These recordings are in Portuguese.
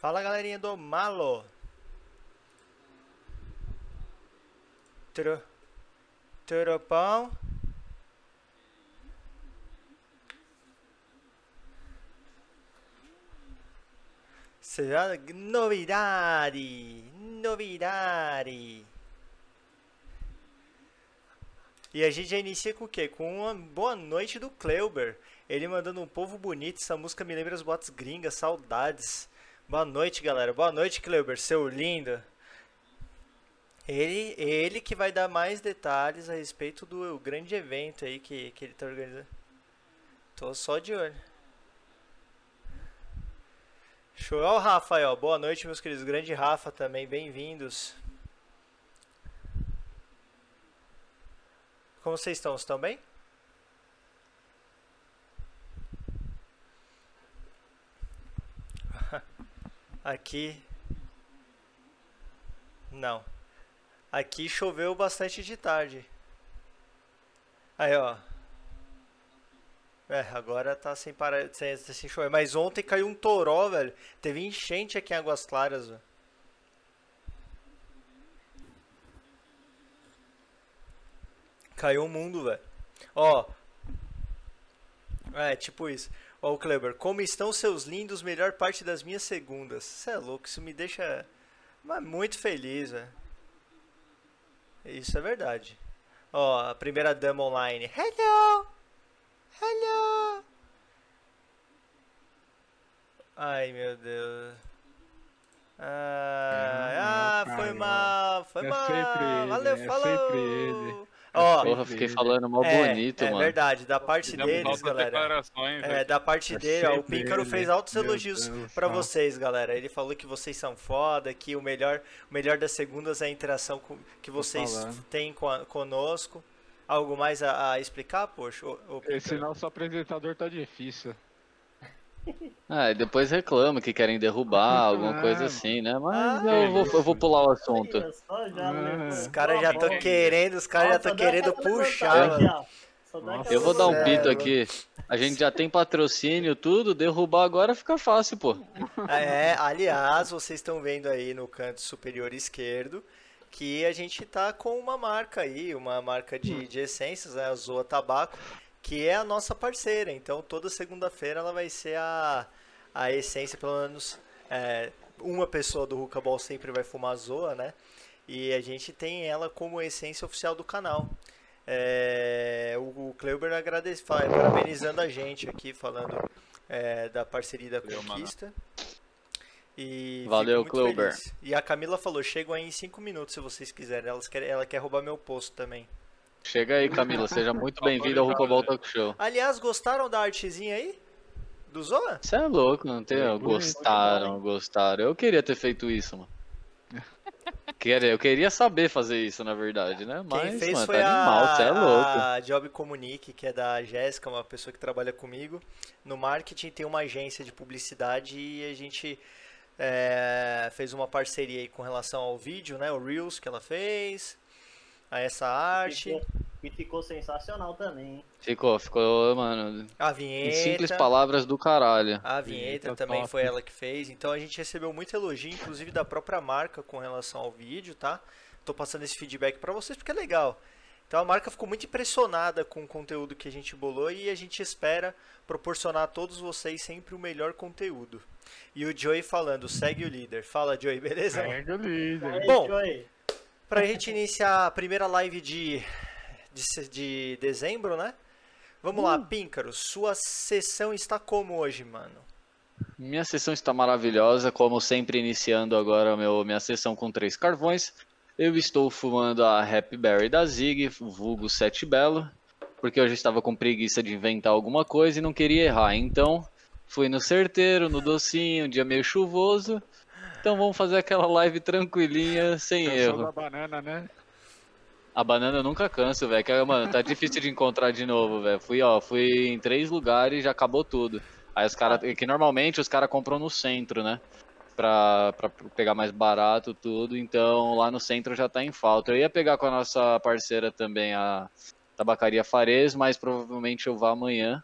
Fala galerinha do Malo. Tro... Tropão. Será novidade, novidade. E a gente já inicia com o quê? Com uma boa noite do Kleuber. Ele mandando um povo bonito. Essa música me lembra as botas gringas, saudades. Boa noite, galera. Boa noite, Kleuber, seu lindo. Ele, ele que vai dar mais detalhes a respeito do grande evento aí que, que ele tá organizando. Tô só de olho. Show. Ó o Rafa aí, ó. Boa noite, meus queridos. Grande Rafa também, bem-vindos. Como vocês estão? Estão bem? Aqui. Não. Aqui choveu bastante de tarde. Aí, ó. É, agora tá sem parar, sem, sem chover. Mas ontem caiu um toró, velho. Teve enchente aqui em Águas Claras, velho. Caiu o mundo, velho. Ó. É, tipo isso. Ó, o Kleber. Como estão seus lindos? Melhor parte das minhas segundas. Você é louco, isso me deixa muito feliz, velho. Isso é verdade. Ó, a primeira dama online. Hello! Hello! Ai, meu Deus. Ah, ah foi mal, foi É mal. sempre ele, Valeu, é falou. sempre ele. Ó, Porra, fiquei falando mal é, bonito, é mano. verdade, da parte Fizemos deles, galera. É, velho. da parte É dele, ó, o sempre Píncaro ele. fez altos Meu elogios céu. vocês, galera. Ele falou que vocês são foda, que o melhor, o melhor das segundas é a interação com- que vocês têm com a- conosco. Algo mais a, a explicar, poxa? ô- ô, Esse nosso apresentador tá difícil. Ah, e depois reclama que querem derrubar, alguma Ah, coisa mano. assim, né? Mas Ah, eu, vou, eu vou pular o assunto. Só já Ah. levou. Os caras já estão ó, querendo, os caras já estão dá querendo aquela puxar, levantada mano. aqui, ó. Só dá Nossa. aquela Eu vou dar um É, pito aqui. A gente já tem patrocínio, tudo, derrubar agora fica fácil, pô. É, aliás, vocês estão vendo aí no canto superior esquerdo que a gente tá com uma marca aí, uma marca de, de essências, né, a Zoa Tabaco, que é a nossa parceira. Então, toda segunda-feira ela vai ser a, a essência, pelo menos é, uma pessoa do Ruka Ball sempre vai fumar Zoa, né? E a gente tem ela como essência oficial do canal. É, o, o Kleuber agradece, fala- parabenizando a gente aqui, falando é, da parceria da Valeu, mano. Conquista. E Valeu, Kleuber. feliz. E a Camila falou, chegam aí em 5 minutos se vocês quiserem. Elas querem, ela quer roubar meu posto também. Chega aí, Camila. Seja muito bem-vindo ao Rucobol Talk Show. Aliás, gostaram da artezinha aí? Do Zoa? Você é louco, não tem? Muito Gostaram, gostaram. Eu queria ter feito isso, mano. Queria- Eu queria saber fazer isso, na verdade, né? Mas, Quem fez mano, foi tá animal, você é louco. a, a Job Comunique, que é da Jéssica, uma pessoa que trabalha comigo. No marketing tem uma agência de publicidade e a gente é, fez uma parceria aí com relação ao vídeo, né? O Reels que ela fez, a essa arte, Ficou- E ficou sensacional também, hein? Ficou, ficou, mano. a Em vinheta. simples palavras do caralho. A vinheta Vinheta também top. foi ela que fez. Então a gente recebeu muito elogio, inclusive da própria marca com relação ao vídeo, tá? Tô passando esse feedback pra vocês porque é legal. Então a marca ficou muito impressionada com o conteúdo que a gente bolou e a gente espera proporcionar a todos vocês sempre o melhor conteúdo. E o Joey falando, segue o líder. Fala, Joey, beleza? Pega o líder. Aí, Joey, Pra gente iniciar a primeira live de, de, de dezembro, né? Vamos lá, Píncaro, sua sessão está como hoje, mano? Minha sessão está maravilhosa, como sempre iniciando agora meu, minha sessão com três carvões. Eu estou fumando a Happy Berry da Zig, vulgo Sete Belo, porque eu já estava com preguiça de inventar alguma coisa e não queria errar. Então, fui no certeiro, no docinho, um dia meio chuvoso. Então vamos fazer aquela live tranquilinha, sem Cansou erro. da banana, né? A banana eu nunca canso, velho. que, Mano, tá difícil de encontrar de novo, velho. Fui, ó, fui em três lugares e já acabou tudo. Aí os caras. Que normalmente os caras compram no centro, né? Pra, pra pegar mais barato tudo. Então lá no centro já tá em falta. Eu ia pegar com a nossa parceira também, a Tabacaria Fares, mas provavelmente eu vá amanhã.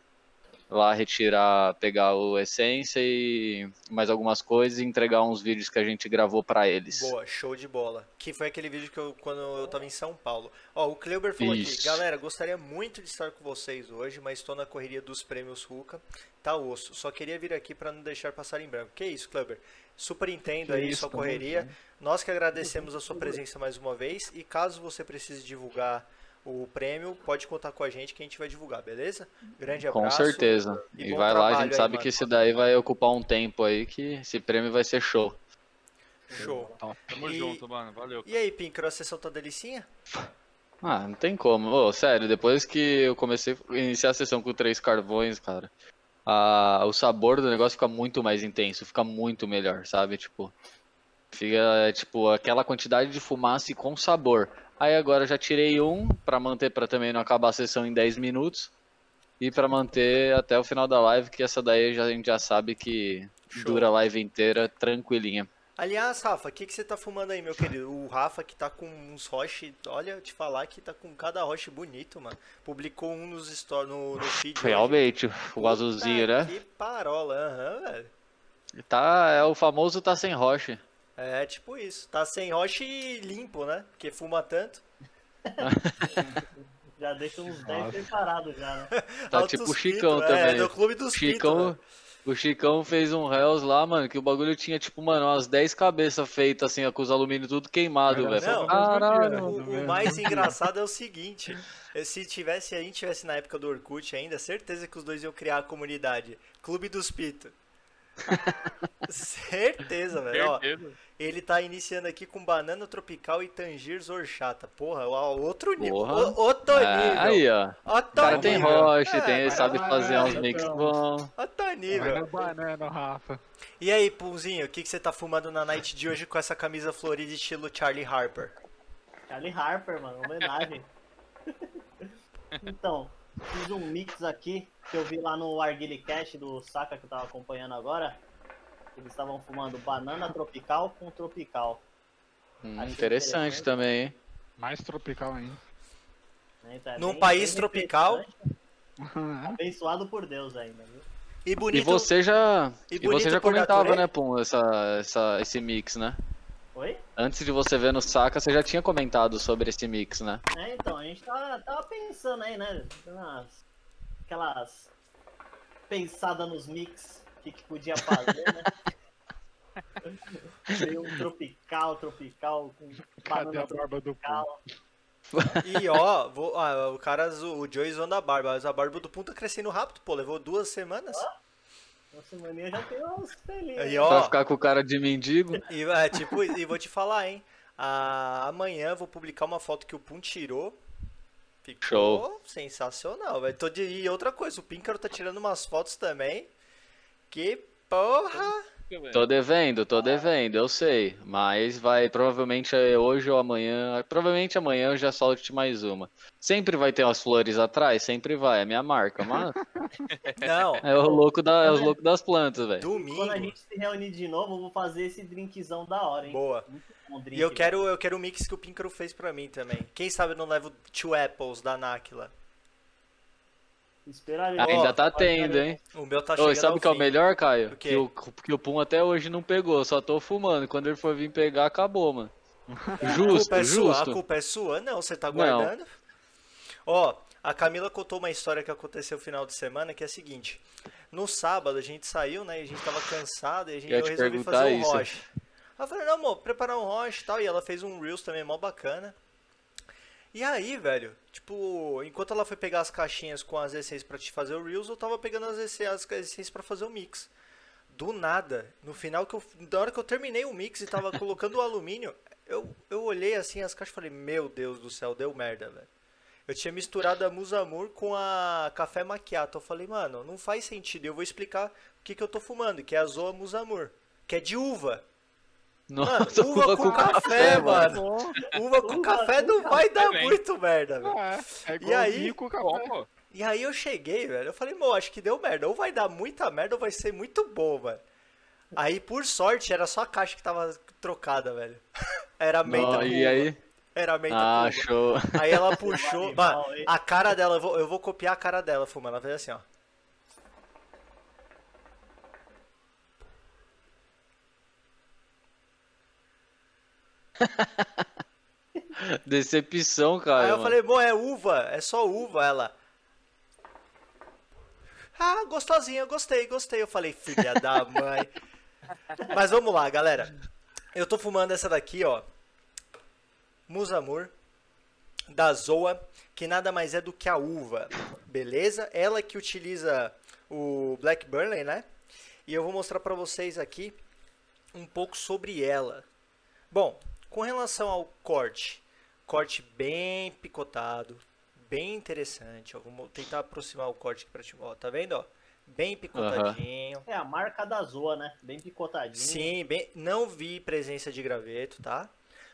Lá retirar, pegar o essência e mais algumas coisas e entregar uns vídeos que a gente gravou pra eles. Boa, show de bola. Que foi aquele vídeo que eu, quando eu tava em São Paulo. Ó, o Kleuber falou aqui, Isso. galera, gostaria muito de estar com vocês hoje, mas estou na correria dos prêmios Ruka. Tá osso. Só queria vir aqui para não deixar passar em branco. Que isso, Kleuber? Super entendo Que aí isso, sua correria. Nós que agradecemos a sua presença mais uma vez. E caso você precise divulgar o prêmio, pode contar com a gente que a gente vai divulgar, beleza? Grande Com abraço. certeza. e E, vai lá, a gente aí, sabe mano. que esse daí vai ocupar um tempo aí, que esse prêmio vai ser show. Show. Top. Tamo E- junto, mano. Valeu. E aí, Píncaro, a sessão tá delicinha? Ah, não tem como. Ô, sério, depois que eu comecei a iniciar a sessão com três carvões, cara, a- o sabor do negócio fica muito mais intenso, fica muito melhor, sabe? Tipo, fica, tipo, aquela quantidade de fumaça e com sabor. Aí agora já tirei um pra manter, pra também não acabar a sessão em 10 minutos. E pra manter até o final da live, que essa daí já, a gente já sabe que Show. dura a live inteira tranquilinha. Aliás, Rafa, o que, que você tá fumando aí, meu querido? O Rafa que tá com uns roche, olha, te falar que tá com cada roche bonito, mano. Publicou um nos stories, no, no feed. hoje. Realmente, o Puta azulzinho, né? Que parola, aham, velho. Tá, é o famoso tá sem roche. É, tipo isso. Tá sem roche e limpo, né? Porque fuma tanto. Já deixa uns 10 Nossa. preparados já, né? Tá Altos tipo o pito, Chicão é, também. do clube dos Chicão, velho. o Chicão fez um Hells lá, mano, que o bagulho tinha, tipo, mano, umas 10 cabeças feitas, assim, com os alumínios tudo queimado, velho. Caralho. né? O, o mais engraçado é o seguinte, eh, se tivesse, se a gente tivesse na época do Orkut ainda, certeza que os dois iam criar a comunidade. Clube dos Pito. certeza, velho. Ele tá iniciando aqui com banana tropical e tangiers horchata. Porra, ó, outro nível. Porra. O- Outro É, nível. aí, ó. Outro cara tem roche, É, tem, sabe vai fazer lá, uns mix então. bons. Outro Vai nível. banana, Rafa. E aí, Punzinho, o que, que você tá fumando na night de hoje com essa camisa florida estilo Charlie Harper? Charlie Harper, mano, homenagem. então, fiz um mix aqui que eu vi lá no Arguile Cash do Saka que eu tava acompanhando agora. Eles estavam fumando banana tropical com tropical. Hum, interessante interessante. também, hein? Mais tropical ainda. Né? Então é Num bem- país bem tropical. refrescante, Abençoado por Deus ainda, viu? E bonito. E você já, e e você já comentava, né, Pum, essa, essa, esse mix, né? Oi? Antes de você ver no Saca, você já tinha comentado sobre esse mix, né? É, então, a gente tava, tava pensando aí, né? Umas, aquelas pensadas nos mix, o que, que podia fazer, né? Veio um tropical, tropical, com Cadê a barba do Pum? tropical. E ó, vou- ah, o cara, o Joey zoando a barba, mas a barba do Pum tá crescendo rápido, pô, levou duas semanas. Uma semaninha já tem uns pelinhos. Né? ó. Pra ficar com o cara de mendigo. E, é, tipo, e vou te falar, hein, ah, amanhã eu vou publicar uma foto que o Pum tirou. Ficou Show. sensacional, velho. De... E outra coisa, o Píncaro tá tirando umas fotos também. Que porra! Tô devendo, tô devendo, eu sei. Mas vai, provavelmente é hoje ou amanhã. Provavelmente amanhã eu já solte mais uma. Sempre vai ter umas flores atrás, sempre vai, é minha marca, mas Não, é o louco, da, é o louco das plantas, velho. domingo. Quando a gente se reunir de novo, eu vou fazer esse drinkzão da hora, hein? Boa. Muito bom drink. E eu quero, eu quero o mix que o Píncaro fez pra mim também. Quem sabe eu não levo Two Apples da Nakla. Esperar ele. Ainda tá tendo, hein? O meu tá Ô, chegando e sabe o que é o melhor, Caio? O? Que o, que o Pum até hoje não pegou, só tô fumando. Quando ele for vir pegar, acabou, mano. A Justo, culpa é sua, a justo. culpa é sua? Não, você tá Não. guardando. Ó, a Camila contou uma história que aconteceu no final de semana, que é a seguinte. No sábado a gente saiu, né, e a gente tava cansado, e a gente, eu te resolvi fazer um roche. Eu falei, não, amor, preparar um roche e tal, e ela fez um Reels também, mó bacana. E aí, velho, tipo, enquanto ela foi pegar as caixinhas com as essências pra te fazer o Reels, eu tava pegando as essências, as essências pra fazer o mix. Do nada, no final que eu, da hora que eu terminei o mix e tava colocando o alumínio, eu, eu olhei assim as caixas e falei, meu Deus do céu, deu merda, velho. Eu tinha misturado a Musamur com a café macchiato. Eu falei, mano, não faz sentido. Eu vou explicar o que, que eu tô fumando, que é a Zoa Musamur, que é de uva. Nossa, Mano, uva com café, mano. Uva com Uva café com não vai dar também. muito merda, velho. É, é E igual aí? com café. pô. E aí eu cheguei, velho. Eu falei, mo, acho que deu merda. Ou vai dar muita merda ou vai ser muito bom, velho. Aí, por sorte, era só a caixa que tava trocada, velho. Era menta Não, com e uva. aí? Era menta Ah, com uva. show. Aí ela puxou. Mano, a cara dela, eu vou, eu vou copiar a cara dela, fumando. Ela fez assim, ó. Decepção, cara. Aí eu mano. falei, bom, é uva, é só uva. Ela. Ah, gostosinha, gostei, gostei. Eu falei, filha da mãe. Mas vamos lá, galera. Eu tô fumando essa daqui, ó. Musamur, da Zoa, que nada mais é do que a uva, beleza? Ela que utiliza o Black Burnley, né? E eu vou mostrar pra vocês aqui um pouco sobre ela. Bom, com relação ao corte, corte bem picotado, bem interessante. Ó, vou tentar aproximar o corte aqui pra ti, ó, tá vendo, ó? Bem picotadinho. É a marca da Zoa, né? Bem picotadinho. Sim, bem, não vi presença de graveto, tá?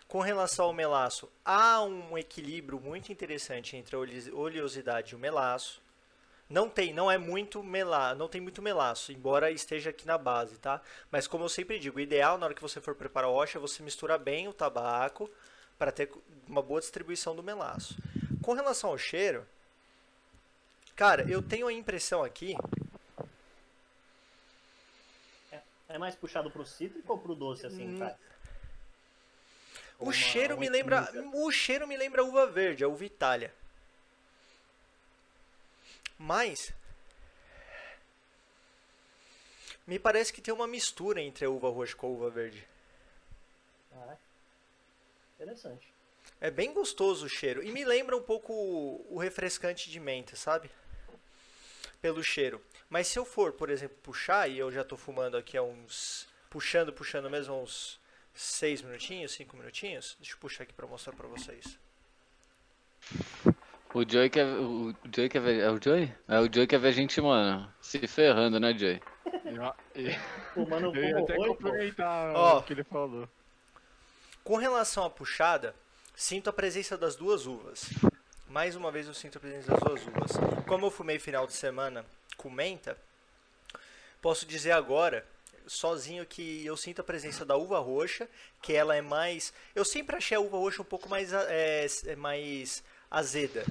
Com relação ao melaço, há um equilíbrio muito interessante entre a ole- oleosidade e o melaço. Não tem, não é muito mela, não tem muito melaço, embora esteja aqui na base, tá? Mas como eu sempre digo, o ideal na hora que você for preparar o rocha é você misturar bem o tabaco para ter uma boa distribuição do melaço. Com relação ao cheiro, cara, eu tenho a impressão aqui É mais puxado pro cítrico ou pro doce, assim, Hum, cara? O Uma- cheiro um me lembra, o cheiro me lembra uva verde, a uva Itália. Mas me parece que tem uma mistura entre a uva roxa com a uva verde. Ah, é. Interessante. É bem gostoso o cheiro e me lembra um pouco o, refrescante de menta, sabe? Pelo cheiro. Mas se eu for, por exemplo, puxar e eu já tô fumando aqui há uns puxando, puxando mesmo há uns 6 minutinhos, 5 minutinhos, deixa eu puxar aqui pra mostrar pra vocês. O Joey quer. O Joey quer ver. É o Joey? É o Joey quer ver a gente, mano. Se ferrando, né, Joey? Eu, eu, Fumando eu ia até complementar Ó. o que ele falou. Com relação à puxada, sinto a presença das duas uvas. Mais uma vez eu sinto a presença das duas uvas. Como eu fumei final de semana com menta, posso dizer agora, sozinho, que eu sinto a presença da uva roxa, que ela é mais. Eu sempre achei a uva roxa um pouco mais, é, é mais azeda.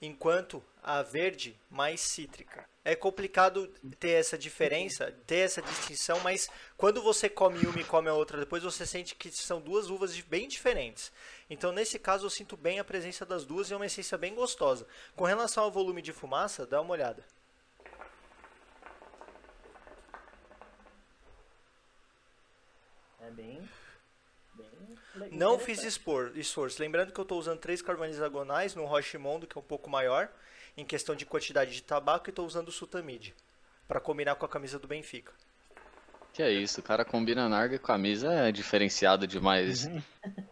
Enquanto a verde mais cítrica. É complicado ter essa diferença, ter essa distinção, mas quando você come uma e come a outra depois, você sente que são duas uvas bem diferentes. Então, nesse caso, eu sinto bem a presença das duas e é uma essência bem gostosa. Com relação ao volume de fumaça, dá uma olhada. É bem. Não fiz expor, esforço. Lembrando que eu estou usando três carvões hexagonais no Rochimondo, que é um pouco maior, em questão de quantidade de tabaco, e estou usando o Sutamid, para combinar com a camisa do Benfica. Que é isso, o cara combina narga e camisa é diferenciado demais. Uhum.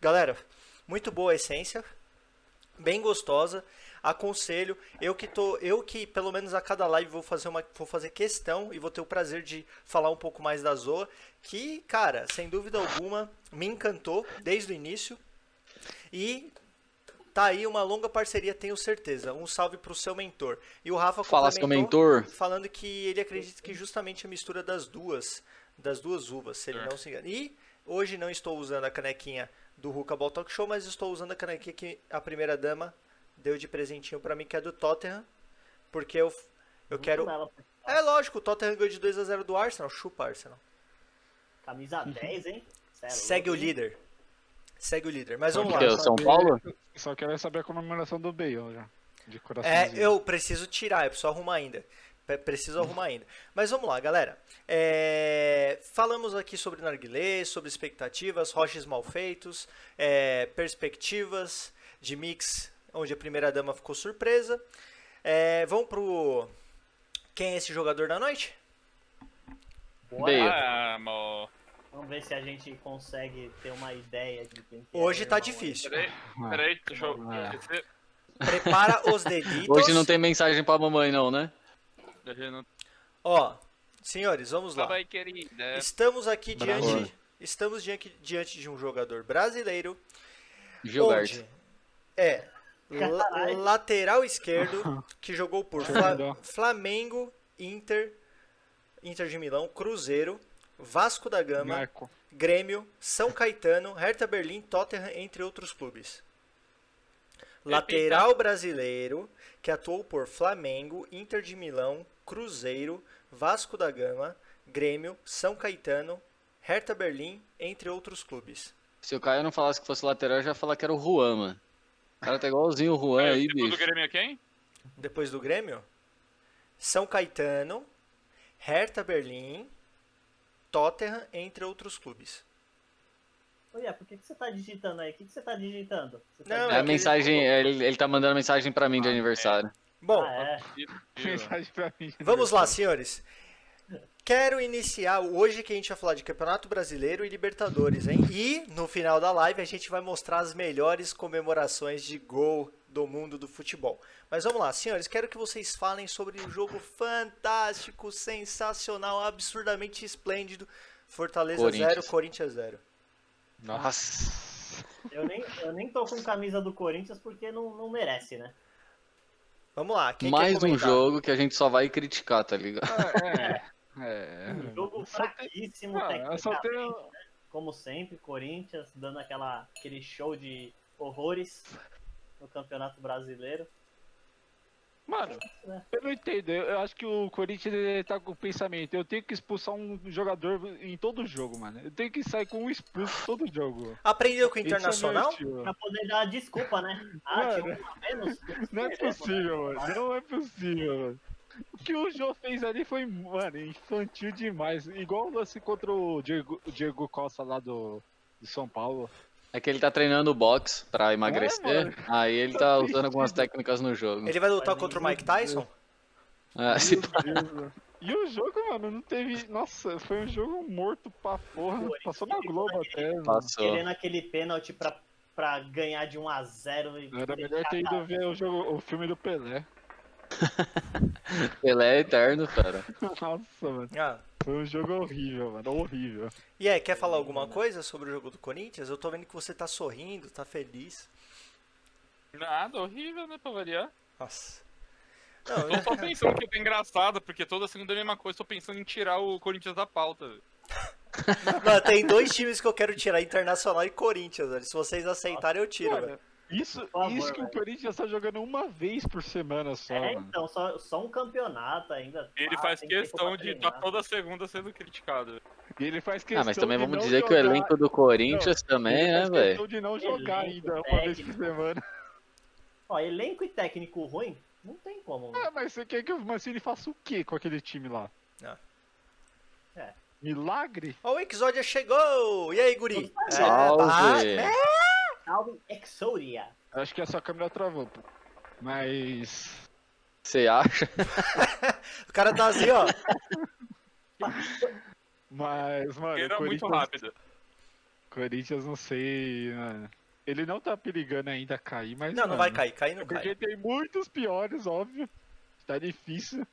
Galera, muito boa a essência, bem gostosa. Aconselho, eu que tô, eu que pelo menos a cada live vou fazer uma, vou fazer questão e vou ter o prazer de falar um pouco mais da Zoa, que, cara, sem dúvida alguma, me encantou desde o início. E tá aí uma longa parceria, tenho certeza. Um salve pro seu mentor. E o Rafa Fala, seu mentor. falando que ele acredita que justamente a mistura das duas, das duas uvas, se ele É. não se engana. E hoje não estou usando a canequinha do Ruka Ball Talk Show, mas estou usando a canequinha que a primeira dama deu de presentinho pra mim, que é do Tottenham, porque eu, eu Muito quero... bela. É lógico, o Tottenham ganhou de 2 a 0 do Arsenal, chupa Arsenal. Camisa 10, hein? Cê é Segue o hein? líder. Segue o líder, mas vamos lá. o São Paulo? Só quero saber a comemoração do Bale já. De coração. É, eu preciso tirar, eu preciso arrumar ainda. Preciso arrumar ainda. Mas vamos lá, galera. É, falamos aqui sobre narguilé, sobre expectativas, roches mal feitos, é, perspectivas de mix, onde a primeira dama ficou surpresa. É, vamos pro. Quem é esse jogador da noite? Bora. Ah, amor. Vamos ver se a gente consegue ter uma ideia de quem que é Hoje o tá difícil. Peraí, peraí, deixa eu Ah. Prepara os deditos. Hoje não tem mensagem pra mamãe, não, né? Não... Ó, senhores, vamos lá. Vai, querida. Estamos aqui Bravo. diante. Estamos diante, diante de um jogador brasileiro Gilberto. Onde é Caralho. lateral esquerdo que jogou por Fla-. Flamengo, Inter, Inter de Milão, Cruzeiro, Vasco da Gama, Marco. Grêmio, São Caetano, Hertha Berlim, Tottenham, entre outros clubes. Lateral brasileiro que atuou por Flamengo, Inter de Milão, Cruzeiro, Vasco da Gama, Grêmio, São Caetano, Hertha Berlim, entre outros clubes. Se o Caio não falasse que fosse lateral, eu já ia falar que era o Juan, mano. O cara tá igualzinho o Juan É, aí, o segundo bicho. Grêmio é quem? Depois do Grêmio, São Caetano, Hertha Berlim, Tottenham, entre outros clubes. Olha, por que, que você tá digitando aí? O que, que você tá digitando? Você tá Não, É a mensagem, ele, ele tá mandando mensagem pra mim de Ah, aniversário. Bom, Ah, é. Mensagem pra mim. Vamos lá, senhores. Quero iniciar hoje que a gente vai falar de Campeonato Brasileiro e Libertadores, hein? E no final da live a gente vai mostrar as melhores comemorações de gol do mundo do futebol. Mas vamos lá, senhores, quero que vocês falem sobre o jogo fantástico, sensacional, absurdamente esplêndido. Fortaleza Corinthians. 0, Corinthians 0. Nossa. Eu nem, eu nem tô com camisa do Corinthians porque não, não merece, né? Vamos lá, quem Mais quer um jogo que a gente só vai criticar, tá ligado? É, é. Um jogo fraquíssimo Ah, eu só tecnicamente, tenho. como sempre, Corinthians dando aquela, aquele show de horrores no Campeonato Brasileiro. Mano, É. eu não entendo. Eu acho que o Corinthians ele tá com o pensamento. Eu tenho que expulsar um jogador em todo jogo, mano. Eu tenho que sair com um expulso todo jogo. Aprendeu com o é Internacional? estilo. Pra poder dar desculpa, né? Ah, Mano, tinha um a menos. Não é possível, mano. Não é possível, mano. O que o João fez ali foi, mano, infantil demais. Igual o lance contra o Diego, o Diego Costa lá do, do São Paulo. É que ele tá treinando boxe pra emagrecer, mano. aí ele tá usando algumas técnicas no jogo. Ele vai lutar contra o Mike Tyson? É, se-. E o jogo, mano, não teve. Nossa, foi um jogo morto pra porra. Corinthians Passou na Globo até. mano. Passou. Querendo aquele pênalti pra, pra ganhar de 1 a 0 e Era melhor ter ido ver o, jogo, o filme do Pelé. Pelé é eterno, cara. Nossa, mano. Ah. Foi um jogo horrível, mano. Horrível. E aí, quer falar alguma coisa sobre o jogo do Corinthians? Eu tô vendo que você tá sorrindo, tá feliz. Nada, horrível, né, pra variar. Nossa. Não, Tô só pensando que é engraçado, porque toda segunda é a mesma coisa, tô pensando em tirar o Corinthians da pauta. velho. Mano, tem dois times que eu quero tirar, Internacional e Corinthians, velho. Se vocês aceitarem, eu tiro, velho. Isso, favor, isso que o velho. Corinthians tá jogando uma vez por semana só, É, mano. então, só, só um campeonato ainda. Ele Ah, faz questão pra de estar treinar. toda segunda sendo criticado. E ele faz questão Ah, mas também de vamos não dizer que o jogar- elenco do Corinthians também, ele né, faz velho? questão de não jogar Elenco, ainda uma vez por semana. Ó, elenco e técnico ruim, não tem como. né? Ah, mas você quer que o Mancini faça o quê com aquele time lá? Ah. É. Milagre? Ó, o Exódia chegou! E aí, guri? É, Salve! ah, né? Salve Exodia. Acho que a sua câmera travou, pô. Mas. Você acha? O cara tá assim, ó. Mas, mano. Porque era muito Corinthians- rápido. Corinthians, não sei. mano. Ele não tá perigando ainda cair, mas. Não, não mano, vai cair, cair não Porque cai. tem muitos piores, óbvio. Tá difícil.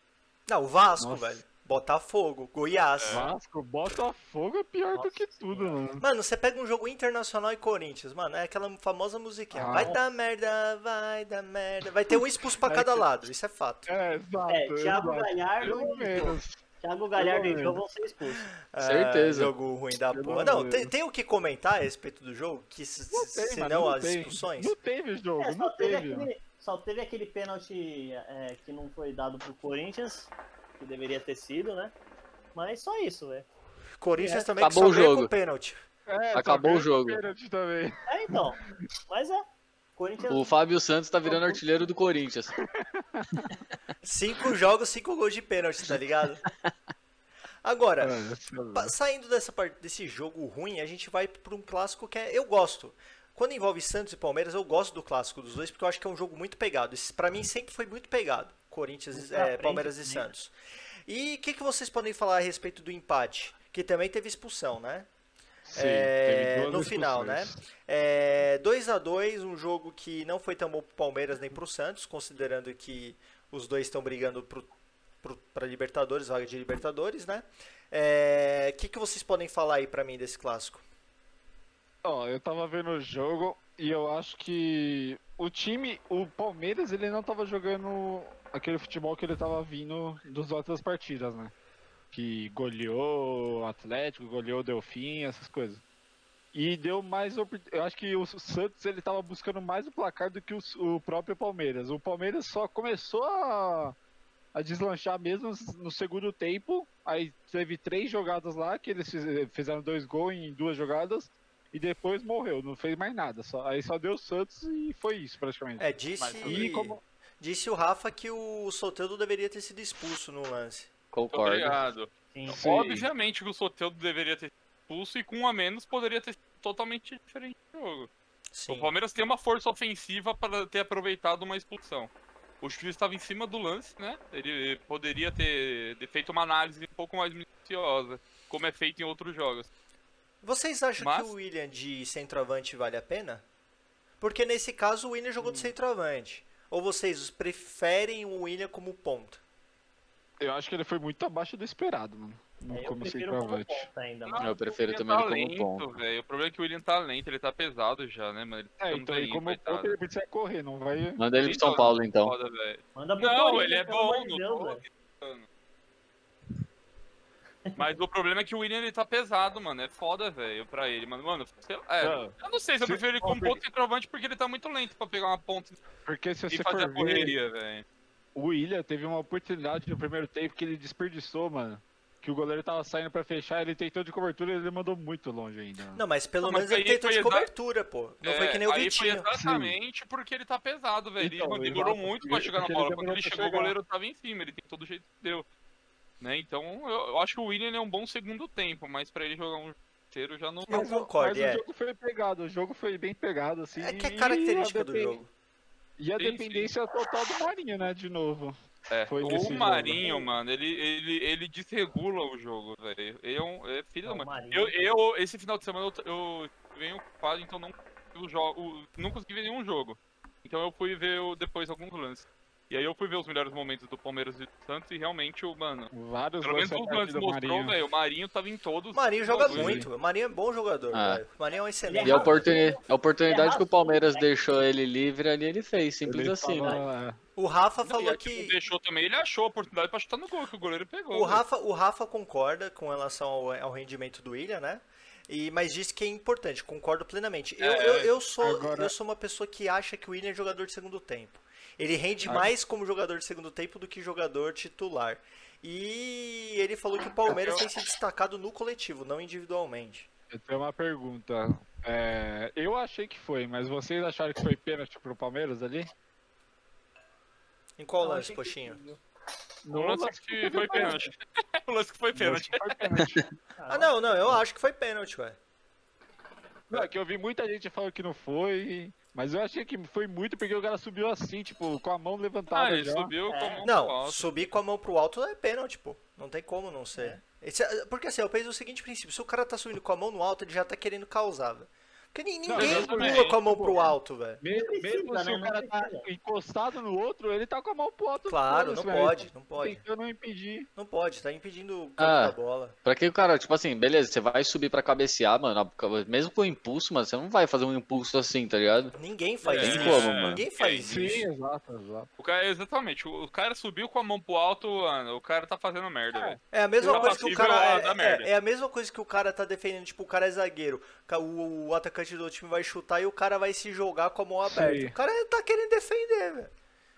Não, o Vasco, Nossa. velho. Botafogo, Goiás. Vasco, Botafogo é pior do que Nossa tudo, mano. Mano, você pega um jogo internacional e Corinthians, mano, é aquela famosa musiquinha. Ah. Vai dar merda, vai dar merda. Vai ter um expulso pra cada lado, isso é fato. É, exato. É, Thiago exato. Galhardo Pelo menos. Thiago Galhardo e Jô vão ser expulsos. É, Certeza. jogo ruim da porra. Não, tem, tem o que comentar a respeito do jogo? Que se, Não tem, mano, não as tem. expulsões? Não teve jogo, É, só não teve, teve. aquele, só teve aquele pênalti é, que não foi dado pro Corinthians, que deveria ter sido, né? Mas só isso, velho. Corinthians É. também Acabou que o só ganha jogo. com pênalti. É, Acabou o jogo. pênalti também. É, então. Mas é. Corinthians. O Fábio Santos tá virando artilheiro do Corinthians. Cinco jogos, cinco gols de pênalti, tá ligado? Agora, É, Pa- Saindo dessa parte, desse jogo ruim, a gente vai para um clássico que é, eu gosto. Quando envolve Santos e Palmeiras, eu gosto do clássico dos dois, porque eu acho que é um jogo muito pegado. Esse, pra mim sempre foi muito pegado. Corinthians, é, frente Palmeiras e também. Santos. E o que, que vocês podem falar a respeito do empate? Que também teve expulsão, né? Sim, É, teve duas no final, né? É, 2 a 2 um jogo que não foi tão bom pro Palmeiras nem pro Santos, considerando que os dois estão brigando pro, pro, pra Libertadores, vaga de Libertadores, né? O que, que vocês podem falar aí pra mim desse clássico? Ó, eu tava vendo o jogo e eu acho que o time, o Palmeiras, ele não tava jogando aquele futebol que ele tava vindo das outras partidas, né? Que goleou Atlético, goleou Delfim, essas coisas. E deu mais. Eu acho que o Santos ele tava buscando mais o placar do que o, o próprio Palmeiras. O Palmeiras só começou a, a deslanchar mesmo no segundo tempo. Aí teve três jogadas lá que eles fiz- fizeram dois gols em duas jogadas e depois morreu, não fez mais nada. Só, aí só deu o Santos e foi isso praticamente. É, disse, E como- disse o Rafa que o Soteldo deveria ter sido expulso no lance. Concordo. Obrigado. Sim. Sim. Obviamente que o Soteldo deveria ter sido expulso e com um a menos poderia ter sido totalmente diferente o jogo. Sim. O Palmeiras tem uma força ofensiva para ter aproveitado uma expulsão. O juiz estava em cima do lance, né? Ele poderia ter ter feito uma análise um pouco mais minuciosa, como é feito em outros jogos. Vocês acham Mas- que o William de centroavante vale a pena? Porque nesse caso o William jogou Hum. de centroavante. Ou vocês preferem o William como ponta? Eu acho que ele foi muito abaixo do esperado, mano. No É, eu como prefiro como centroavante. ainda, Não. Eu prefiro o também William ele como tá lento, ponta. velho. O problema é que o William tá lento, ele tá pesado já, né, mano? Ele tá É, então velhinho, como ponta ele precisa correr, não vai. Manda ele pro São Então, Paulo, então. Foda. Manda pro Não, ele é bom, não Deus, tô velho. acreditando. Mas o problema é que o William ele tá pesado, mano. É foda, velho, pra ele, mano. Mano, sei lá, é, Não. eu não sei se eu prefiro ele como porque- ponto centroavante porque ele tá muito lento pra pegar uma ponta Porque se e você fazer for a correria, velho. o William teve uma oportunidade no primeiro tempo que ele desperdiçou, mano. Que o goleiro tava saindo pra fechar, ele tentou de cobertura e ele mandou muito longe ainda. Não, mas pelo Não, mas menos ele tentou foi de exa- cobertura, pô. Não foi É, que nem o aí Vitinho. foi exatamente porque ele tá pesado, velho. Ele Então, mano, demorou muito pra chegar na ele bola. Quando ele chegou, o chegar. goleiro tava em cima. Ele tem todo jeito que deu. Né? Então, eu, eu acho que o William é um bom segundo tempo, mas pra ele jogar um jogo inteiro já não. Eu Mas o- concordo, mas é. o jogo foi pegado, o jogo foi bem pegado, assim. É que é característica a do jogo. E a Sim, sim. dependência total do Marinho, né, de novo. É, Foi o jogo. Marinho, mano, ele, ele, ele desregula o jogo, velho. Ele é um é filho É, da mãe. Eu, eu, esse final de semana, eu, eu venho ocupado, então não, eu jogo, não consegui ver nenhum jogo. Então eu fui ver depois alguns lances. E aí eu fui ver os melhores momentos do Palmeiras e do Santos e realmente o, mano, Vários pelo menos lances os a partir lances do mostrou, velho, o Marinho tava em todos. O Marinho joga bagulho. muito. O Marinho é bom jogador, Ah. velho. O Marinho é um E excelente. a, oportuni- a oportunidade que o Palmeiras deixou ele livre ali, ele fez. Simples Ele assim, né? é, O Rafa Não, e falou tipo, que. deixou também, ele achou a oportunidade pra chutar no gol, que o goleiro pegou. O velho. Rafa, o Rafa concorda com relação ao, ao rendimento do William, né? E, mas disse que é importante, concordo plenamente. Eu, É, eu, eu, sou, agora- eu sou uma pessoa que acha que o William é jogador de segundo tempo. Ele rende Ah. mais como jogador de segundo tempo do que jogador titular. E ele falou que o Palmeiras tem se destacado no coletivo, não individualmente. Eu tenho uma pergunta. É, eu achei que foi, mas vocês acharam que foi pênalti pro Palmeiras ali? Em qual Não, lance, achei que- Coxinho? O lance que foi pênalti. o lance que foi pênalti. Foi pênalti. Ah, não, não, eu acho que foi pênalti, ué. Não, é que eu vi muita gente falando que não foi, mas eu achei que foi muito porque o cara subiu assim, tipo, com a mão levantada Ah, ele já. subiu com a É. mão pro Não, alto. subir com a mão pro alto é pênalti, pô. Não tem como não ser. Esse é- porque assim, eu penso o seguinte princípio: se o cara tá subindo com a mão no alto, ele já tá querendo causar, velho. Porque ni- Não, ninguém exatamente. pula com a mão pro alto, velho. Me- Não precisa, mesmo se né? o cara Não tá encostado no outro, ele tá com a mão pro alto. Claro, não pode, não pode. Tentando impedir. Não pode, tá impedindo o campo Ah. da bola. Pra que o cara, tipo assim, beleza, você vai subir pra cabecear, mano. Mesmo com impulso, mano, você não vai fazer um impulso assim, tá ligado? Ninguém faz Tem isso. como, mano. Ninguém faz Sim, isso. exato, exato. O cara, exatamente, o o cara subiu com a mão pro alto, mano, o cara tá fazendo merda, velho. É a mesma Tá coisa que o cara. É, é, é a mesma coisa que o cara tá defendendo, tipo, o cara é zagueiro. O, o atacante do time vai chutar e o cara vai se jogar com a mão aberta. Sim. O cara tá querendo defender, velho.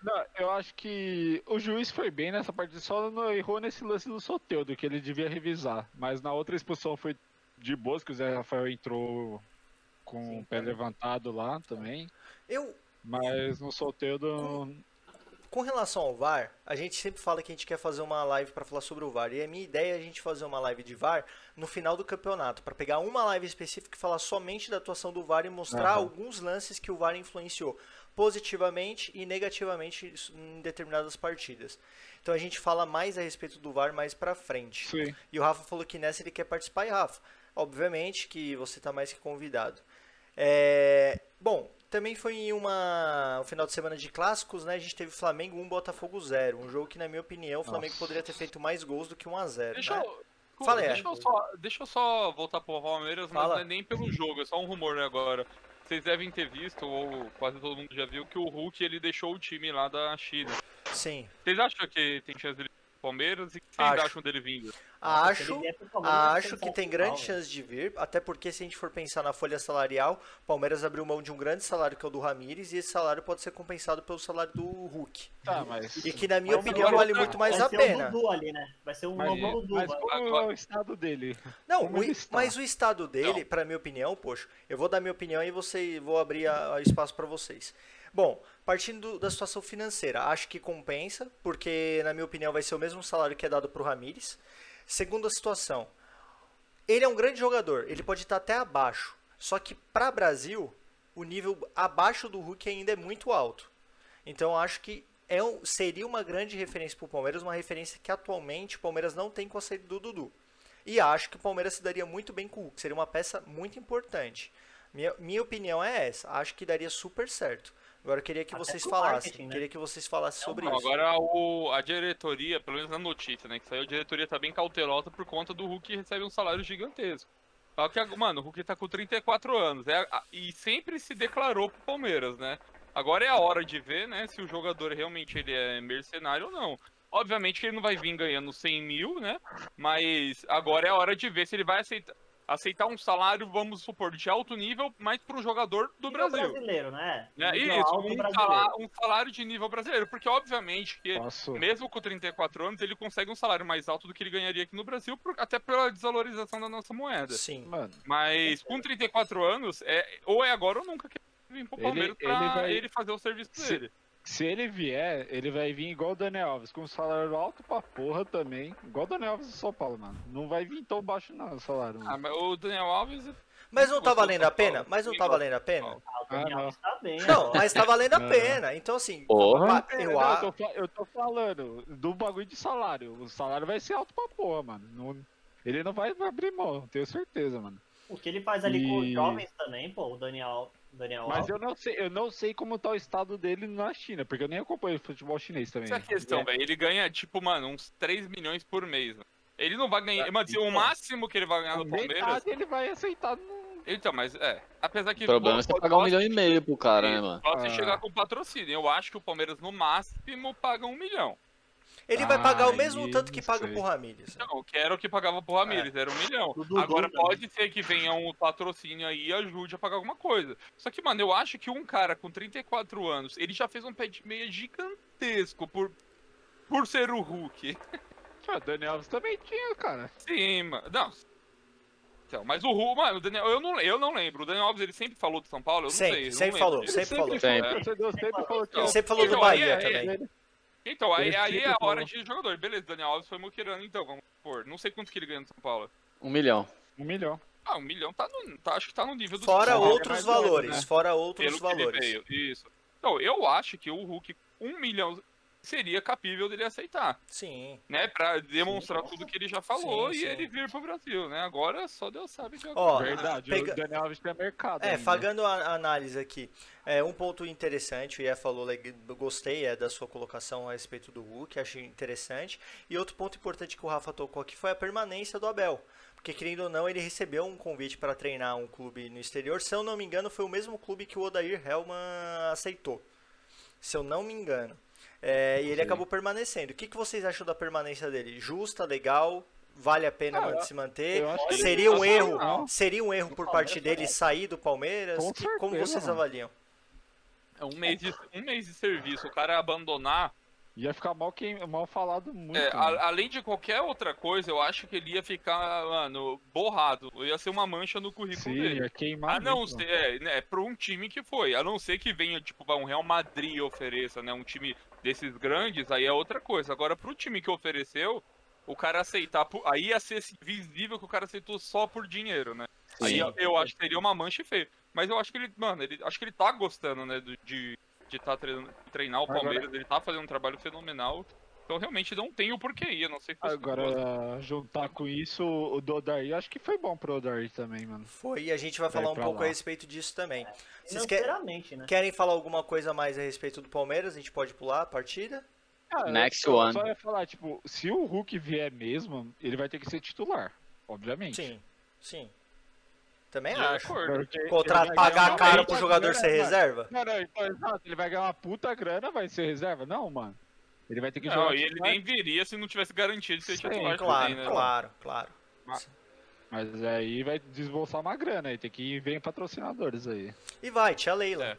Não, eu acho que o juiz foi bem nessa parte, só não errou nesse lance do Soteudo, que ele devia revisar. Mas na outra expulsão foi de boas, que o Zé Rafael entrou com o pé levantado lá também. Eu, Mas no Soteudo. Com relação ao VAR, a gente sempre fala que a gente quer fazer uma live para falar sobre o VAR. E a minha ideia é a gente fazer uma live de VAR no final do campeonato, para pegar uma live específica e falar somente da atuação do VAR e mostrar Aham. alguns lances que o VAR influenciou positivamente e negativamente em determinadas partidas. Então a gente fala mais a respeito do VAR mais para frente. Sim. E o Rafa falou que nessa ele quer participar. E Rafa, obviamente que você está mais que convidado. É, Bom, também foi em uma... um final de semana de clássicos, né? A gente teve Flamengo 1, Botafogo 0. Um jogo que, na minha opinião, o Flamengo Nossa. poderia ter feito mais gols do que 1 a 0 Deixa né? eu. Fala aí, deixa, eu só, deixa eu só voltar pro Palmeiras, mas não é nem pelo jogo, é só um rumor né, agora. Vocês devem ter visto, ou quase todo mundo já viu, que o Hulk ele deixou o time lá da China. Sim. Vocês acham que tem chance dele Palmeiras e o que vocês Acho. acham dele vindo? Acho, ser acho que tem grande chance de vir, até porque se a gente for pensar na folha salarial, Palmeiras abriu mão de um grande salário que é o do Ramires e esse salário pode ser compensado pelo salário do Hulk. Tá, mas. E que na minha Mas opinião vale tá- muito mais vai a ser pena. Dudu ali, né? Vai ser um Mas, novo Dudu. mas Agora- é o estado dele? Não, Como o mas o estado dele, pra minha opinião, poxa, eu vou dar minha opinião e você vou abrir a, a espaço pra vocês. Bom, partindo do- da situação financeira, acho que compensa, porque na minha opinião vai ser o mesmo salário que é dado pro Ramires. Segunda situação, ele é um grande jogador, ele pode estar até abaixo, só que pra Brasil, o nível abaixo do Hulk ainda é muito alto. Então acho que é um- seria uma grande referência pro Palmeiras, uma referência que atualmente o Palmeiras não tem com a saída do Dudu. E acho que o Palmeiras se daria muito bem com o Hulk, seria uma peça muito importante. Minha, minha opinião é essa, acho que daria super certo. Agora eu queria que Até vocês falassem, né? queria que vocês falassem sobre Não, isso. agora o, a diretoria, pelo menos na notícia, né, que saiu, a diretoria tá bem cautelosa por conta do Hulk que recebe um salário gigantesco. Só que, mano, o Hulk tá com 34 anos é, e sempre se declarou pro Palmeiras, né? Agora é a hora de ver, né, se o jogador realmente ele é mercenário ou não. Obviamente que ele não vai vir ganhando 100 mil, né? Mas agora é a hora de ver se ele vai aceitar, aceitar um salário, vamos supor, de alto nível, mas para um jogador do Nível Brasil. brasileiro, né? Nível Isso, um brasileiro. salário, um salário de nível brasileiro. Porque, obviamente, que Posso. mesmo com 34 anos, ele consegue um salário mais alto do que ele ganharia aqui no Brasil, por- até pela desvalorização da nossa moeda. Sim. Mano, Mas com 34 anos, é, ou é agora ou nunca que ele vir pro Ele- Palmeiras ele pra ele, vai- fazer o serviço Se- dele. Se ele vier, ele vai vir igual o Daniel Alves, com um salário alto pra porra também. Igual o Daniel Alves do São Paulo, mano. Não vai vir tão baixo, não, o salário. Ah, mas o Daniel Alves. Mas não tá valendo a pena? Mas não tá valendo a pena? Ah, o Daniel Alves tá bem, Não, mas tá valendo a pena. Então assim, Porra. eu, É, não, eu, tô, eu tô falando do bagulho de salário. O salário vai ser alto pra porra, mano. Não- ele não vai abrir mão, tenho certeza, mano. O que ele faz ali com os E- jovens também, pô, o Daniel, Daniel Mas Alves. eu não sei, eu não sei como tá o estado dele na China, porque eu nem acompanho futebol chinês também. Essa é a questão, É. velho. Ele ganha, tipo, mano, uns 3 milhões por mês. né? Ele não vai ganhar. Mano, se o então. máximo que ele vai ganhar no Palmeiras. Ele vai aceitar no... Então, mas é. Apesar que. O problema é você pô, pagar um milhão e meio pro cara, né, mano? Só se Ah. chegar com patrocínio. Eu acho que o Palmeiras, no máximo, paga um milhão. Ele vai pagar o mesmo tanto que paga sei. pro Ramires. Não, que era o que pagava pro Ramires, era um milhão. Do Dudu Agora também. pode ser que venha um patrocínio aí e ajude a pagar alguma coisa. Só que, mano, eu acho que um cara com 34 anos, ele já fez um pé de meia gigantesco por, por ser o Hulk. Ah, Daniel Alves também tinha, cara. Sim, mano. Não. Então, mas o Hulk, mano, o Daniel, eu não, eu não lembro. O Daniel Alves, ele sempre falou de São Paulo? Eu não Sempre, sei. eu sempre falou, disso. sempre falou. Sempre. O torcedor sempre falou que... Sempre falou do Então, Bahia aí é- também. Então, aí, aí é a hora de jogador. Beleza, Daniel Alves foi muquirando, então, vamos supor. Não sei quanto que ele ganha no São Paulo. Um milhão. Um milhão. Ah, um milhão tá no, tá, acho que tá no nível do Fora São Paulo, outros menos, valores, né? fora outros Pelo que ele valores. veio, Isso. Então, eu acho que o Hulk, um milhão seria capível dele aceitar, Sim. né? Pra demonstrar Sim. tudo que ele já falou Sim, e sim. ele vir pro Brasil, né? Agora só Deus sabe que Ó, Verdade, pega- o Daniel Alves tem mercado É, ainda. fagando a análise aqui, é, um ponto interessante, o Ié falou, gostei é, da sua colocação a respeito do Hulk, achei interessante. E outro ponto importante que o Rafa tocou aqui foi a permanência do Abel. Porque, querendo ou não, ele recebeu um convite para treinar um clube no exterior. Se eu não me engano, foi o mesmo clube que o Odair Helman aceitou. Se eu não me engano. É, e ele acabou permanecendo. O que, que vocês acham da permanência dele? Justa, legal? Vale a pena Ah, se manter? Seria um erro? Seria um erro por parte dele sair do Palmeiras? Com Que- como certeza, vocês mano. avaliam? É um mês de, um mês de serviço, o cara abandonar. Ia ficar mal, queim... mal falado muito. é, a- além de qualquer outra coisa, eu acho que ele ia ficar, mano, borrado. Ia ser uma mancha no currículo Sim, dele. ia queimar A não muito, ser, é, né, pra um time que foi. A não ser que venha, tipo, um Real Madrid ofereça, né? Um time desses grandes, aí é outra coisa. Agora, pro time que ofereceu, o cara aceitar. Aí ia ser visível que o cara aceitou só por dinheiro, né? Aí Sim. eu, eu acho que seria uma mancha feia. Mas eu acho que ele, mano, ele, acho que ele tá gostando, né? De de tá treinando, treinar o Agora- Palmeiras, ele tá fazendo um trabalho fenomenal. Então realmente não tem o porquê ir, a não ser que fosse gosta. Agora, juntar com isso, o Dodari, acho que foi bom pro Dodari também, mano. Foi, e a gente vai Vai falar um pouco lá. a respeito disso também. Vocês que- Financeiramente, né? querem falar alguma coisa mais a respeito do Palmeiras? A gente pode pular a partida? Ah, Next eu one. Só ia falar, tipo, se o Hulk vier mesmo, ele vai ter que ser titular, obviamente. Sim, sim. Também De acho. acordo. Porque Contra, ele vai ganhar pagar caro pro jogador grana, ser reserva? Não, não, então, exato, ele vai ganhar uma puta grana, vai ser reserva? Não, mano. Ele vai ter que Não, jogar. e ele nem viria se não tivesse garantia de ser Sim, titular Claro, também, né? claro, claro. Mas aí vai desbolsar uma grana aí. Tem que vir patrocinadores aí. E vai, tia Leila. É.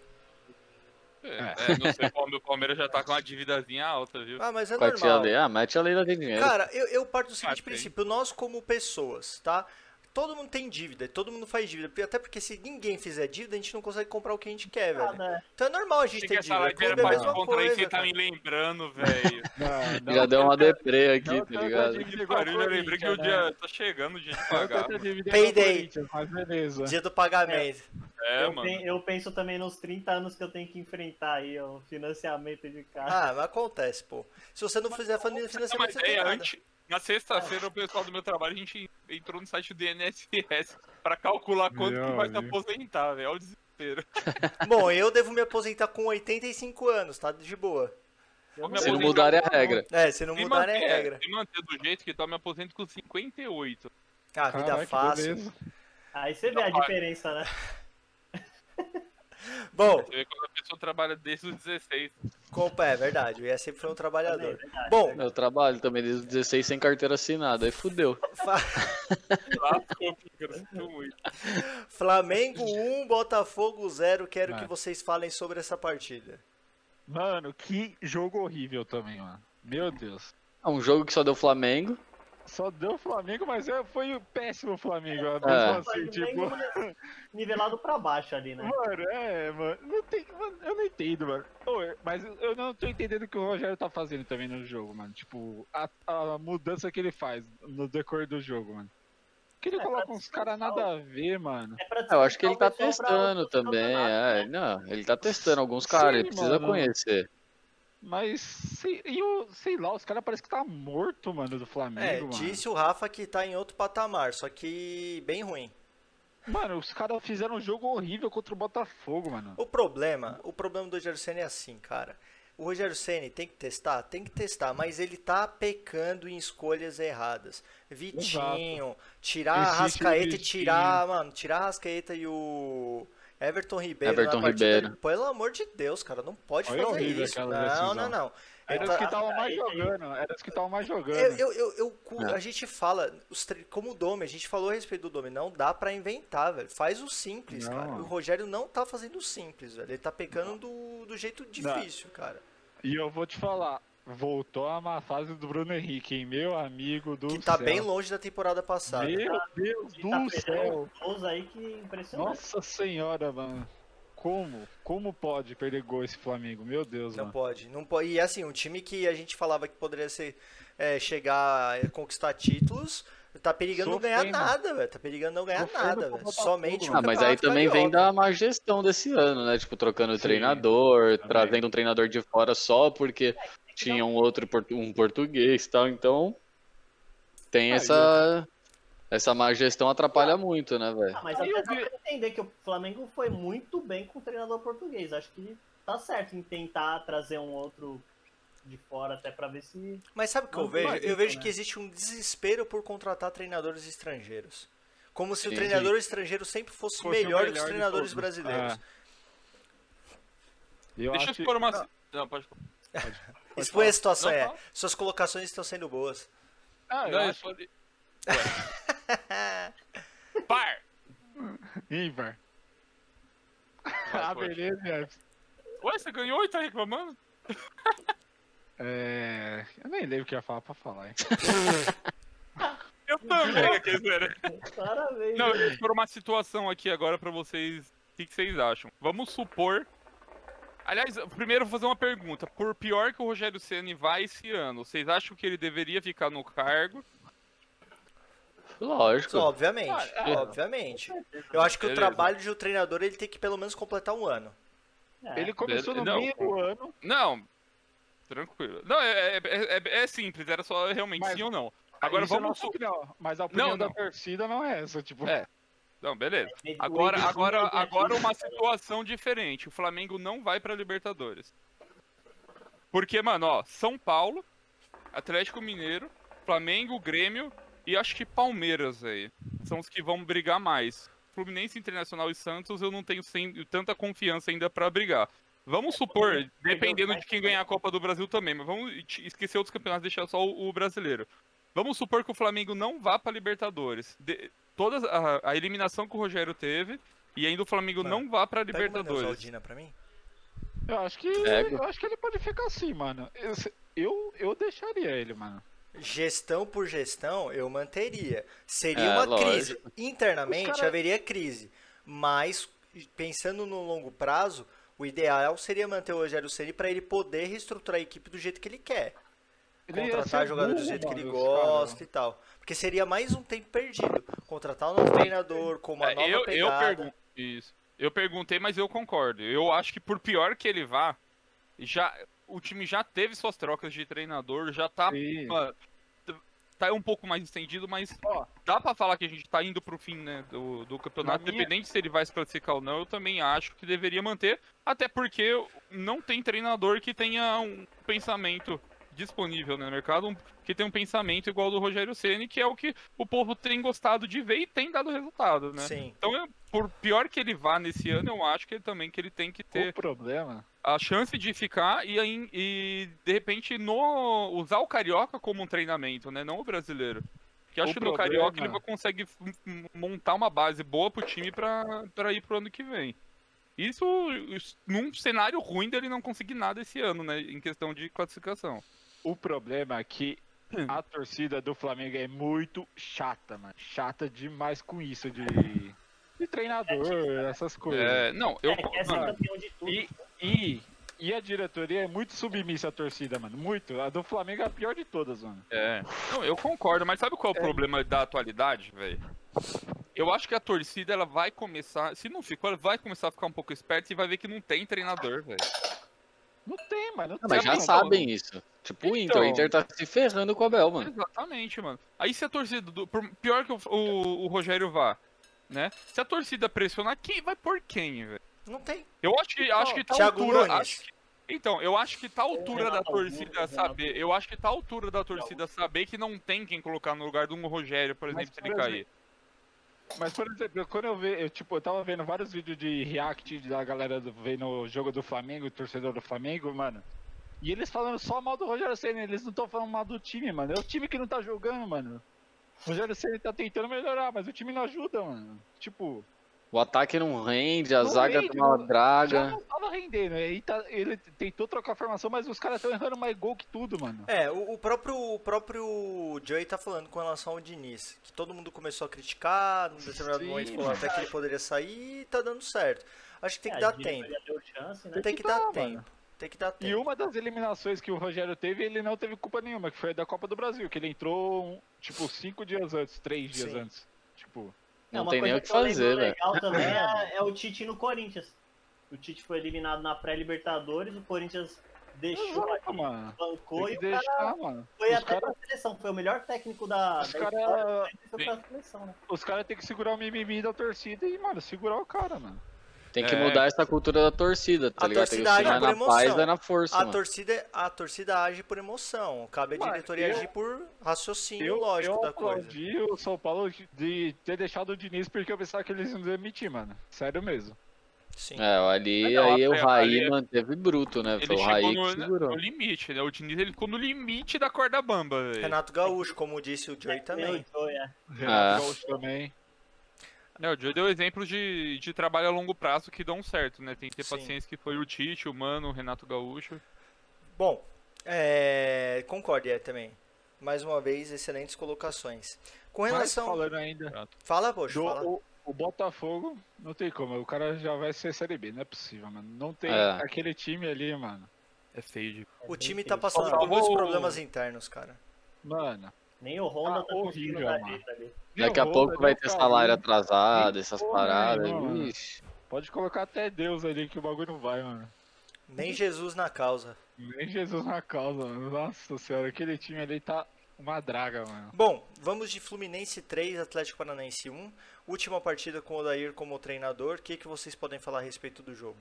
É, é, não sei como o Palmeiras já tá com uma dívidazinha alta, viu? Ah, mas é normal. Leila. Ah, mas a tia Leila tem dinheiro. Cara, eu, eu parto do seguinte Ah, princípio, nós como pessoas, tá? Todo mundo tem dívida, todo mundo faz dívida. Até porque se ninguém fizer dívida, a gente não consegue comprar o que a gente quer, velho. Nada, Então é normal a gente ter que dívida. Clube é a pra mesma coisa, você tá me lembrando, velho. Já deu uma deprê aqui, não tá ligado? igual Cara, eu já lembrei que o Corinthians, né? dia tá chegando o dia de Não pagar. Payday. Mas beleza. Dia do pagamento. É, eu, pen- eu penso também nos 30 anos que eu tenho que enfrentar aí, o financiamento de carro. Ah, mas acontece, pô. Se você não fizer Não, financiamento, mas você não tem é, nada. antes, na sexta-feira, o pessoal do meu trabalho, a gente entrou no site do INSS pra calcular quanto Meu que vai se aposentar, velho. Olha o desespero. Bom, eu devo me aposentar com 85 anos, tá? De boa. Se não mudarem a regra. É, se não Se mudarem a manter- regra. Se manter do jeito que tá, eu me aposento com 58. Ah, vida que fácil. Aí você vê a Não, diferença, né? Bom, Você vê quando a pessoa trabalha desde os 16. compa, é verdade, o IE sempre foi um É trabalhador. verdade. Bom, Eu trabalho também desde os 16 sem carteira assinada. Aí fudeu. Flamengo 1, Botafogo 0. Quero que Vai. vocês falem sobre essa partida. Mano, que jogo horrível também, mano. Meu Deus. É um jogo que só deu Flamengo. Só deu Flamengo, mas é- foi o péssimo Flamengo. Mesmo É. assim, tipo. bem nivelado pra baixo ali, né? Mano, é, mano. Não tem, mano, eu não entendo, mano. Ô, é, mas eu não tô entendendo o que o Rogério tá fazendo também no jogo, mano. Tipo, a, a mudança que ele faz no decorrer do jogo, mano. Que ele É, coloca uns caras nada a ver, mano. É pra Eu acho que ele tá testando também. É, né? não, ele tá testando alguns caras, ele precisa mano. conhecer. Mas, sei, e o, sei lá, os caras parecem que tá morto, mano, do Flamengo, É, mano. disse o Rafa que tá em outro patamar, só que bem ruim. Mano, os caras fizeram um jogo horrível contra o Botafogo, mano. O problema, o problema do Rogério Senna é assim, cara. O Rogério Ceni tem que testar, tem que testar, mas ele tá pecando em escolhas erradas. Vitinho, tirar a Existe o Rascaeta e tirar, mano, tirar a Rascaeta e o Everton Ribeiro Everton na partida. Ribeiro. Pelo amor de Deus, cara, não pode Foi fazer isso. Não, não, não. Era Ele os que estavam mais jogando, era os que estavam mais jogando. eu, eu, eu, eu É. a gente fala, como o Dome, a gente falou a respeito do Dome, não dá pra inventar, velho. Faz o simples, Não. cara. O Rogério não tá fazendo o simples, velho. Ele tá pecando do, do jeito difícil, cara. E eu vou te falar, voltou a má fase do Bruno Henrique, hein? Meu amigo do Que tá céu. bem longe da temporada passada. Meu Deus Ele tá do perdendo céu. gols aí que impressionante. Nossa senhora, mano. Como? Como pode perder gol esse Flamengo? Meu Deus, Não mano. pode, não pode. E assim, um time que a gente falava que poderia ser é, chegar a conquistar títulos, tá perigando não ganhar Sofrendo. nada, velho. Tá perigando não ganhar Sofrendo nada, velho. Somente. Ah, mas aí também vem da má gestão desse ano, né? Tipo, trocando o Sim, treinador, também. trazendo um treinador de fora só porque tinha um outro um português e tal. Então, tem Ah, essa. Essa má gestão atrapalha muito, né, velho? Ah, mas Aí até eu dá pra entender que o Flamengo foi muito bem com o treinador português. Acho que tá certo em tentar trazer um outro de fora até pra ver se. Mas sabe o que eu vejo? Eu vejo né? que existe um desespero por contratar treinadores estrangeiros. Como se o Sim, treinador estrangeiro sempre fosse, Fosse o melhor, que melhor os treinadores brasileiros. É. Eu Deixa eu expor uma. Não, pode Expõe a situação, Não, é. fala. Suas colocações estão sendo boas. Ah, eu Não, acho... Ué. Par! Ímpar. Ah, pode. beleza, Jefferson. Ué, você ganhou e tá reclamando? É... Eu nem lembro o que ia falar pra falar, hein? Eu também, aqui, sério. Parabéns. Não, eu vou expor uma situação aqui agora pra vocês. O que, que vocês acham? Vamos supor. Aliás, primeiro eu vou fazer uma pergunta. Por pior que o Rogério Ceni vai esse ano, vocês acham que ele deveria ficar no cargo? Lógico. Obviamente, Ah, é. obviamente. Eu acho que o Beleza. trabalho de um treinador ele tem que pelo menos completar um ano. É, Ele começou no Não. meio do ano, Não. Tranquilo. Não, é, é, é- é simples, era só realmente Mas- sim ou não. Agora é vamos. opinião, mas a opinião Não, da não. torcida não é essa, tipo... É. Não, beleza. Agora, agora, é agora uma situação diferente. O Flamengo não vai pra Libertadores. Porque, mano, ó, São Paulo, Atlético Mineiro, Flamengo, Grêmio e acho que Palmeiras aí. São os que vão brigar mais. Fluminense, Internacional e Santos eu não tenho sem- tanta confiança ainda pra brigar. Vamos supor, dependendo de quem ganhar a Copa do Brasil também, mas vamos esquecer outros campeonatos, deixar só o brasileiro. Vamos supor que o Flamengo não vá pra Libertadores. De, todas a, a eliminação que o Rogério teve e ainda o Flamengo Mano, não vá pra Pega uma Libertadores. Neosaldina pra mim. Eu acho que. Pego. Eu acho que ele pode ficar assim, mano. Eu, eu, eu deixaria ele, mano. Gestão por gestão, eu manteria. Seria É, uma lógico. crise. Internamente cara- haveria crise. Mas, pensando no longo prazo, o ideal seria manter o Rogério Ceni para ele poder reestruturar a equipe do jeito que ele quer. Contratar jogador do jeito que ele os cara. gosta e tal. Porque seria mais um tempo perdido. Contratar um novo treinador com uma É, nova eu, eu pegada. pergun- isso. Eu perguntei, mas eu concordo. Eu acho que por pior que ele vá, já o time já teve suas trocas de treinador, já tá, tá um pouco mais estendido, mas Ó. dá pra falar que a gente tá indo pro fim, né, do, do campeonato, Na minha- independente se ele vai se classificar ou não, eu também acho que deveria manter, até porque não tem treinador que tenha um pensamento disponível né, no mercado, um- que tem um pensamento igual ao do Rogério Ceni, que é o que o povo tem gostado de ver e tem dado resultado, né? Sim. Então, eu- por pior que ele vá nesse ano, eu acho que ele também que ele tem que O ter problema. a chance de ficar e, e de repente no usar o carioca como um treinamento, né, não o brasileiro. Porque eu acho O que no problema- carioca ele vai m- montar uma base boa pro time pra, pra ir pro ano que vem. Isso, isso num cenário ruim dele não conseguir nada esse ano, né, em questão de classificação. O problema é que a torcida do Flamengo é muito chata, mano. Chata demais com isso de, de treinador, essas coisas. É, não, eu É, mano, campeão de tudo. E, e, e a diretoria é muito submissa à torcida, mano. Muito. A do Flamengo é a pior de todas, mano. É, não, eu concordo, mas sabe qual é o problema da atualidade, velho? Eu acho que a torcida ela vai começar, se não ficou, ela vai começar a ficar um pouco esperta e vai ver que não tem treinador, velho. Não tem, mano. Não Não, tem, mas já mano. sabem isso. Tipo o Inter. O Então. Inter tá se ferrando com o Abel, mano. Exatamente, mano. Aí se a torcida, do, pior que o, o, o Rogério vá, né? Se a torcida pressionar, quem vai por quem, velho? Não tem. Eu acho que, acho que tá Thiago altura, acho que- então, eu acho que tá altura da torcida Augusto, saber, eu acho que tá altura da torcida saber que não tem quem colocar no lugar de um Rogério, por Mas, exemplo, se por ele cair. Mas, por exemplo, quando eu vi, eu, tipo, eu tava vendo vários vídeos de react da galera do, vendo o jogo do Flamengo, torcedor do Flamengo, mano. E eles falando só mal do Rogério Senna, eles não estão falando mal do time, mano. É o time que não tá jogando, mano. O Rogério Senna tá tentando melhorar, mas o time não ajuda, mano. Tipo, O ataque não rende, a Não zaga rende, tá uma draga. não tava rendendo. Aí tá, ele tentou trocar a formação, mas os caras estão errando mais gol que tudo, mano. É, o, o próprio, o próprio Joey tá falando com relação ao Diniz, que todo mundo começou a criticar, num determinado Sim, momento falou até que ele poderia sair e tá dando certo. Acho que tem que É, dar tempo. chance, né? Tem que que dar dar, tempo. mano. Tem que dar E tempo. uma das eliminações que o Rogério teve, ele não teve culpa nenhuma, que foi a da Copa do Brasil, que ele entrou, tipo, cinco dias antes, três dias Sim. antes. Tipo, É, Não uma tem nem coisa o que lembro fazer, velho. legal também é, é o Tite no Corinthians. O Tite foi eliminado na pré-Libertadores, o Corinthians deixou Exato, aqui, mano. bancou e que o cara mano. foi Os até caras pra seleção. Foi o melhor técnico da, Os da cara- história, foi pra seleção, né? os cara têm que segurar o mimimi da torcida e, mano, segurar o cara, mano. Tem que É. mudar essa cultura da torcida, tá A ligado? Tem que torcida age por na paz, emoção. vai na força, A mano. torcida, a torcida age por emoção. Cabe a diretoria eu- agir por raciocínio Eu, lógico eu da coisa. aplaudi o São Paulo de ter deixado o Diniz porque eu pensava que eles iam demitir, mano. Sério mesmo. Sim. É, ali, Não, aí o Raí ali- manteve bruto, né? Ele Foi o Raí chegou que no, segurou. no limite, né? O Diniz ele ficou no limite da corda bamba, velho. Renato Gaúcho, como disse o Joey também. Joey, é. Renato Gaúcho também. É, o Joe deu exemplos de, de trabalho a longo prazo que dão certo, né? Tem que ter Sim. paciência que foi o Tite, o Mano, o Renato Gaúcho. Bom, é, concordo é, também. Mais uma vez, excelentes colocações. Com Mas relação. falando ainda, Fala, poxa, do, fala. o, o Botafogo, não tem como, o cara já vai ser Série B, não é possível, mano. Não tem É. aquele time ali, mano. É feio de... O É time tá passando por muitos problemas internos, cara. Mano, Nem o Honda Ah, tá conseguindo horrível, mano. ali. Daqui a o pouco vai ter salário atrasado, Nem essas porra paradas. Ixi. Pode colocar até Deus ali que o bagulho não vai, mano. Nem Jesus na causa. Nem Jesus na causa, mano. Nossa senhora, aquele time ali tá uma draga, mano. Bom, vamos de Fluminense 3, Atlético Paranaense 1. Última partida com o Odair como treinador. O que, que vocês podem falar a respeito do jogo?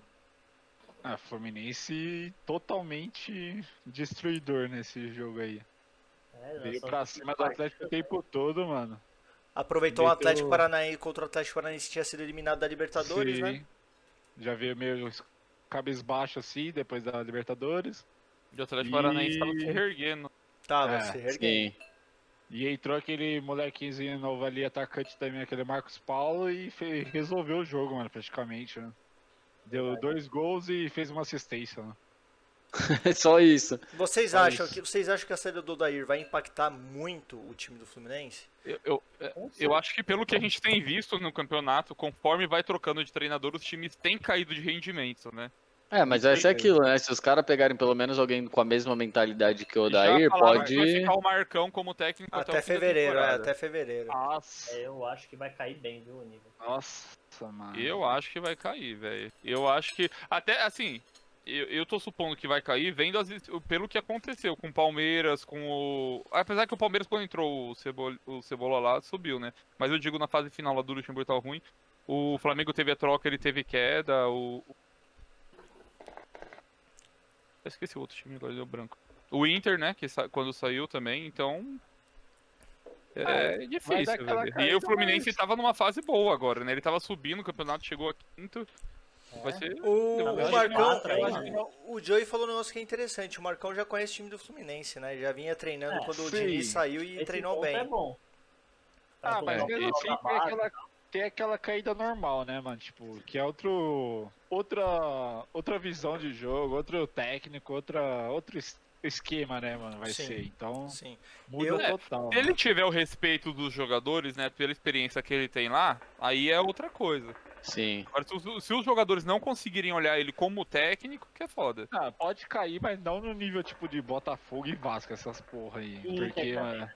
Ah, Fluminense totalmente destruidor nesse jogo aí. É, Veio pra cima do Atlético o tempo todo, mano. Aproveitou o Meteu- Atlético Paranaense contra o Atlético Paranaense que tinha sido eliminado da Libertadores, Sim. né? Já veio meio cabisbaixo assim, depois da Libertadores. O Atlético E- Paranaense tava se reerguendo. Tava, É, se erguendo. Sim. E entrou aquele molequinho novo ali, atacante também, aquele Marcos Paulo, e fe- resolveu o jogo, mano, praticamente, né? Deu dois gols e fez uma assistência, né? É só isso. Vocês Só acham isso. que vocês acham que a saída do Odair vai impactar muito o time do Fluminense? Eu, eu, eu acho que pelo que a gente tem visto no campeonato, conforme vai trocando de treinador, os times têm caído de rendimento, né? É, mas essa é aquilo, né? Se os caras pegarem pelo menos alguém com a mesma mentalidade que o Odair, pode. Vai ficar o Marcão como técnico até, Até fevereiro, é, até fevereiro. Nossa, É, eu acho que vai cair bem, viu, o nível. nossa, mano. Eu acho que vai cair, velho. Eu acho que. Até assim. Eu, eu tô supondo que vai cair vendo as, pelo que aconteceu com o Palmeiras, com o. Apesar que o Palmeiras, quando entrou o Cebola, o Cebola lá, subiu, né? Mas eu digo na fase final lá do Luxemburgo tava ruim. O Flamengo teve a troca, ele teve queda. O. Eu esqueci o outro time, agora deu branco. O Inter, né? Que sa- quando saiu também, então. É difícil, dar aquela velho. E o Fluminense mas- tava numa fase boa agora, né? Ele tava subindo, o campeonato chegou a quinto. Vai ser. O, o acho Marcão, o Joey falou um negócio que é interessante. O Marcão já conhece o time do Fluminense, né? Já vinha treinando É, quando o sim. Diniz saiu e Esse treinou ponto bem. é bom. Ah, Pra mas colocar mesmo o assim pessoal tem aquela, tem aquela caída normal, né, mano? Tipo, que é outro. Outra. Outra visão de jogo, outro técnico, outra, outro es- esquema, né, mano? Vai Sim. ser. Então, Sim. muda Eu- total. Se ele tiver o respeito dos jogadores, né? Pela experiência que ele tem lá, aí é outra coisa. Sim. Agora, se os, se os jogadores não conseguirem olhar ele como técnico, que é foda. Ah, pode cair, mas não no nível tipo de Botafogo e Vasco, essas porra aí. Porque, Inter mano,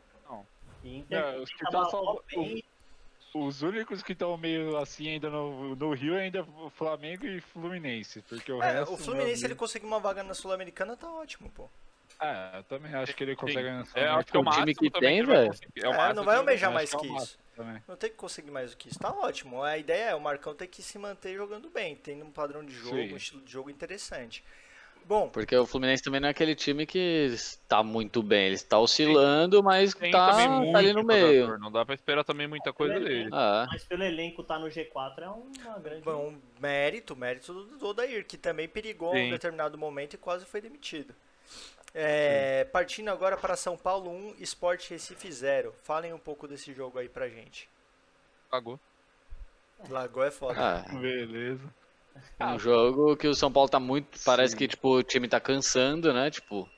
Inter Não, os que tá só- bem, os únicos que estão meio assim ainda no, no Rio é ainda o Flamengo e Fluminense. Porque o É, resto. o Fluminense, ele conseguir uma vaga na Sul-Americana, tá ótimo, pô. É, eu também acho que ele consegue É, acho que é o O time que tem, velho. É, o máximo não vai que almejar mais que é o que isso. máximo também. Não tem que conseguir mais do que isso. Tá ótimo. A ideia é o Marcão ter que se manter jogando bem, tendo um padrão de jogo, Sim. um estilo de jogo interessante. Bom, Porque o Fluminense também não é aquele time que está muito bem. Ele está oscilando, mas Tem tá, tá muito ali no jogador, meio. Não dá pra esperar também muita coisa Ele- dele. Ah, mas pelo elenco tá no G4 é uma grande. bom mérito, mérito do, do Odair, que também perigou em um determinado momento e quase foi demitido. É, partindo agora para São Paulo 1, Sport Recife 0. Falem um pouco desse jogo aí pra gente. Pagou. Lagoa é foda. ah, Beleza. um jogo que o São Paulo tá muito. Parece Sim. que tipo, o time tá cansando, né? Tipo,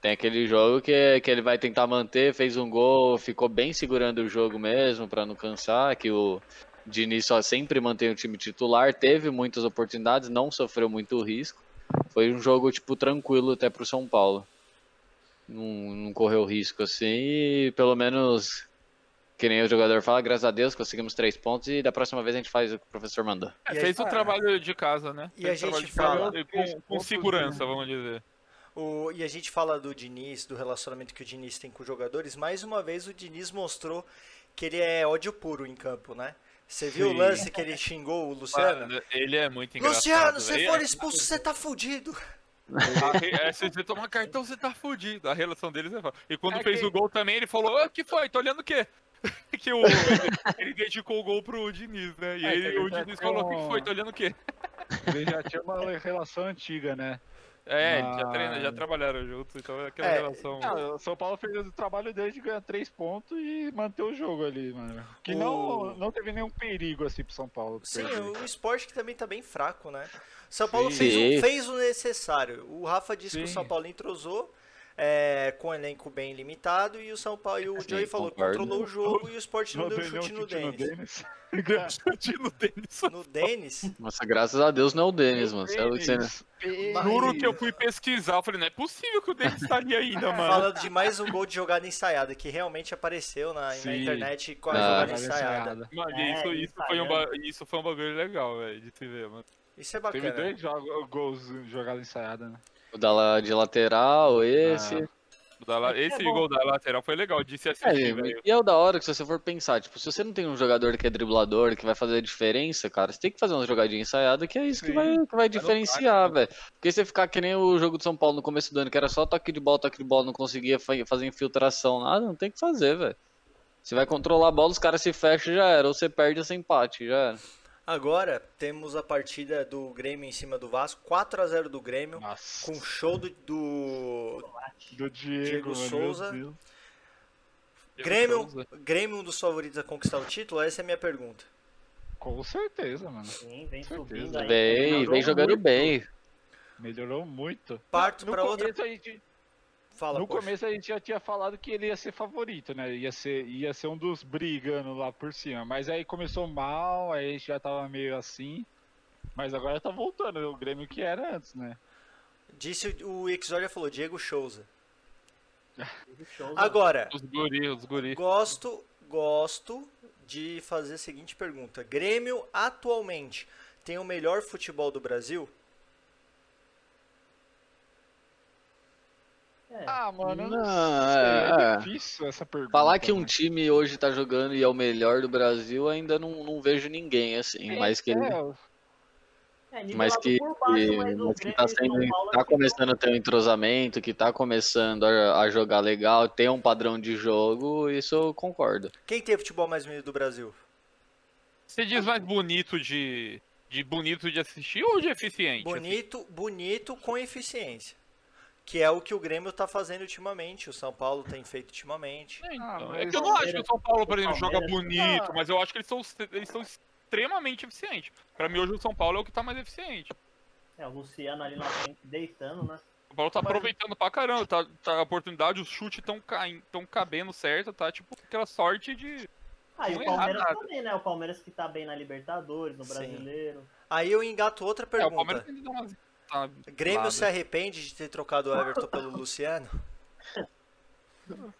tem aquele jogo que, que ele vai tentar manter, fez um gol, ficou bem segurando o jogo mesmo pra não cansar. Que o Diniz só sempre mantém o time titular, teve muitas oportunidades, não sofreu muito risco. Foi um jogo, tipo, tranquilo até pro São Paulo. Não, não correu risco assim e pelo menos. Que nem o jogador fala, graças a Deus conseguimos três pontos e da próxima vez a gente faz o que o professor mandou. É, fez o trabalho de casa, né? E Fez a gente de casa fala- e com, com segurança, vamos dizer. O- e a gente fala do Diniz, do relacionamento que o Diniz tem com os jogadores. Mais uma vez, o Diniz mostrou que ele é ódio puro em campo, né? Você viu o Sim. lance que ele xingou o Luciano? Mano, ele é muito engraçado. Luciano, se for expulso, você tá fudido. É, se você tomar cartão, você tá fudido. A relação deles é foda. E quando É fez que- o gol também, ele falou: O que foi? Tô olhando o quê? que o, ele, ele dedicou o gol pro Diniz, né? E É, ele o já Diniz falou: O que foi? Tô olhando o quê? Ele já tinha uma relação antiga, né? É, eles já, treina, já trabalharam juntos, então é aquela É, relação. O São Paulo fez o trabalho dele de ganhar três pontos e manter o jogo ali, mano. Que O- não, não teve nenhum perigo assim pro São Paulo. Sim, o esporte que também tá bem fraco, né? São Paulo Sim. fez, o, Sim. fez o necessário. O Rafa disse que o Sim. São Paulo entrosou. É, com um elenco bem limitado e o São Paulo e o Sim, Joey falou que controlou o jogo e o Sport não, deu deu chute no chute no Denis. Denis. Chute no Denis. No Denis? Nossa, graças a Deus não é o Denis, mano. É Denis, Juro que eu fui pesquisar. Eu falei: Não é possível que o Denis tá ali ainda, mano. Falando de mais um gol de jogada ensaiada, que realmente apareceu na, na internet com a Ah. jogada ensaiada. Mano, É, isso, isso, foi um, isso foi um bagulho legal, velho, de se ver, mano. Isso é Teve bacana. dois jogos, gols jogada ensaiada, né? O da de lateral, esse. Ah. La- É é Esse bom. gol da lateral foi legal de se É, assistir, velho. e é o da hora que se você for pensar, tipo, se você não tem um jogador que é driblador, que vai fazer a diferença, cara, você tem que fazer uma jogadinha ensaiada, que é isso que vai, que vai diferenciar, tático, velho. Porque você ficar que nem o jogo de São Paulo no começo do ano, que era só toque de bola, toque de bola, não conseguia fa- fazer infiltração, nada, não tem que fazer, velho. Você vai controlar a bola, os caras se fecham já era, ou você perde esse empate, já era. Agora temos a partida do Grêmio em cima do Vasco, 4 a 0 do Grêmio, Nossa. com show do, do Do Diego, Diego Souza. Diego Grêmio, Souza. Grêmio um dos favoritos a conquistar o título? Essa é a minha pergunta. Com certeza, mano. Sim, vem Certeza. subindo aí. Bem, melhorou vem jogando muito. bem. Melhorou muito. Parto pra outra. a gente, Fala, no poxa. começo a gente já tinha falado que ele ia ser favorito, né? Ia ser, ia ser um dos brigando lá por cima. Mas aí começou mal, aí a gente já tava meio assim. Mas agora tá voltando, o Grêmio que era antes, né? Disse o, Exódia falou, Diego Souza. Agora, Os guri, os guri. gosto, gosto de fazer a seguinte pergunta. Grêmio atualmente tem o melhor futebol do Brasil? É, Ah, mano, não, Não, sei, é, é é. difícil essa pergunta. Falar que um né? time hoje tá jogando e é o melhor do Brasil, ainda não, não vejo ninguém assim. Mas que, ele- É, é, mas que, baixo, mas mas que tá, sendo, Paulo tá aqui começando a ter um entrosamento, que tá começando a, a jogar legal, tem um padrão de jogo, isso eu concordo. Quem tem o futebol mais bonito do Brasil? Você diz mais bonito de. de bonito de assistir ou de eficiente? Bonito, bonito com eficiência. Que é o que o Grêmio tá fazendo ultimamente, o São Paulo tem feito ultimamente. É, Ah, então. mas é que eu não acho que o São Paulo, por exemplo, joga Palmeiras- bonito, mas eu acho que eles são, eles são extremamente eficientes. Pra mim, hoje o São Paulo é o que tá mais eficiente. É, o Luciano ali na frente deitando, né? O São Paulo tá aproveitando pra caramba, tá, tá a oportunidade, os chutes tão, caindo, tão cabendo certo, tá tipo aquela sorte de. Ah, e o Palmeiras nada. também, né? O Palmeiras que tá bem na Libertadores, no Sim. Brasileiro. Aí eu engato outra É, o pergunta. Palmeiras ainda dá umas. Tá, Grêmio lado. se arrepende de ter trocado o Everton pelo Luciano?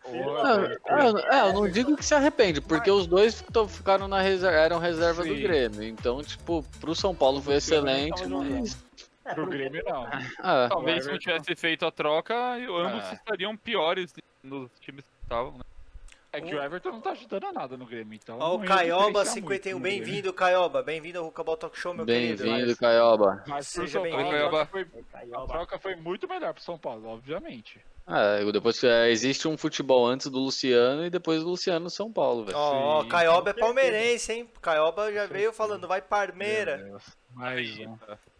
É, é, eu não digo que se arrepende, porque os dois ficaram na reserva, eram reserva do Sim. Grêmio. Então, tipo, pro São Paulo foi excelente, mas. É, Pro Grêmio não. É, Talvez se não tivesse feito a troca, ambos É. estariam piores nos times que estavam, né? É que o Everton não tá ajudando a nada no Grêmio, então. Ó, o Caioba diferenciar 51, muito no Grêmio. bem-vindo, Caioba. Bem-vindo ao Rucabal Talk Show, meu querido. bem-vindo, Caioba. Mas Seja bem-vindo. a troca, foi, a Caioba. troca foi muito melhor pro São Paulo, obviamente. É, depois é, existe um futebol antes do Luciano e depois do Luciano no São Paulo, velho. Ó, Sim, Caioba é palmeirense, hein? Caioba já veio falando, vai Parmeira. Meu Deus. Mais um.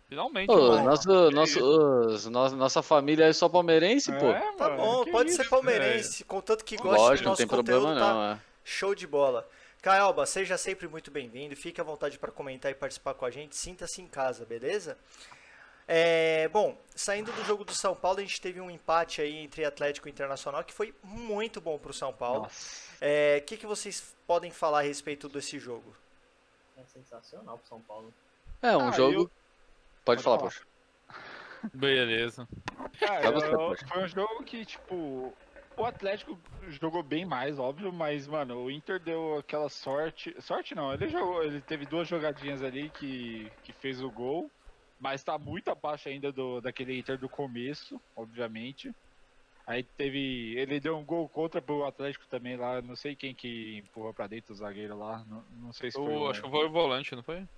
Finalmente, Ô, mano. nosso, nosso, os- nossa, nossa família é só palmeirense, pô. É, Tá mano, bom, pode isso, ser palmeirense, contanto que goste do Lógico, não nosso tem conteúdo, problema tá não, é. show de bola. Caioba, seja sempre muito bem-vindo, fique à vontade para comentar e participar com a gente, sinta-se em casa, beleza? É, bom, saindo do jogo do São Paulo, a gente teve um empate aí entre Atlético e Internacional que foi muito bom pro São Paulo. Nossa. É, O que, que vocês podem falar a respeito desse jogo? É sensacional pro São Paulo. É, um Ah, jogo. eu- Pode Pode falar, falar. poxa. Beleza. Cara, você, foi um jogo que, tipo, o Atlético jogou bem mais, óbvio, mas, mano, o Inter deu aquela sorte. Sorte não, ele jogou, ele teve duas jogadinhas ali que, que fez o gol, mas tá muito abaixo ainda do, daquele Inter do começo, obviamente. Aí teve. Ele deu um gol contra pro Atlético também lá, não sei quem que empurrou pra dentro o zagueiro lá. Não, não sei se foi. Eu, o- acho que foi o volante, não foi?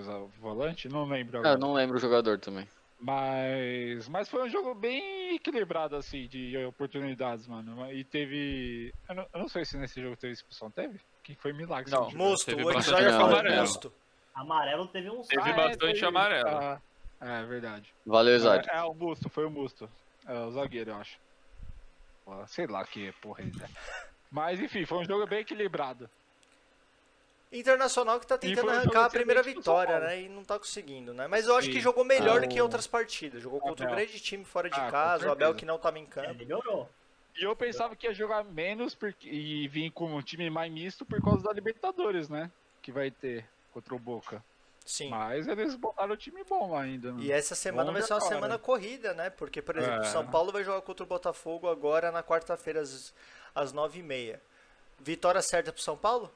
Foi o volante? Não lembro É, agora. eu não lembro o jogador também. Mas, mas foi um jogo bem equilibrado, assim, de oportunidades, mano. E teve. Eu não, eu não sei se nesse jogo teve expulsão. Teve? Que foi milagre. Não. Mosto, o Exódia falou amarelo. Mosto. Amarelo teve uns. Teve é, bastante teve- amarelo. Ah, é verdade. Valeu, Exódio. É, é, o Musto, foi o Musto. É, o zagueiro, eu acho. Sei lá que porra ele é. Mas enfim, foi um jogo bem equilibrado. Internacional que tá tentando arrancar a primeira pro São vitória, né? E não tá conseguindo, né? Mas eu acho que jogou melhor do que em Ah, outras partidas. Jogou contra um grande time fora de Ah, casa, o Abel que não tava em É, campo. melhorou. E eu pensava que ia jogar menos porque, e vir com um time mais misto por causa da Libertadores, né? Que vai ter contra o Boca. Sim. Mas eles botaram o time bom ainda. né? E essa semana Vamos vai ser uma agora. semana corrida, né? Porque, por exemplo, o É. São Paulo vai jogar contra o Botafogo agora na quarta-feira, às, às 9h30. Vitória certa pro São Paulo?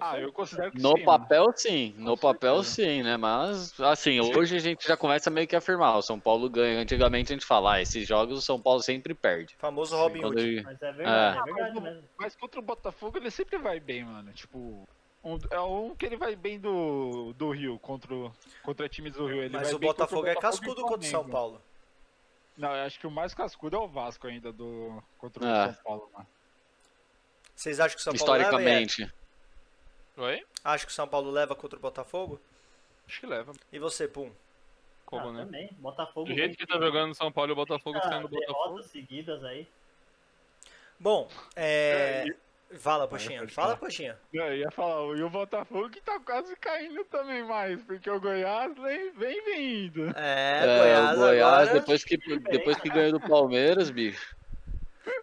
Ah, eu considero que No sim, papel, sim. No Com papel, certeza. sim, né? Mas, assim, hoje a gente já começa meio que a afirmar. O São Paulo ganha. Antigamente a gente fala, ah, esses jogos o São Paulo sempre perde. Famoso Sim, Robin Hood. ele- Mas é verdade, É. é, verdade mas, mesmo. mas contra o Botafogo ele sempre vai bem, mano. Tipo, um- é um que ele vai bem do, do Rio, contra, o- contra times do Rio. Ele Mas vai o Botafogo é Botafogo e cascudo contra o São. Paulo. Não, eu acho que o mais cascudo é o Vasco ainda do, contra o É. São Paulo, mano. Vocês acham que o São Paulo leva, é? Oi? Acha que o São Paulo leva contra o Botafogo? Acho que leva. E você, Pum? Como, ah, né? Também. Botafogo. Do jeito que tá jogando o São Paulo e o Botafogo sendo o Botafogo. seguidas aí. Bom, é. É, e- Fala, Poxinha. Fala. Poxinha. Eu ia falar, e o Botafogo que tá quase caindo também mais, porque o Goiás vem, vem vindo. É, É, Goiás, o Goiás, agora... depois, que, depois que ganhou do Palmeiras, bicho.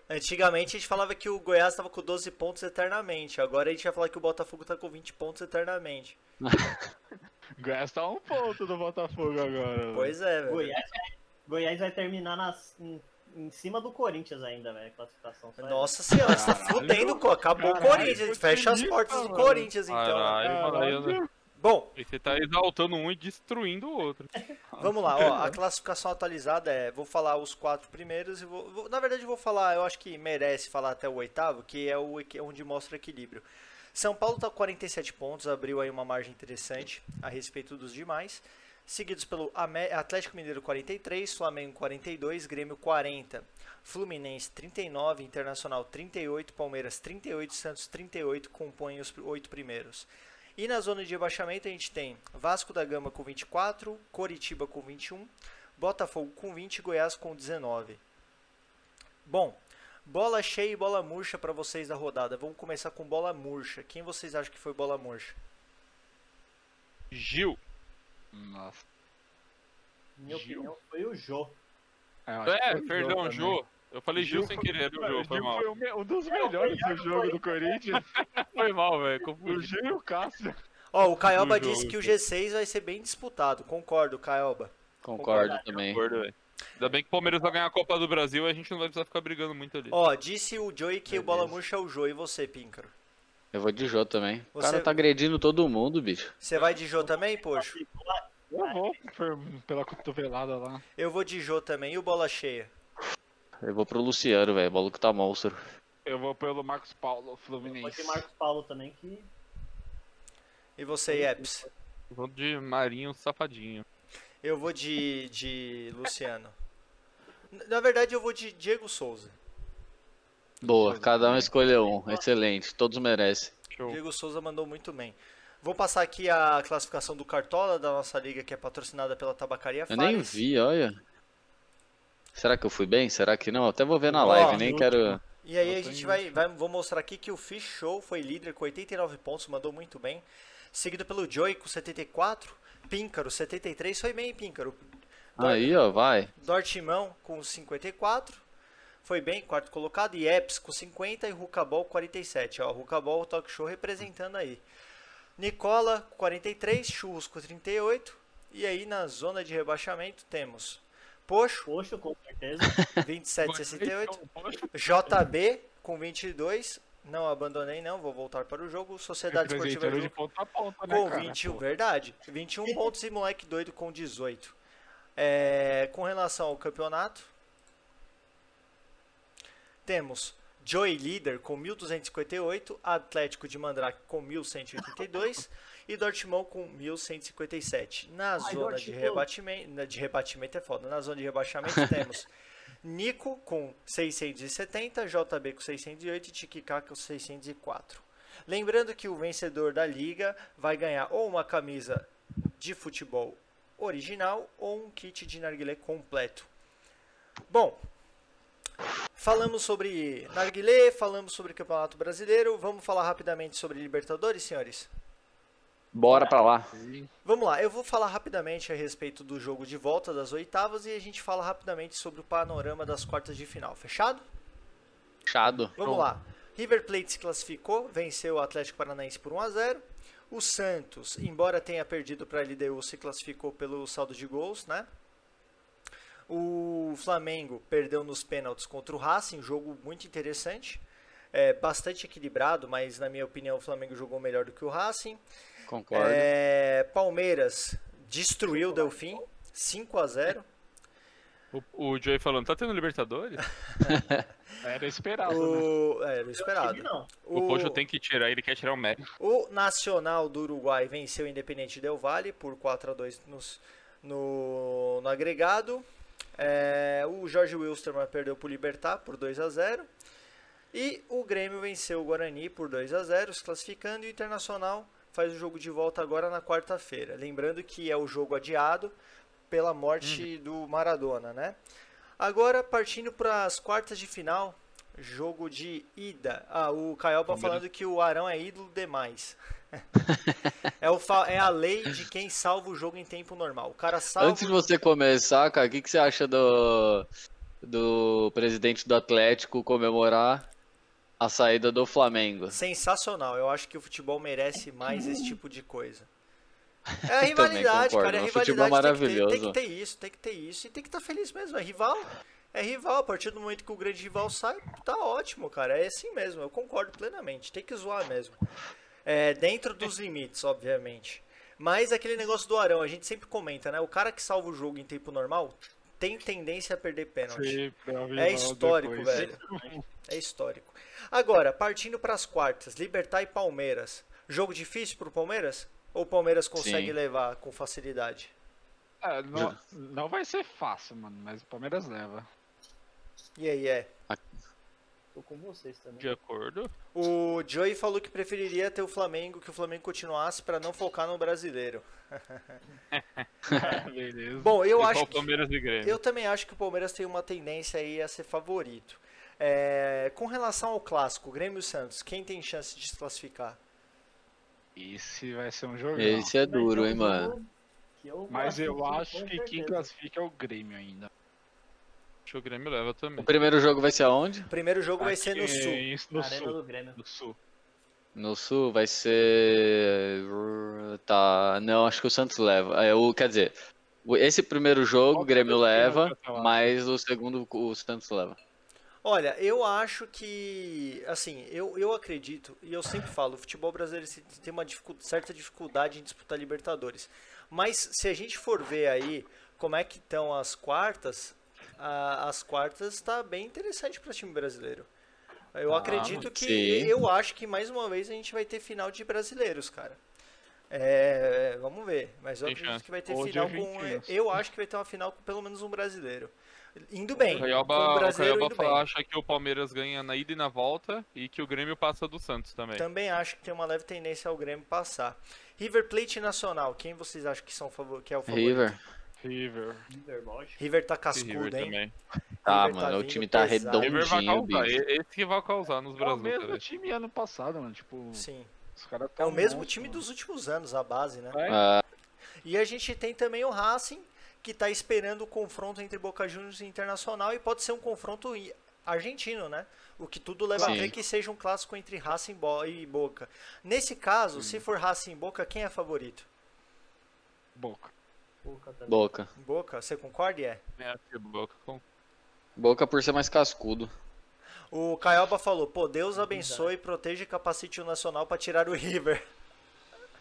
Antigamente a gente falava que o Goiás tava com 12 pontos eternamente. Agora a gente vai falar que o Botafogo tá com 20 pontos eternamente. O Goiás tá um ponto do Botafogo agora. Pois é, velho. Goiás, vai- Goiás vai terminar nas, em, em cima do Corinthians ainda, velho. Classificação. só é- Nossa senhora, você tá fudendo, acabou o Caralho, Corinthians. Fecha as portas do. Corinthians, então. Caralho, Caralho. Caralho. Bom, E você tá exaltando um e destruindo o outro. vamos lá, ó. A classificação atualizada é. Vou falar os quatro primeiros e vou. vou- na verdade, eu vou falar, eu acho que merece falar até o oitavo, que é o onde mostra o equilíbrio. São Paulo tá com 47 pontos, abriu aí uma margem interessante a respeito dos demais. Seguidos pelo Atlético Mineiro 43, Flamengo 42, Grêmio 40, Fluminense 39, Internacional 38, Palmeiras 38, Santos 38 compõem os oito primeiros. E na zona de rebaixamento a gente tem Vasco da Gama com 24, Coritiba com 21, Botafogo com 20 e Goiás com 19. Bom, bola cheia e bola murcha para vocês da rodada. Vamos começar com bola murcha. Quem vocês acham que foi bola murcha? Gil. Nossa. Minha Gil. opinião foi o Jô. É, o perdão. Jô. Eu falei Gil, sem foi- querer, o Mano, Jô, o foi Gil mal. foi o um dos melhores do jogo do Corinthians. Foi mal, velho. O. Gil e o Cássio. Ó, o Caioba jogo, disse que o G6 vai ser bem disputado. Concordo, Caioba. Concordo também. Concordo, velho. Ainda bem que o Palmeiras vai ganhar a Copa do Brasil e a gente não vai precisar ficar brigando muito ali. Ó, disse o Joey que o bola Beleza. murcha é o Jô e você, Píncaro. Eu vou de Jô também. O Você- cara tá agredindo todo mundo, bicho. Você vai de Jô também, poxa? Eu vou pela cotovelada lá. Eu vou de Jô também. E o bola cheia? Eu vou pro Luciano, velho. O maluco tá monstro. Eu vou pelo Marcos Paulo, Fluminense. de Marcos Paulo também, que E você, Eps? Vou de Marinho Safadinho. Eu vou de, de Luciano. Na verdade, eu vou de Diego Souza. Boa, cada um escolheu um. Excelente, todos merecem. Show. Diego Souza mandou muito bem. Vou passar aqui a classificação do Cartola da nossa liga, que é patrocinada pela Tabacaria Eu Fares. nem vi, olha. Será que eu fui bem? Será que não? Até vou ver na Ó, live, nem no quero. E aí Eu a gente vai, vai, vou mostrar aqui que o Fish Show foi líder com 89 pontos, mandou muito bem. Seguido pelo Joey com 74, Píncaro 73, foi bem, Píncaro. Aí, ó, vai. Dortimão com 54, foi bem, quarto colocado. E Eps com 50 e Rucabol 47. Ó, Rucabol Talk Show representando aí. Nicola 43, Churros com 38. E aí na zona de rebaixamento temos Poxo Poxo, com certeza. 27,68. JB com 22. Não abandonei, não. Vou voltar para o jogo. Sociedade Esportiva de Ju ponta a ponta, né, com cara? 21. Pô. Verdade. 21 pontos e moleque doido com 18. É, com relação ao campeonato, temos Joey líder com 1.258, Atlético de Mandrake com 1.182 e Dortmund com 1.157. Na zona de rebatimento, de rebatimento é foda. Na zona de rebaixamento temos Nico com 670, JB com 608 e Tiquiká com 604. Lembrando que o vencedor da liga vai ganhar ou uma camisa de futebol original ou um kit de narguilé completo. Bom, falamos sobre narguilé, falamos sobre Campeonato Brasileiro, vamos falar rapidamente sobre Libertadores, senhores? Bora pra lá. Vamos lá, eu vou falar rapidamente a respeito do jogo de volta das oitavas e a gente fala rapidamente sobre o panorama das quartas de final, fechado? Chado. Vamos lá. River Plate se classificou, venceu o Atlético Paranaense por 1 a 0. O Santos, embora tenha perdido para a LDU, se classificou pelo saldo de gols, né? O Flamengo perdeu nos pênaltis contra o Racing, jogo muito interessante. É, bastante equilibrado, mas na minha opinião o Flamengo jogou melhor do que o Racing. Concordo. É, Palmeiras destruiu o Delfim, 5 a 0. O, o Joey falando, tá tendo Libertadores? Era esperado, né? O, é, era o esperado. Não. O, Poxa tem que tirar, ele quer tirar o mérito. O Nacional do Uruguai venceu o Independente Del Valle por 4 a 2 nos, no, no agregado. É, o Jorge Wilstermann perdeu para o Libertar por 2 a 0. E o Grêmio venceu o Guarani por 2 a 0 se classificando, e o Internacional faz o jogo de volta agora na quarta-feira. Lembrando que é o jogo adiado pela morte do Maradona, né? Agora, partindo para as quartas de final, jogo de ida. Ah, o Caioba falando que o Arão é ídolo demais. é, o é a lei de quem salva o jogo em tempo normal. O cara salva. Antes de você começar, cara, o que, que você acha do, do presidente do Atlético comemorar a saída do Flamengo? Sensacional. Eu acho que o futebol merece mais esse tipo de coisa. É a rivalidade, cara. É a futebol é rivalidade tem que, ter, tem maravilhoso. que ter isso, tem que ter isso. E tem que estar feliz mesmo. É rival. É rival. A partir do momento que o grande rival sai, tá ótimo, cara. É assim mesmo. Eu concordo plenamente. Tem que zoar mesmo. É, dentro dos limites, obviamente. Mas aquele negócio do Arão, a gente sempre comenta, né? O cara que salva o jogo em tempo normal tem tendência a perder pênalti. A É histórico, depois. velho. É histórico. Agora, partindo para as quartas, Libertar e Palmeiras. Jogo difícil pro Palmeiras? Ou o Palmeiras consegue Sim. levar com facilidade? É, não, não vai ser fácil, mano, mas o Palmeiras leva. E aí, é? Tô com vocês também. De acordo. O Joey falou que preferiria ter o Flamengo, que o Flamengo continuasse para não focar no brasileiro. Beleza. Bom, eu Igual acho o que, Palmeiras e Grêmio. eu também acho que o Palmeiras tem uma tendência aí a ser favorito. É, com relação ao clássico, Grêmio e Santos, quem tem chance de se classificar? Esse vai ser um jogão. Esse é Vai duro, hein, jogo mano. eu Mas eu acho que quem classifica é o Grêmio ainda. Acho que o Grêmio leva também. O primeiro jogo vai ser aonde? O primeiro jogo vai Aqui ser no Sul. em- No Arena sul. do Grêmio. No sul. No Sul vai ser. Tá. Não, acho que o Santos leva. É, o, quer dizer, esse primeiro jogo o é Grêmio o leva, mas o segundo o Santos leva. Olha, eu acho que, assim, eu, eu acredito, e eu sempre falo, o futebol brasileiro tem uma dificu- certa dificuldade em disputar Libertadores. Mas se a gente for ver aí como é que estão as quartas, a- as quartas está bem interessante para o time brasileiro. Eu Ah, acredito que, sim. eu acho que mais uma vez a gente vai ter final de brasileiros, cara. É, vamos ver, mas eu acredito chance. que vai ter de final com, eu acho que vai ter uma final com pelo menos um brasileiro. Indo bem, O o Caioba, o brasileiro Caioba indo bem. acha que o Palmeiras ganha na ida e na volta e que o Grêmio passa do Santos também. Também acho que tem uma leve tendência ao Grêmio passar. River Plate Nacional, quem vocês acham que, são favor... que é o favorito? River. River. River, tá cascudo, River hein? também. Tá, River tá mano, o vindo time tá pesado. River vai redondinho, bicho. e- Esse que vai causar nos É o mesmo time ano passado, mano. Tipo, Sim. os caras É o mesmo monstro, time mano. dos últimos anos, a base, né? É, Ah, E a gente tem também o Racing, que tá esperando o confronto entre Boca Juniors e Internacional, e pode ser um confronto argentino, né? O que tudo leva a Sim. crer que seja um clássico entre Racing e Boca. Nesse caso, se for Racing e Boca, quem é favorito? Boca. Boca também. Boca. Boca, você concorda, é? É, que Boca Boca por ser mais cascudo. O Caioba falou, pô, Deus abençoe, proteja e capacite o Nacional pra tirar o River.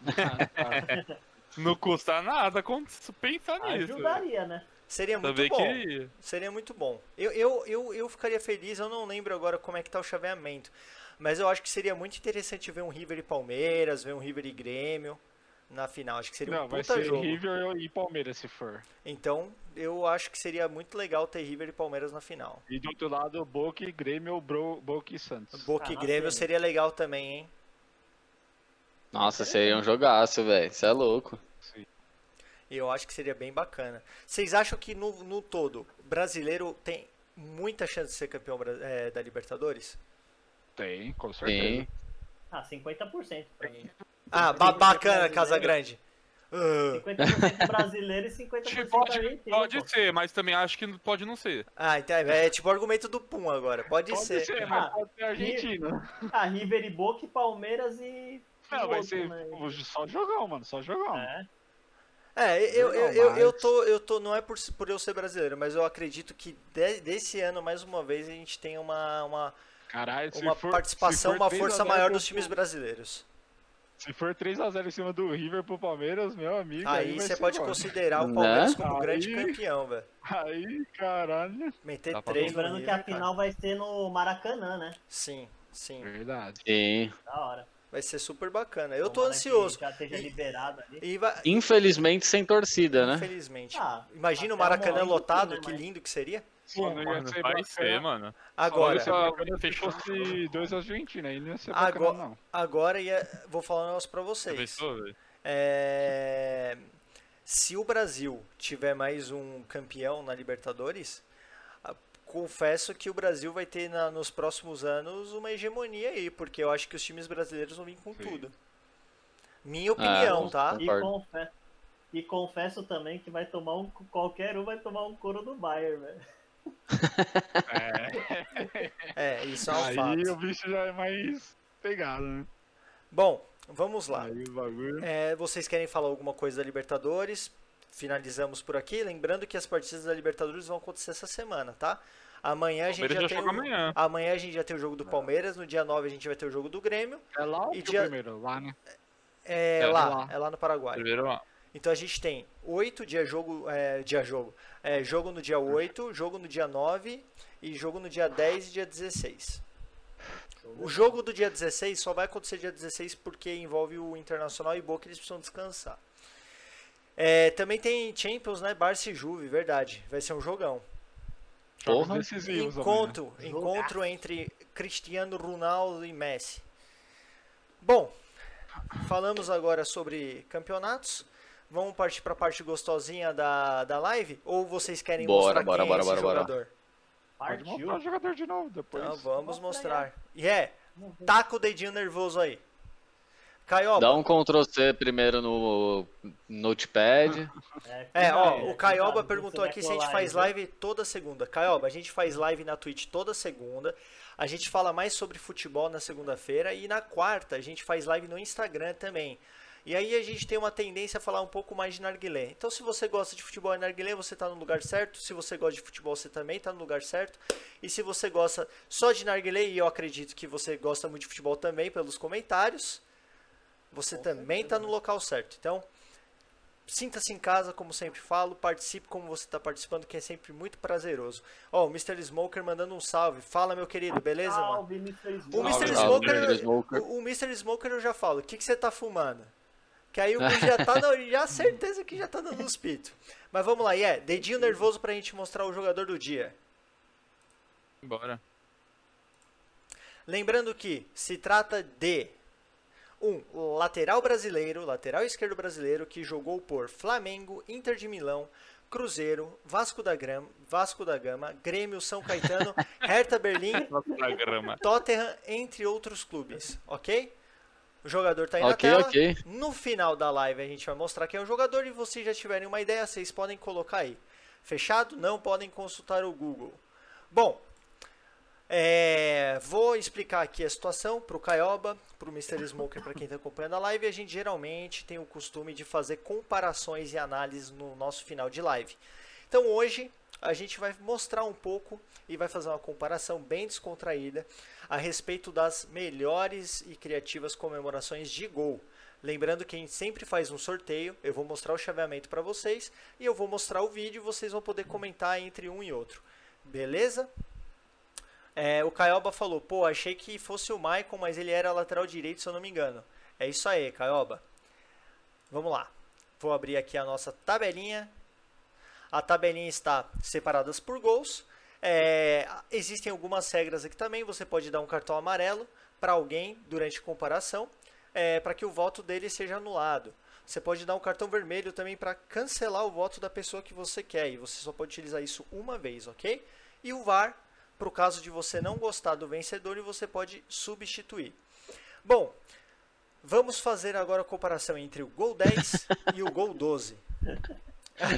Não custa nada com- pensar nisso. Ajudaria, né? Seria muito Também bom. queria. Seria muito bom. Eu, eu, eu, eu ficaria feliz, eu não lembro agora como é que tá o chaveamento. Mas eu acho que seria muito interessante ver um River e Palmeiras, ver um River e Grêmio na final. Acho que seria Não, um vai puta ser jogo. River e Palmeiras se for. Então, eu acho que seria muito legal ter River e Palmeiras na final. E do outro lado, Boca e Grêmio, Bro, Boca e Santos. Boca e Ah, Grêmio sim. seria legal também, hein? Nossa, seria um jogaço, velho. Você é louco. Eu acho que seria bem bacana. Vocês acham que no, no todo, brasileiro tem muita chance de ser campeão é, da Libertadores? Tem, com certeza. Sim. Ah, 50% pra mim. Ah, ba- 50% bacana. Casa Grande. Ah. 50% brasileiro e 50% Pode, argentino. pode pô. ser, mas também acho que pode não ser. Ah, então é, é tipo o argumento do Pum agora. Pode, Pode ser. ser, Ah, mas pode ser argentino. Ah, River e Boca Palmeiras e. Não, vai ser né? só jogão, mano. Só jogão. É. É, eu, eu, eu, eu tô, eu tô, não é por, por eu ser brasileiro, mas eu acredito que de- desse ano, mais uma vez, a gente tem uma, uma, Caralho, uma for, participação, uma 3 a força 0 maior dos times brasileiros. Se for 3x0 em cima do River pro Palmeiras, meu amigo. Aí você pode bom. considerar o Né? Palmeiras como Aí- grande campeão, velho. Aí, caralho. Meter pra três Lembrando que a final vai ser no Maracanã, né? Sim, sim. Verdade. Sim. Da hora. Vai ser super bacana. Eu tô Tomara que ansioso. Já esteja E- liberado ali. E vai, Infelizmente sem torcida, né? infelizmente. Ah, Imagina o Maracanã lotado, né, que mas- lindo que seria. Pô, não ia ser vai bacana. ser, mano. Agora, se fechou. fosse dois Argentina, aí não ia ser bacana, Agora- não. agora ia, vou falar um negócio pra vocês. Pensou? É, se o Brasil tiver mais um campeão na Libertadores, a- confesso que o Brasil vai ter na- nos próximos anos uma hegemonia aí, porque eu acho que os times brasileiros vão vir com Sim. tudo. Minha opinião, Ah, tá? E, confe- e confesso também que vai tomar um. Qualquer um vai tomar um couro do Bayern, velho. É, isso é um aí fato. o bicho já é mais pegado, né? Bom, vamos lá. Aí. É, vocês querem falar alguma coisa da Libertadores? Finalizamos por aqui. Lembrando que as partidas da Libertadores vão acontecer essa semana, tá? Amanhã a gente já já tem o... amanhã. Amanhã a gente já tem o jogo do Palmeiras, no dia 9 a gente vai ter o jogo do Grêmio. É lá ou E que dia- o primeiro? Lá, né? É, É, lá, lá. é lá no Paraguai. Primeiro lá. Então a gente tem 8 dia jogo, é, dia jogo. É, jogo no dia 8, jogo no dia 9 e jogo no dia 10 e dia 16. O jogo do dia 16 só vai acontecer dia 16 porque envolve o Internacional e Boca, eles precisam descansar. É, também tem Champions, né? Barça e Juve, verdade. Vai ser um jogão. Porra. decisivos. Encontro, Jogaço. encontro entre Cristiano Ronaldo e Messi. Bom, falamos agora sobre campeonatos. Vamos partir para a parte gostosinha da, da live? Ou vocês querem Bora, mostrar bora, quem bora, é esse bora, bora. jogador? Pode Partiu. mostrar o jogador de novo depois. Então vamos Mostra mostrar. E é, taca o dedinho nervoso aí. Caioba, Dá um Ctrl C primeiro no Notepad. É, ó, cuidado, o Caioba perguntou aqui se a gente faz viu? live toda segunda. Caioba, a gente faz live na Twitch toda segunda. A gente fala mais sobre futebol na segunda-feira e na quarta a gente faz live no Instagram também. E aí a gente tem uma tendência a falar um pouco mais de narguilé. Então se você gosta de futebol e narguilé, você tá no lugar certo. Se você gosta de futebol, você também tá no lugar certo. E se você gosta só de narguilé, e eu acredito que você gosta muito de futebol também pelos comentários, você Com também tá no local certo. Então, Sinta-se em casa, como sempre falo, participe como você está participando, que é sempre muito prazeroso. Ó, o Mr. Smoker mandando um salve. Fala, meu querido, beleza, mano? Salve, Mr. O Smoke. Mr. Salve, Smoker, Mr. Smoker. O, o Mr. Smoker eu já falo, o que, que você tá fumando? Que aí o já tá, no- já certeza que já tá dando uns pitos. Mas vamos lá, e é, dedinho nervoso pra gente mostrar o jogador do dia. Bora. Lembrando que se trata de um lateral brasileiro, lateral esquerdo brasileiro, que jogou por Flamengo, Inter de Milão, Cruzeiro, Vasco da Gama, Vasco da Gama, Grêmio, São Caetano, Hertha Berlim, grama. Tottenham, entre outros clubes, ok? O jogador tá aí Ok, na tela. ok. No final da live a gente vai mostrar quem é o jogador e vocês já tiverem uma ideia, vocês podem colocar aí. Fechado? Não podem consultar o Google. Bom, é, vou explicar aqui a situação para o Caioba, para o Mr. Smoker, para quem está acompanhando a live. A gente geralmente tem o costume de fazer comparações e análises no nosso final de live. Então hoje a gente vai mostrar um pouco e vai fazer uma comparação bem descontraída a respeito das melhores e criativas comemorações de gol. Lembrando que a gente sempre faz um sorteio, eu vou mostrar o chaveamento para vocês e eu vou mostrar o vídeo e vocês vão poder comentar entre um e outro. Beleza? É, o Caioba falou, pô, achei que fosse o Maicon, mas ele era lateral direito, se eu não me engano. É isso aí, Caioba. Vamos lá. Vou abrir aqui a nossa tabelinha. A tabelinha está separadas por gols. É, existem algumas regras aqui também. Você pode dar um cartão amarelo para alguém durante comparação, é, para que o voto dele seja anulado. Você pode dar um cartão vermelho também para cancelar o voto da pessoa que você quer. E você só pode utilizar isso uma vez, ok? E o VAR, para o caso de você não gostar do vencedor, e você pode substituir. Bom, vamos fazer agora a comparação entre o gol 10 e o gol 12.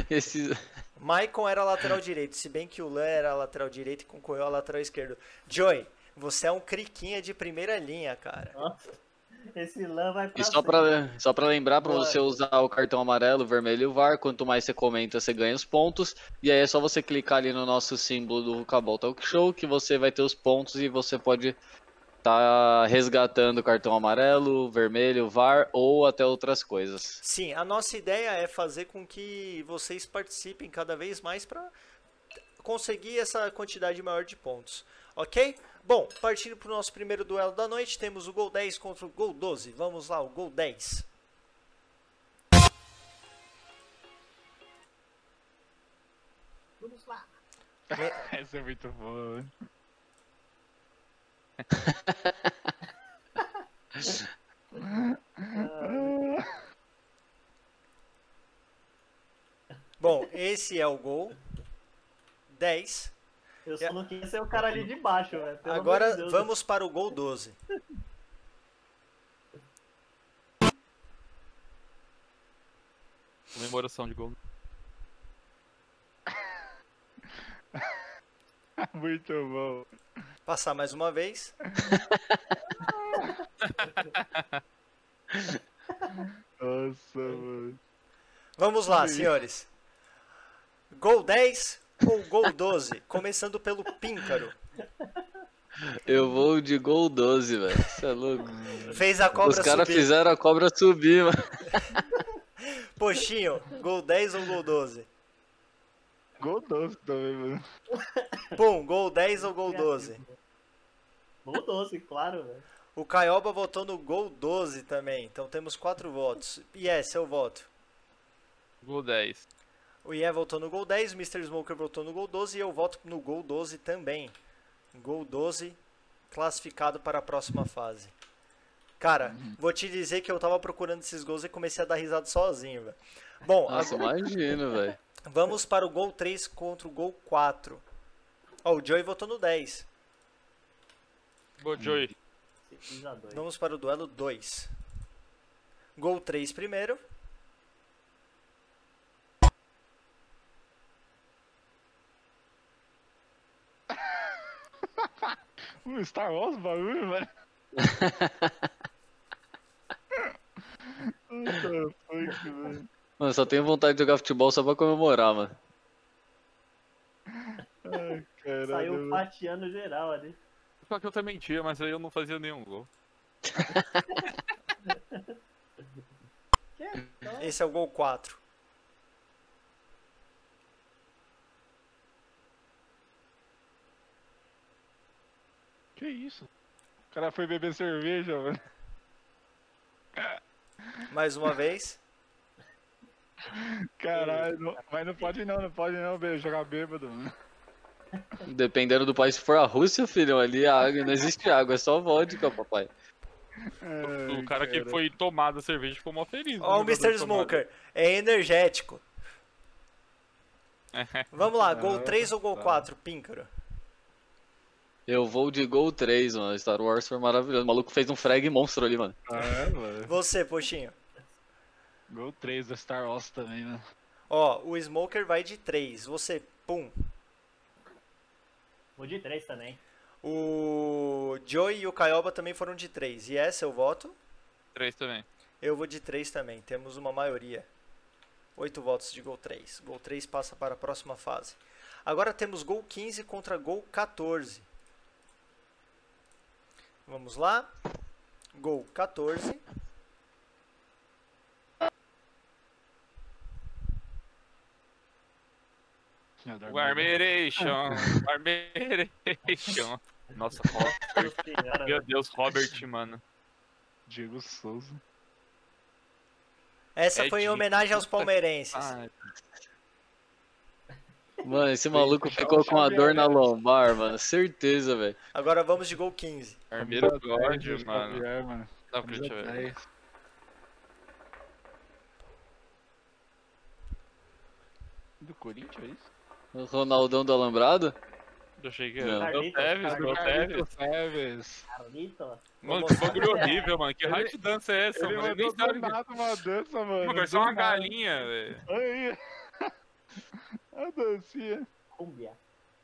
Esse... Maicon era lateral direito, se bem que o Lan era lateral direito e concorreu a lateral esquerdo. Joey, você é um criquinha de primeira linha, cara. Nossa, esse lã vai pra E só pra, só pra lembrar, pra Bora. você usar o cartão amarelo, vermelho e o VAR, quanto mais você comenta, você ganha os pontos. E aí é só você clicar ali no nosso símbolo do Cabal Talk Show, que você vai ter os pontos e você pode tá resgatando o cartão amarelo, vermelho, VAR ou até outras coisas. Sim, a nossa ideia é fazer com que vocês participem cada vez mais para conseguir essa quantidade maior de pontos, ok? Bom, partindo para o nosso primeiro duelo da noite, temos o gol 10 contra o gol 12. Vamos lá, o gol 10. Vamos lá. Essa é muito boa. né? Bom, esse é o gol. 10. Eu só não queria ser o cara ali de baixo, velho. Agora de vamos para o gol 12. Comemoração de gol. Muito bom. Passar mais uma vez. Nossa, mano. Vamos lá, senhores. Gol 10 ou gol 12? Começando pelo Píncaro. Eu vou de gol 12, velho. Você é louco. Fez a cobra Os caras subir. fizeram a cobra subir, mano. Poxinho, gol 10 ou gol 12? Gol doce também, mano. Pum, gol 10 ou gol 12? Gol 12, claro, velho. O Caioba votou no gol 12 também. Então temos quatro votos. E é, seu voto. Gol 10. O Ian votou no gol 10, o Mr. Smoker votou no gol 12 e eu voto no gol 12 também. Gol 12 classificado para a próxima fase. Cara, vou te dizer que eu tava procurando esses gols e comecei a dar risada sozinho, velho. Bom, Nossa, agora imagino, velho. vamos para o gol 3 contra o gol 4. Ó, o Joey votou no 10. Gol Joey. Fiz a dois. Vamos para o duelo 2. Gol 3 primeiro. Star Wars bagulho, velho. Puta fuck, velho. Mano, só tenho vontade de jogar futebol só pra comemorar, mano. Ai, caralho. Saiu mano. fatiando geral ali. Só que eu também tinha, mas aí eu não fazia nenhum gol. Que? Então, Esse é o gol 4. Que isso? O cara foi beber cerveja, velho. Mais uma vez. Caralho, não- mas não pode não, não pode não jogar bêbado, mano. Dependendo do país, se for a Rússia, filhão, ali a água, não existe água, é só vodka, papai. Ai, o cara que foi tomar da cerveja ficou mó feliz. Ó, o né, Mr. tomado. Smoker. É energético. Vamos lá, gol Ah, 3 ou gol tá. 4, Píncaro? Eu vou de gol 3, mano. Star Wars foi maravilhoso. O maluco fez um frag monstro ali, mano. Ah, é, velho. Você, Poxinho. Gol 3 da Star Wars também, né? Ó, o Smoker vai de 3. Você, pum. Vou de 3 também. O Joey e o Caioba também foram de 3. E é seu voto? Três também. Eu vou de 3 também. Temos uma maioria. 8 votos de gol 3. Gol 3 passa para a próxima fase. Agora temos gol 15 contra gol 14. Vamos lá. Gol 14. O Armeration. Armeration. Nossa, Robert. Meu Deus, Robert, mano. Diego Souza. Essa É foi em homenagem aos palmeirenses. Ah, Mano, esse maluco ficou com a dor na lombar, mano. Certeza, velho. Agora vamos de gol 15. Armeiro God, 10, mano. Mano. Não, deixa eu Camisa ver. 10. Do Corinthians, é isso? O Ronaldão do Alambrado? Eu achei que era. Carlitos, Tevez, meu Tevez. Mano, que bagulho horrível, mano. Que raio de dança é essa, Ele mano? mandou Nem sabe. nada uma dança, mano. Mano, parece uma galinha, velho. A dancinha. Cúmbia.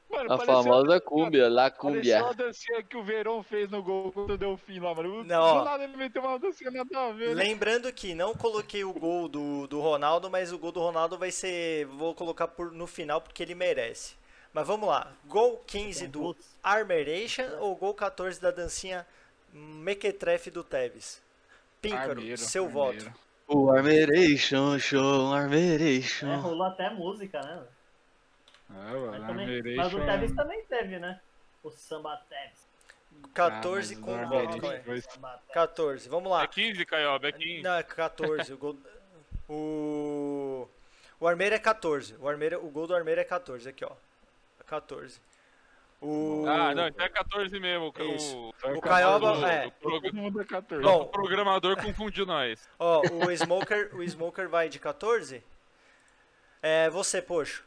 Mano, A famosa cúmbia, La Parecia Cúmbia. a dancinha que o Verão fez no gol contra o Delfim lá, mano. Não. Do nada ele meteu uma dancinha nada a ver. né? Lembrando que não coloquei o gol do, do Ronaldo, mas o gol do Ronaldo vai ser. Vou colocar por, no final porque ele merece. Mas vamos lá. Gol 15 do Armeration ou gol 14 da dancinha Mequetrefe do Tevez? Píncaro, Armeiro, seu armeiro. voto. O Armeration, show, é, Armeration. rolou até música, né? É, Mas, também, mas o Tevez também teve, né? O Samba Tevez. 14 Ah, com o o voto. Tevez. 14, vamos lá. É 15, Caioba, é 15. Não, é 14. O gol. O. O Armeiro é 14. O, Armeiro, o gol do Armeiro é 14, aqui ó. 14. O... Ah, não, então é 14 mesmo. o- Isso. Então O Caioba, do- é. do é 14. Bom, O programador confundiu nós. Ó, o Smoker, o Smoker vai de 14. É, você, poxa.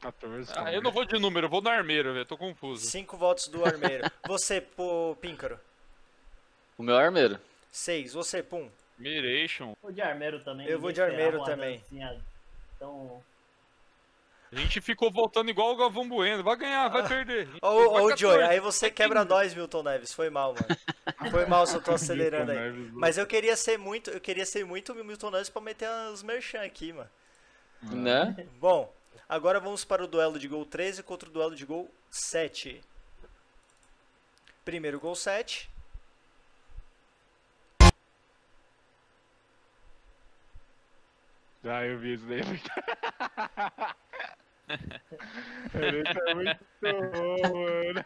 14. Ah, eu não vou de número, eu vou no armeiro, velho. Tô confuso. 5 votos do Armeiro. Você, pô, Píncaro. O meu é armeiro. 6. Você, Pum. Miration. Vou de armeiro também. Eu vou de armeiro também. dancinha Tão... A gente ficou voltando igual o Galvão Bueno. Vai ganhar, vai perder. Ô, ô, 14. Joey, aí você Vai quebra 15. nós, Milton Neves. Foi mal, mano. Foi mal se eu tô acelerando aí. Mas eu queria ser muito, eu queria ser muito o Milton Neves pra meter os merchan aqui, mano. Né? Bom, agora vamos para o duelo de gol 13 contra o duelo de gol 7. Primeiro gol 7. Ah, eu vi isso daí. Esse é muito bom, mano.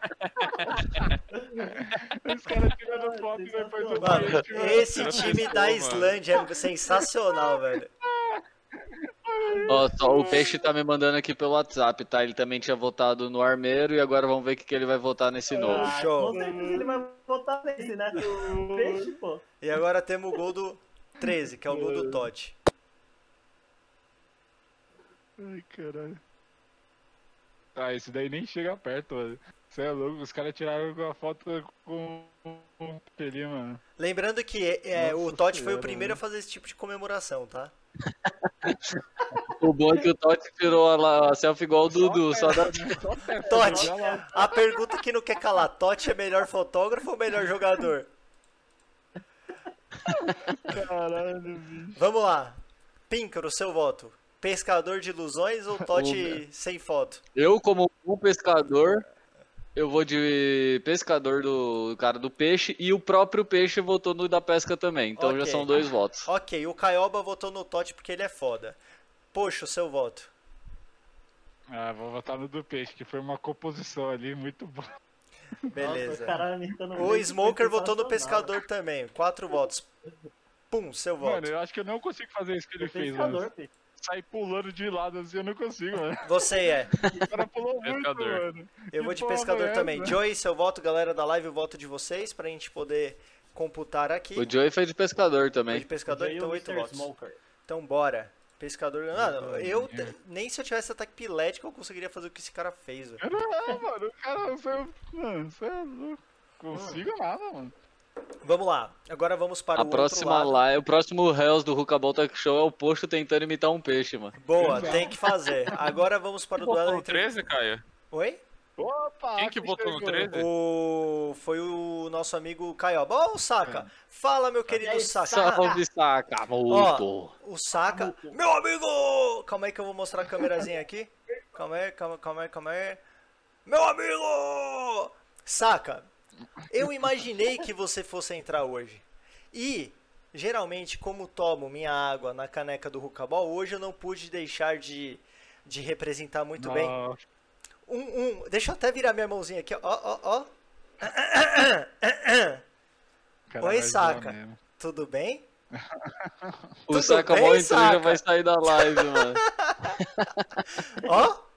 Os caras tirando foto e depois do Mano, esse time da mano. Islândia é sensacional, velho. Ó, só o Peixe tá me mandando aqui pelo WhatsApp, tá? Ele também tinha votado no armeiro e agora vamos ver o que, que ele vai votar nesse novo. Ah, Show. Com certeza ele vai botar nesse, né? Peixe, pô. E agora temos o gol do 13, que é o gol do Totti. Ai, caralho. Ah, esse daí nem chega perto, mano. Você é louco, os caras tiraram uma foto com o Pelé, mano. Lembrando que é, o Nossa Totti foi o primeiro a mano. fazer esse tipo de comemoração, tá? O bom é que o Totti tirou a, a selfie igual o Dudu, só dá... Totti, a pergunta que não quer calar, Totti é melhor fotógrafo ou melhor jogador? Caralho, bicho. Vamos lá. Píncaro, seu voto. Pescador de ilusões ou Totti sem foto? Eu, como um pescador, eu vou de pescador do cara do peixe e o próprio peixe votou no da pesca também. Então Ok. já são dois votos. Ok, o Caioba votou no Totti porque ele é foda. Poxa, o seu voto. Ah, vou votar no do peixe, que foi uma composição ali muito boa. Nossa, Beleza. imitando O Smoker votou no pescador também. Quatro votos. Pum, seu voto. Mano, eu acho que eu não consigo fazer isso que ele O fez, pescador. Sair pulando de lado assim, eu não consigo, mano. Você é. O cara pulou muito, Pescador. mano. Eu Que vou de pescador é também. Joey, seu voto, galera da live, o voto de vocês pra gente poder computar aqui. O Joey fez de pescador Foi também. de pescador, então o oito votos. Smoker. Então bora. Pescador. Mano, eu nem se eu tivesse ataque pilético eu conseguiria fazer o que esse cara fez, velho. Eu não, é, mano, o cara, você, mano, você é louco. Consigo nada, mano. Vamos lá. Agora vamos para A o outro próxima lado. lá, o próximo Hells do Hucabol Talk Show é o posto tentando imitar um peixe, mano. Boa, tem que fazer. Agora vamos para o duelo Votou no entre. 13, Caio? Oi? Opa! Quem que votou no chegou? 13? O... Foi o nosso amigo Caioba. Ó, o Saka. Fala, meu querido aí, Saka. Salve, saca, muito. O Saka. Meu amigo! Calma aí que eu vou mostrar a câmerazinha aqui. Calma aí, calma, calma aí, calma aí. Meu amigo! Saka, eu imaginei que você fosse entrar hoje. E, geralmente, como tomo minha água na caneca do Rucabol, hoje eu não pude deixar de, de representar muito bem. Nossa, Um, um, deixa eu até virar minha mãozinha aqui, ó, ó, ó. Oi, saca. mesmo. Tudo bem? O Tudo saca bem, mal entrou já Saca? vai sair da live, mano. Ó.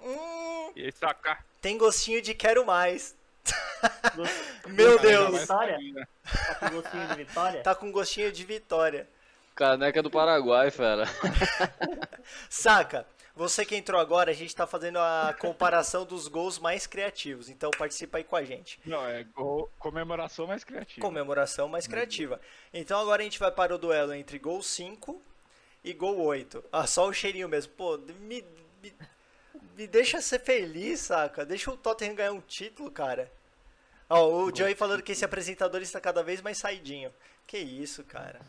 Hum, E aí, saca. tem gostinho de quero mais. Meu Deus. de Vitória? Tá com gostinho de vitória? Tá com gostinho de vitória. Caneca do Paraguai, fera. Saca, você que entrou agora, a gente tá fazendo a comparação dos gols mais criativos. Então participa aí com a gente. Não, é gol- comemoração mais criativa. Comemoração mais criativa. Então agora a gente vai para o duelo entre gol 5 e gol 8. Ah, só o cheirinho mesmo. Pô, me, me, me deixa ser feliz, saca? Deixa o Tottenham ganhar um título, cara. Ó, o Joey falando que esse apresentador está cada vez mais saidinho. Que isso, cara.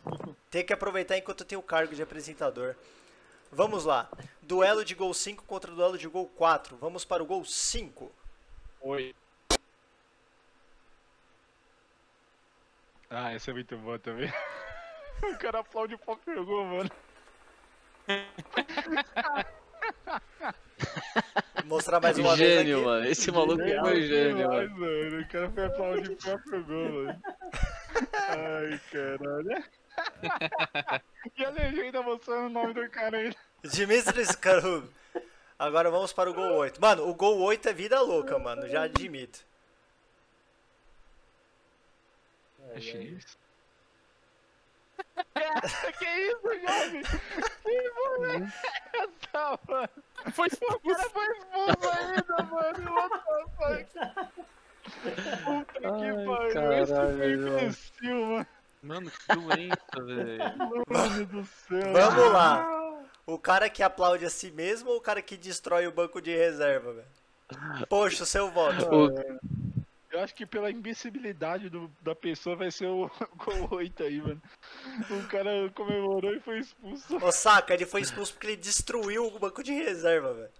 Tem que aproveitar enquanto tem o cargo de apresentador. Vamos lá. Duelo de gol 5 contra duelo de gol 4. Vamos para o gol 5. Oi. Ah, essa é muito boa também. o cara aplaude o próprio gol, mano. Mostrar mais uma vez Gênio, mano. Esse maluco Genial foi gênio, demais, mano. mano. O cara foi aplaudir o próprio gol, mano. Ai, caralho. e a legenda mostrando o nome do cara aí. Dimitris Karub. Agora vamos para o gol 8. Mano, o gol 8 é vida louca, mano. Já admito. É chinês. Que isso, Jovem? Que porra é essa, mano? Foi O cara foi expulso ainda, mano. What the fuck? Puta que Ai, pariu. Esse foi imbecil, mano. Mano, que doença, velho. Mano do céu. Vamos lá. O cara que aplaude a si mesmo ou o cara que destrói o banco de reserva, velho? Poxa, o seu voto. O- Eu acho que pela imbecilidade do, da pessoa vai ser o gol 8 aí, mano. O cara comemorou e foi expulso. Ô, saca, ele foi expulso porque ele destruiu o banco de reserva, velho.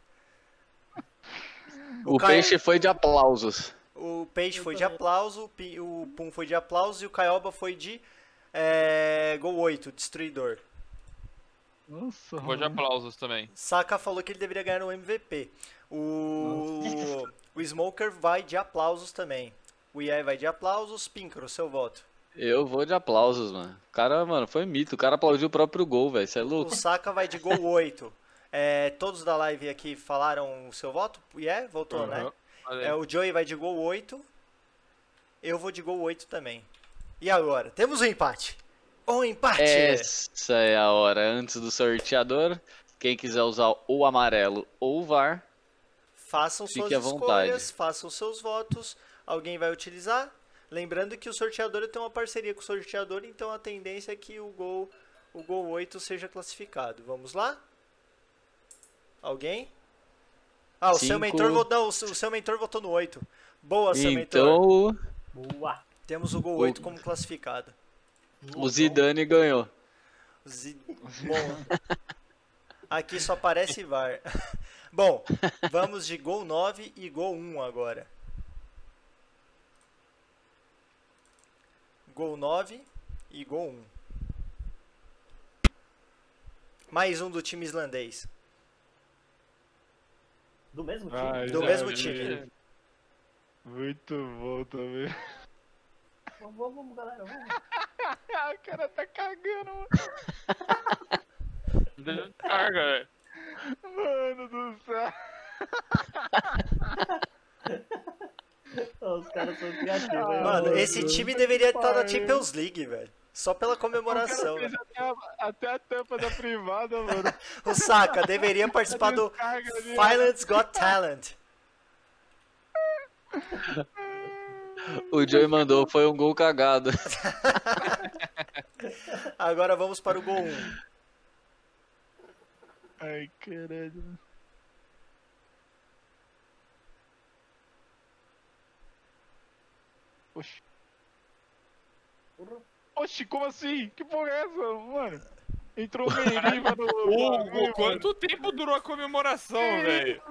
O Caio- peixe foi de aplausos. O Peixe foi de aplauso, o o Pum foi de aplauso e o Caioba foi de é, gol 8, destruidor. Nossa, Vou de aplausos também. Saka falou que ele deveria ganhar no MVP. O, o Smoker vai de aplausos também. O IE vai de aplausos. Pincro, seu voto. Eu vou de aplausos, mano. O cara, mano, foi mito. O cara aplaudiu o próprio gol, velho. Você é O louco? Saka vai de gol 8. É, todos da live aqui falaram o seu voto? O IE votou, né? Aham. Olha aí. É, o Joey vai de gol 8. Eu vou de gol 8 também. E agora? Temos um empate. Um empate! Essa é a hora. Antes do sorteador, quem quiser usar o amarelo ou o VAR, Façam Fique suas à vontade. escolhas, façam seus votos. Alguém vai utilizar. Lembrando que o sorteador tem uma parceria com o sorteador, então a tendência é que o gol, o gol 8 seja classificado. Vamos lá? Alguém? Ah, o seu Cinco. mentor votou, não, o seu o seu mentor votou no 8. Boa, seu mentor. então Boa. Temos o gol o- 8 como classificado. o Zidane ganhou. Zi- Bom, aqui só aparece VAR. Bom, vamos de gol 9 e gol 1 agora. Gol 9 e gol 1. Mais um do time islandês. Do mesmo time? Ai, Do mesmo vi. time. Muito bom também. Vamos, vamos, vamos, galera, vamos. Ah, o cara tá cagando, mano. Carga, velho. Mano do céu. Os caras são criativos, hein? Mano, esse time deveria estar na. Champions League, velho. Só pela comemoração. O cara velho. fez até a, até a tampa da privada, mano. O Saka deveria participar do ó. Finland's Got Talent. O Joey mandou, foi um gol cagado. Agora vamos para o gol 1. Ai, caralho. Oxi. Oxi, como assim? Que porra é essa, mano? Entrou o Meriva no. Ô, quanto tempo durou a comemoração, velho?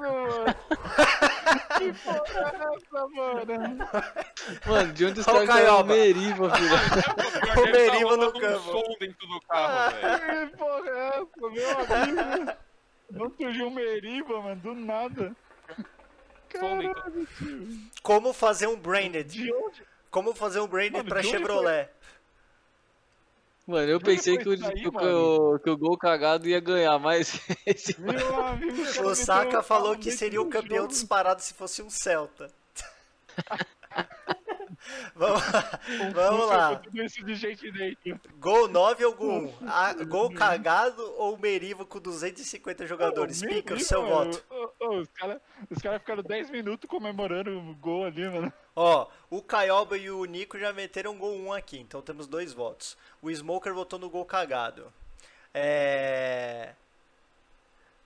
Que porra é essa, mano? Mano, de onde Ó o ganharam o Caioba. Meriva, filho? O Meriva no um campo. som dentro do carro, velho. Que porra é essa, meu amigo? Não surgiu um Meriva, mano, do nada. Som dentro. Caralho, tio. Como fazer um branded? De onde? Como fazer um branded Mano, para de onde Chevrolet? Mano, eu Onde pensei foi que o, aí, que o- que o gol cagado ia ganhar, mas esse Meu amigo, O Saka falou que seria o campeão jogo. disparado se fosse um Celta. vamos Um vamos lá. Gol 9 ou gol 1? Ah, gol cagado ou Meriva com 250 jogadores? Pica o seu voto. os caras os cara ficaram 10 minutos comemorando o gol ali, mano. Ó, o Caioba e o Nico já meteram gol 1 aqui, então temos dois votos. O Smoker votou no gol cagado. É.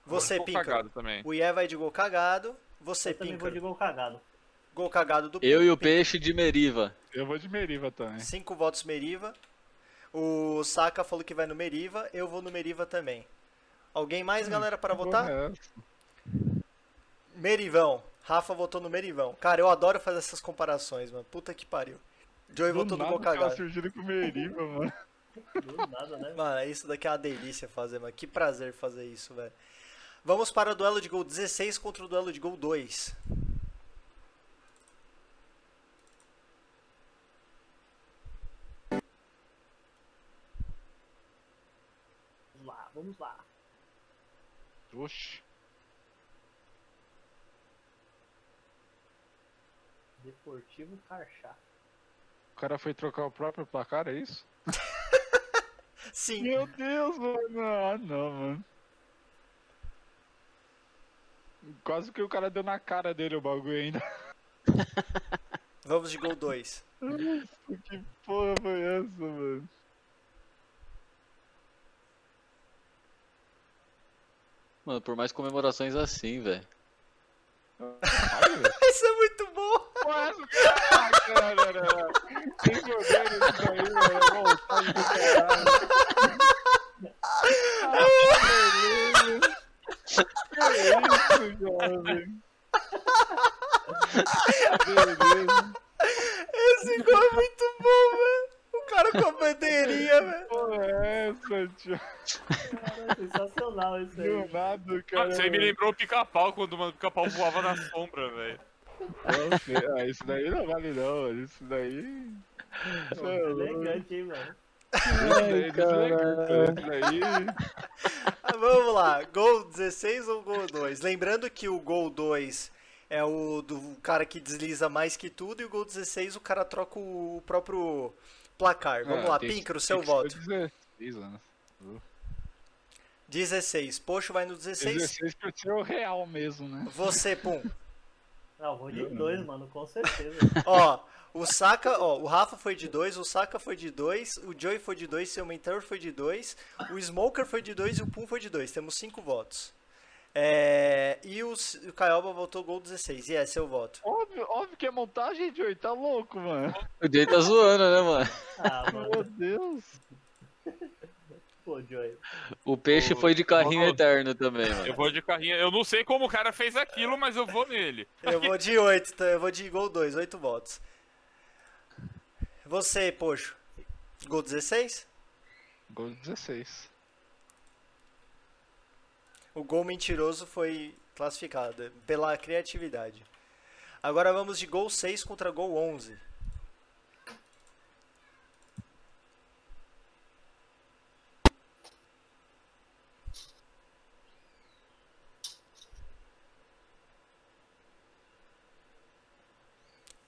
Você, Pinca. O Ié vai de gol cagado. Você, Eu Pinca. vou de gol cagado. Gol cagado do eu e o peixe de Meriva. Eu vou de Meriva também. Cinco votos Meriva. O Saka falou que vai no Meriva. Eu vou no Meriva também. Alguém mais, galera, para votar? Merivão. Rafa votou no Merivão. Cara, eu adoro fazer essas comparações, mano. Puta que pariu. Joey Do votou no nada o cara cagado. surgindo com Meriva, mano. Do nada, né? Mano, isso daqui é uma delícia fazer, mano. Que prazer fazer isso, velho. Vamos para o duelo de gol 16 contra o duelo de gol 2. Vamos lá, vamos lá. Oxi. Deportivo Carchá. O cara foi trocar o próprio placar, é isso? Sim. Meu Deus, mano. Ah, não, mano. Quase que o cara deu na cara dele o bagulho ainda. Vamos de gol 2. Que porra foi essa, mano? Mano, por mais comemorações assim, velho. Esse é muito bom. Quase, cara. Tem poder isso aí, mano. Vontade do caralho. Que isso, jovem. Esse gol é muito bom, velho. O cara com a bandeirinha, velho. Porra, é essa, tio? Cara, sensacional isso aí. Do nada, Mano, cara. Você me lembrou o pica-pau quando o pica-pau voava na sombra, velho. Ah, isso daí não vale não. Isso daí. Isso é. Elegante, hein, mano. Isso daí, isso daí. Ah, Vamos lá. Gol 16 ou gol 2? Lembrando que o gol 2 é o do cara que desliza mais que tudo e o gol 16 o cara troca o próprio placar. Vamos Ah, lá, que- Pincro, tem seu que voto. ser 16 anos. 16. Poxo vai no 16. 16 por ser o real mesmo, né? Você, Pum. Não, vou de dois, mano, com certeza. Ó, o Saka, ó, o Rafa foi de 2, o Saka foi de 2, o Joey foi de 2, seu mentor foi de 2, o Smoker foi de 2 e o Pum foi de 2. Temos 5 votos. É, e o, S- o Caioba votou gol 16. E é seu voto. Óbvio, óbvio que é montagem, Joey. Tá louco, mano. O Jay tá zoando, né, mano? Ah, Meu mano, Deus. pô, Joey. O peixe O- foi de carrinho eterno também, mano. Eu vou de carrinho. Eu não sei como o cara fez aquilo, mas eu vou nele. Eu vou de 8, então eu vou de gol 2, 8 votos. Você, Poxo. Gol 16? Gol 16. O gol mentiroso foi classificado pela criatividade. Agora vamos de gol 6 contra gol 11.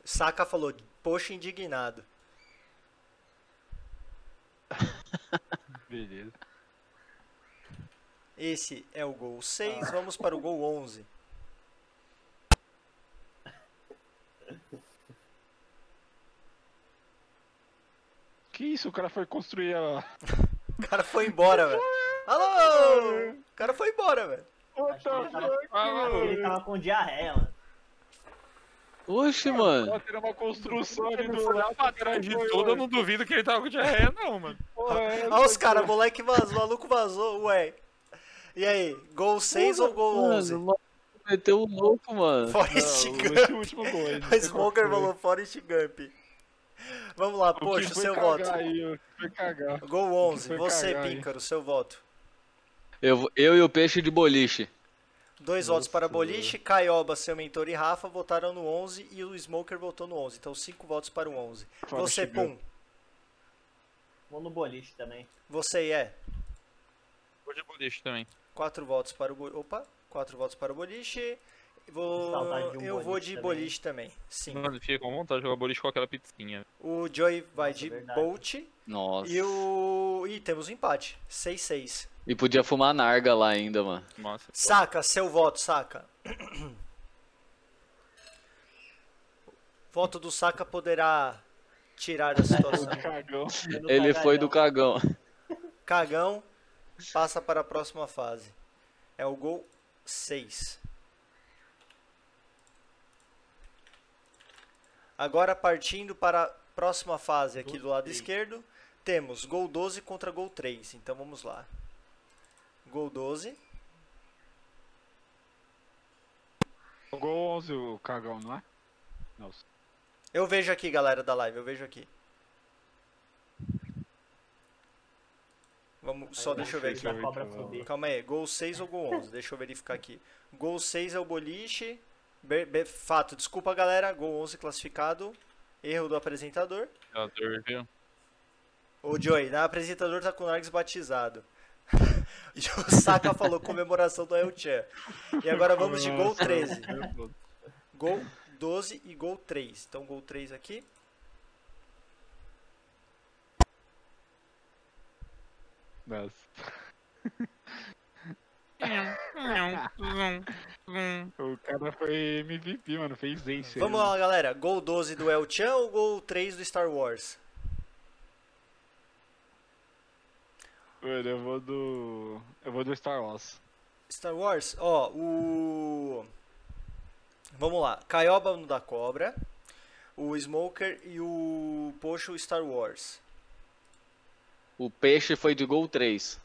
Saka falou, poxa indignado. Beleza. Esse é o gol 6, vamos para o gol 11. Que isso? O cara foi construir a. O cara foi embora, velho. Alô! O cara foi embora, velho. Ele tava, ele tava com diarreia, mano. Oxe, mano. Ó, tem uma construção ali do Olhar pra trás de tudo, eu não duvido que ele tava com diarreia, não, mano. Olha os caras, moleque vazou, maluco vazou, ué. E aí, gol 6 ou gol 11? Mano, o maluco meteu o louco, mano. Forrest Não, Gump. esse último gol O Smoker falou Forrest Gump. Vamos lá, O poxa, foi seu voto. Aí, o. Gol 11, foi você. Píncaro, seu voto. Eu, eu e o peixe de boliche. Dois votos para Boliche, Caioba, seu mentor e Rafa votaram no 11 e o Smoker votou no 11. Então, cinco votos para o 11. Forrest Você, Pum. Vou no boliche também. Você é. Vou de boliche também. Quatro votos para o Opa, quatro votos para o boliche. Vou... Um Eu vou de também. boliche também. Sim. Mano, fica com vontade de jogar boliche com aquela pizzinha. O Joey vai Nossa, de verdade. Bolt Nossa. e o. Ih, temos um empate. 6-6. E podia fumar narga lá ainda, mano. Massa. Saca, seu voto, saca. Voto do Saca poderá tirar da situação. Cagão. Ele foi do cagão. Cagão passa para a próxima fase. É o gol 6. Agora partindo para a próxima fase aqui do lado esquerdo, temos gol 12 contra gol 3. Então vamos lá. Gol 12. Gol 11 o cagão, não é? Nossa. Eu vejo aqui, galera da live, eu vejo aqui. Vamos, só deixa eu ver aqui. Calma aí, gol 6 ou gol 11? Deixa eu verificar aqui. Gol 6 é o boliche. Be- be- fato, desculpa galera, gol 11 classificado. Erro do apresentador. Ô Joey, na apresentador tá com o Nargs batizado. e o Saka falou comemoração do El Chan. E agora vamos de gol 13. Gol 12 e gol 3. Então, gol 3 aqui. Nossa. O cara foi MVP, mano. Fez ace. Vamos lá, galera. Gol 12 do El Chan ou gol 3 do Star Wars? Mano, eu vou do. Eu vou do Star Wars. Star Wars, ó, o. Vamos lá. Caioba no da Cobra, o Smoker e o Pocho Star Wars. O peixe foi de gol 3.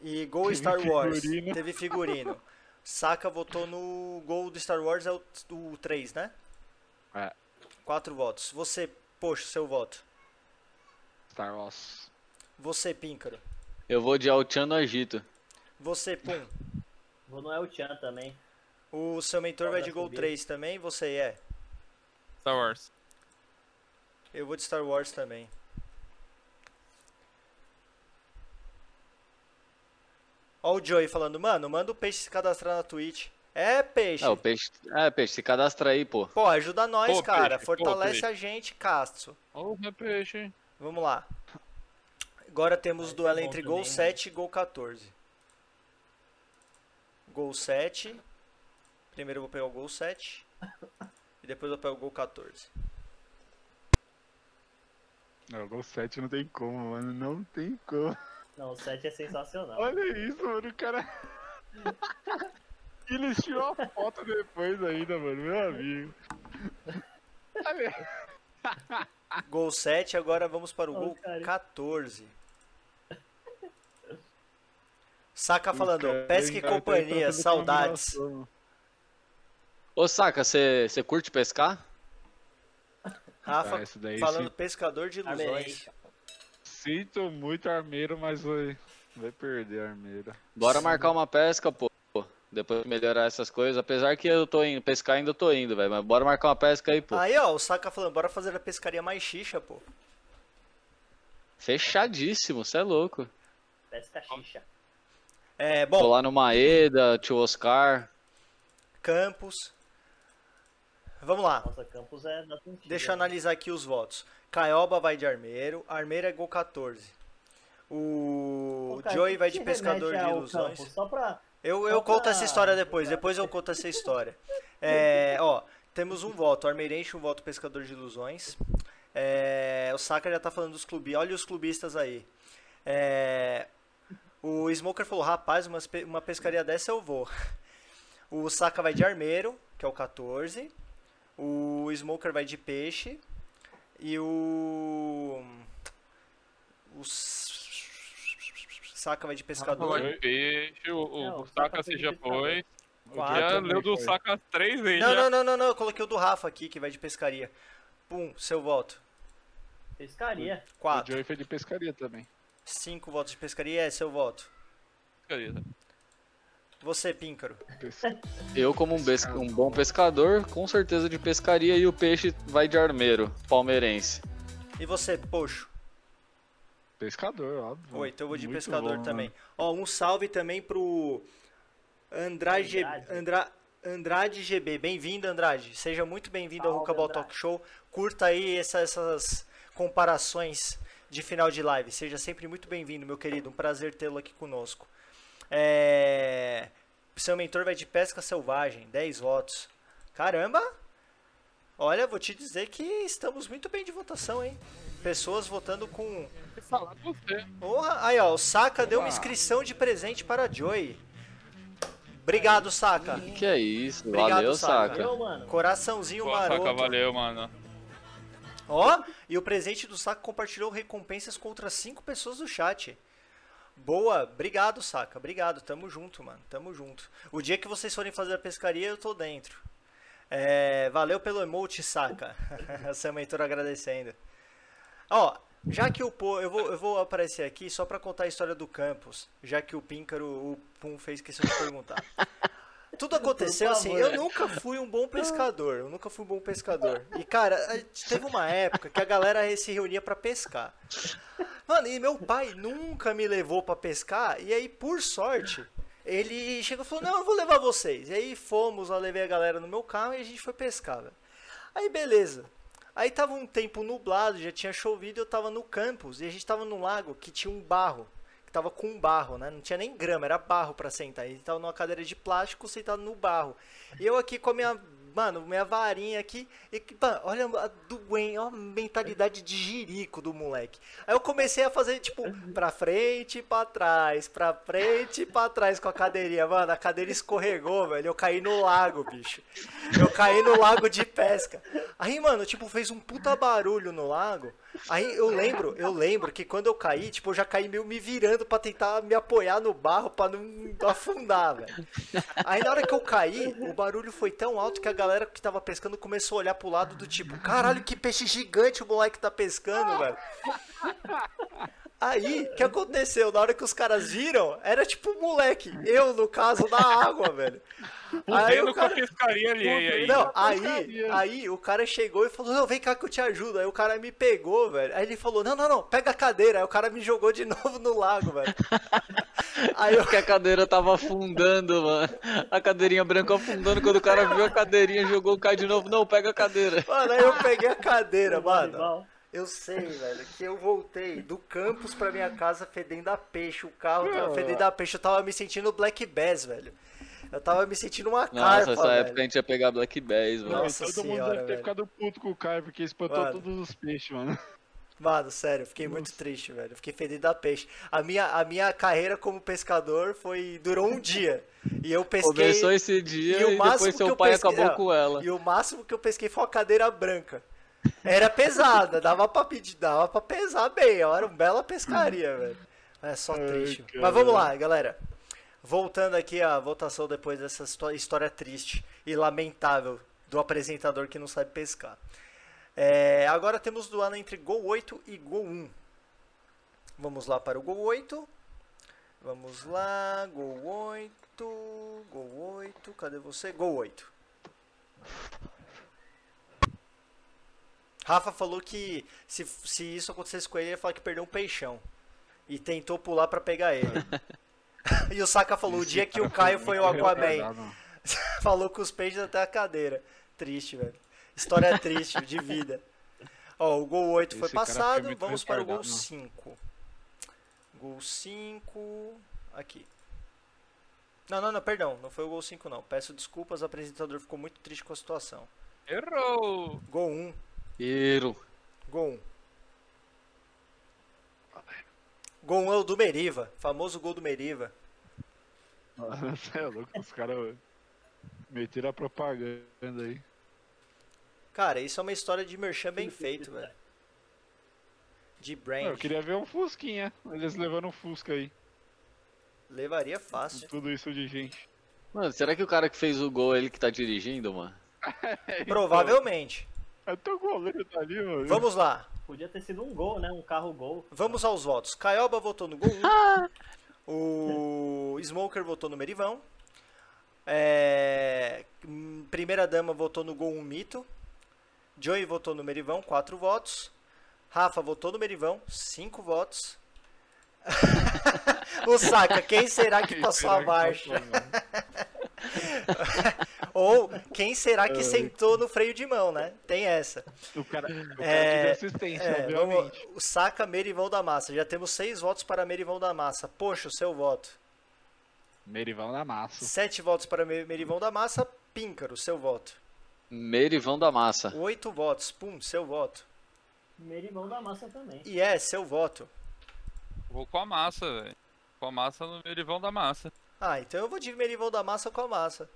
E gol Teve Star Wars. figurino. Teve figurino. Saka votou no gol do Star Wars, é o, o 3, né? É. Quatro votos. Você, Pocho, seu voto. Star Wars. Você, Píncaro. Eu vou de Alchan no Egito. Você, Pum. Vou no El Chan também. O seu mentor vai de gol subir. 3 também. Você é. Star Wars. Eu vou de Star Wars também. Ó o Joey falando, mano, manda o peixe se cadastrar na Twitch. É, peixe. É, o peixe. É, peixe, se cadastra aí, pô. Pô, ajuda nós, Pô, cara. peixe, pô, Fortalece peixe. a gente, Castro. Ô, oh, peixe. Vamos lá. Agora temos Vai duelo entre também, gol né? 7 e gol 14. Gol 7. Primeiro eu vou pegar o gol 7. E depois eu vou pegar o gol 14. Não, o gol 7 não tem como, mano. Não tem como. Não, o 7 é sensacional. Olha isso, mano. O cara. Ele tirou a foto depois ainda, mano. Meu amigo. Gol 7, agora vamos para o Ó, gol cara. 14. Saca falando, cara pesca e companhia, saudades. Ô, Saca, você curte pescar? Rafa Ah, falando sim. pescador de ilusões. Sinto muito armeiro, mas vai, vai perder armeiro. Bora marcar uma pesca, pô. Depois de melhorar essas coisas. Apesar que eu tô indo, pescar ainda eu tô indo, velho. Mas bora marcar uma pesca aí, pô. Aí, ó, o Saca falando, bora fazer a pescaria mais xixa, pô. Fechadíssimo, cê é louco. Pesca xixa. É, Tô bom, lá no Maeda, tio Oscar. Campos. Vamos lá. Nossa, Campos é da. Deixa eu analisar aqui os votos. Caioba vai de armeiro, armeiro é gol 14. O Ô, cara, Joey vai de pescador de ilusões. Campos? Só pra. Eu, Só eu conto pra- essa história depois, depois eu conto essa história. É, ó, temos um voto, Armeirense, um voto Pescador de Ilusões. É, o Saka já tá falando dos clubistas, olha os clubistas aí. É, o Smoker falou, rapaz, umas pe- uma pescaria dessa eu vou. O Saka vai de armeiro, que é o 14. O Smoker vai de peixe. E o... O Saka vai de pescador. Peixe, o, o, Não, o o Saka fez já foi. Quatro. Já leu do foi. Saka três vezes. Não, já. não, não, não, não, eu coloquei o do Rafa aqui, que vai de pescaria. Pum, seu voto. Pescaria. O 4. Joey foi de pescaria também. 5 votos de pescaria é seu voto. Beleza. Você, Píncaro. Eu, como um, pesca- um bom pescador, com certeza de pescaria. E o peixe vai de armeiro, palmeirense. E você, Poxo? Pescador, óbvio. 8. Eu vou de Muito pescador bom, também. mano. Ó, um salve também pro Andrade. Andra, Andrade GB. Bem-vindo, Andrade. Seja muito bem-vindo ao Rucabal. Talk Show. Curta aí essa- essas comparações de final de live. Seja sempre muito bem-vindo, meu querido. Um prazer tê-lo aqui conosco. É... Seu mentor vai de pesca selvagem. 10 votos. Caramba! Olha, vou te dizer que estamos muito bem de votação, hein? Pessoas votando com falar com você. Porra, aí ó, o Saka deu uma inscrição de presente para a Joy. Obrigado, Saka. Que é isso? Obrigado, Valeu, Saca. saca. Eu, mano. Coraçãozinho Saka, maroto. valeu, mano. Ó, e o presente do Saka compartilhou recompensas contra cinco pessoas do chat. Boa, obrigado, Saka. Obrigado, tamo junto, mano. Tamo junto. O dia que vocês forem fazer a pescaria, eu tô dentro. É, valeu pelo emote, Saka. Seu mentor agradecendo. Ó, já que o Po, eu vou, eu vou aparecer aqui só pra contar a história do campus, já que o Píncaro, o Pum fez questão de perguntar. Tudo aconteceu assim, eu nunca fui um bom pescador, eu nunca fui um bom pescador. E cara, teve uma época que a galera se reunia pra pescar. Mano, e meu pai nunca me levou pra pescar, e aí por sorte, ele chegou e falou, não, eu vou levar vocês. E aí fomos, eu levei a galera no meu carro e a gente foi pescar, velho. Aí beleza. Aí tava um tempo nublado, já tinha chovido, eu tava no campus e a gente tava num lago que tinha um barro, tava com barro, né? Não tinha nem grama, era barro pra sentar. Gente tava numa cadeira de plástico sentado no barro. E eu aqui com a minha, mano, minha varinha aqui, e, mano, olha a doença, olha a mentalidade de jirico do moleque. Aí eu comecei a fazer, tipo, pra frente e pra trás, pra frente e pra trás com a cadeirinha. Mano, a cadeira escorregou, velho. Eu caí no lago, bicho. Eu caí no lago de pesca. Aí, mano, tipo, fez um puta barulho no lago. Aí eu lembro, eu lembro que quando eu caí, tipo, eu já caí meio me virando pra tentar me apoiar no barro pra não afundar, velho. Aí na hora que eu caí, o barulho foi tão alto que a galera que tava pescando começou a olhar pro lado do tipo, caralho, que peixe gigante o moleque tá pescando, velho. Aí, o que aconteceu? Na hora que os caras viram, era tipo um moleque. Eu, no caso, na água, velho. Aí o com a cara... pescaria ali. aí. Não, aí, pescaria. aí o cara chegou e falou, não, vem cá que eu te ajudo. Aí o cara me pegou, velho. Aí ele falou, não, não, não, pega a cadeira. Aí o cara me jogou de novo no lago, velho. Aí eu, Porque a cadeira tava afundando, mano. A cadeirinha branca afundando. Quando o cara viu a cadeirinha, jogou, cai de novo. Não, pega a cadeira. mano, aí eu peguei a cadeira, mano. Eu sei, velho, que eu voltei do campus pra minha casa fedendo a peixe. O carro tava Não. fedendo a peixe. Eu tava me sentindo Black Bass, velho. Eu tava me sentindo uma Nossa, carpa, essa velho. época a gente ia pegar Black Bass, mano. Nossa todo mundo senhora, deve ter velho. ficado puto com o Caio, porque espantou Mano. todos os peixes, mano. Mano, sério, eu fiquei muito triste, velho. Fiquei fedido a peixe. A minha, a minha carreira como pescador foi durou um dia. E eu pesquei. Começou esse dia e o e, depois que seu eu pai pesquei- acabou não, com ela. E o máximo que eu pesquei foi uma cadeira branca. Era pesada, dava pra pedir, dava pra pesar bem. Era uma bela pescaria, velho. É só Ai, triste. cara. Mas vamos lá, galera. Voltando aqui à votação depois dessa histó- história triste e lamentável do apresentador que não sabe pescar. É, agora temos duelo entre Gol 8 e Gol 1. Vamos lá para o Gol 8. Vamos lá, Gol 8. Gol 8. Cadê você? Gol 8. Rafa falou que se, se isso acontecesse com ele, ele ia falar que perdeu um peixão. E tentou pular pra pegar ele. e o Saka falou: o dia que o Caio foi o Aquaman. Falou com os peixes até a cadeira. Triste, velho. História triste, de vida. Ó, o gol 8 foi Esse foi passado. muito Vamos para o gol retardado. 5. Gol 5. Aqui. Não, não, não, perdão. Não foi o gol 5, não. Peço desculpas, o apresentador ficou muito triste com a situação. Errou! Gol 1. Iro. Gol 1. Gol 1 é o do Meriva. Famoso gol do Meriva. Você é louco, os caras meteram a propaganda aí. Cara, isso é uma história de merchan bem feito, velho. De brand. Eu queria ver um Fusquinha, eles levando um Fusca aí. Levaria com fácil. Tudo isso de gente. Mano, será que o cara que fez o gol é ele que tá dirigindo, mano? Provavelmente. Até o goleiro tá ali, mano. Vamos lá. Podia ter sido um gol, né? Um carro gol. Vamos aos votos. Caioba votou no gol 1. O Smoker votou no Merivão. É, Primeira dama votou no gol 1 Mito. Joey votou no Merivão, 4 votos. Rafa votou no Merivão, 5 votos. o Saka, quem será que Quem passou será a marcha? passou? Ou quem será que sentou no freio de mão, né? Tem essa. O cara, o cara É, assistência, É, vamos, obviamente. o Saka Merivão da Massa. Já temos seis votos para Merivão da Massa. Poxa, o seu voto. Merivão na massa. Sete votos para Me- Merivão da Massa. Píncaro, seu voto. Merivão da massa. Oito votos. Pum, seu voto. Merimão da massa também. E é, seu voto. Vou com a massa, velho. Com a massa no Merivão da massa. Ah, então eu vou de Merivão da Massa com a Massa.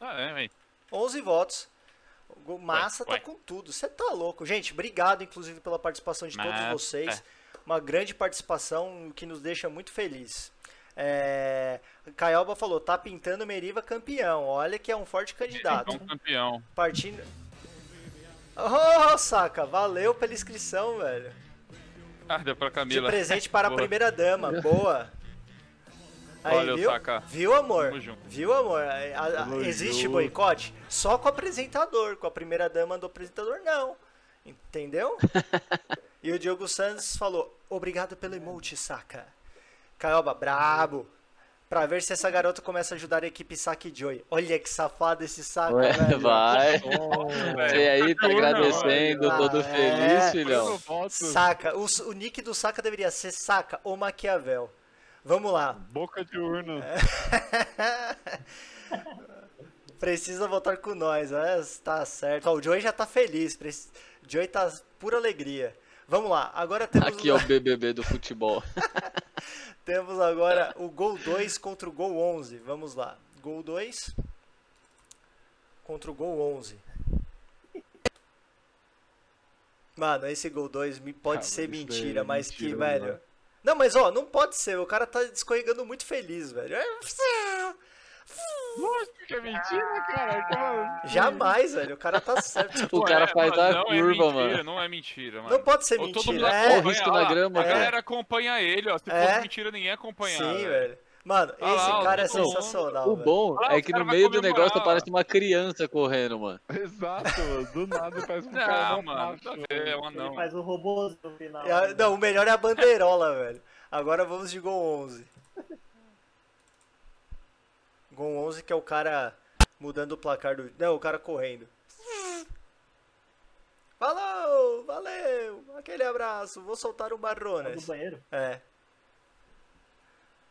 Ah, é, velho. 11 votos. O Massa ué. tá com tudo. Você tá louco. Gente, obrigado, inclusive, pela participação de todos Nada. vocês. Uma grande participação que nos deixa muito feliz. É... Caioba falou, tá pintando Meriva campeão. Olha que é um forte candidato. Então, campeão. Partindo. Oh, saca, valeu pela inscrição, velho. Ah, deu pra De Camila. presente para a primeira dama, boa. Aí, Valeu, viu? Saka. Viu, amor? Tamo junto. Viu, amor? A- a- existe boicote? Só com o apresentador. Com a primeira dama do apresentador, não. Entendeu? e o Diogo Santos falou: Obrigado pelo emote, saca. Caioba, brabo. Pra ver se essa garota começa a ajudar a equipe Saki Joy. Olha que safado esse saco, Ué, velho. vai. velho. Você aí tá agradecendo, todo feliz, é. filhão. Saca. O, o nick do Saca deveria ser Saca ou Maquiavel. Vamos lá. Boca de urna. Precisa votar com nós, é, tá certo. Ó, o Joey já tá feliz. Preci... Joey tá pura alegria. Vamos lá, agora temos, Aqui é o BBB do futebol. temos agora o gol 2 contra o gol 11. Vamos lá. Gol 2 contra o gol 11. Mano, esse gol 2 me- pode Ah, ser mas mentira, é mas mentira, que, né? velho. Não, mas ó, não pode ser. O cara tá escorregando muito feliz, velho. Lógico que é mentira, cara. Como- Jamais, velho. O cara tá certo. O cara é, faz mano, a não curva, é mentira, mano. Não é mentira, mano. Não pode ser Ô, todo mundo mentira. É, acompanha risco na grama, A galera acompanha ele, ó. Se É. fosse mentira, ninguém ia acompanhar. sim, velho. Mano, esse lá, cara é mundo. sensacional. O bom Ah, é que no meio do negócio ó. parece uma criança correndo, mano. Exato, mano. Do nada parece um cara Não, mano. É um Ele anão. faz o robô no final. É a- né? Não, o melhor é a bandeirola, velho. Agora vamos de gol 11. Gol 11 que é o cara mudando o placar do... Não, o cara correndo. Falou, valeu, aquele abraço, vou soltar um É do Barrones. banheiro. É.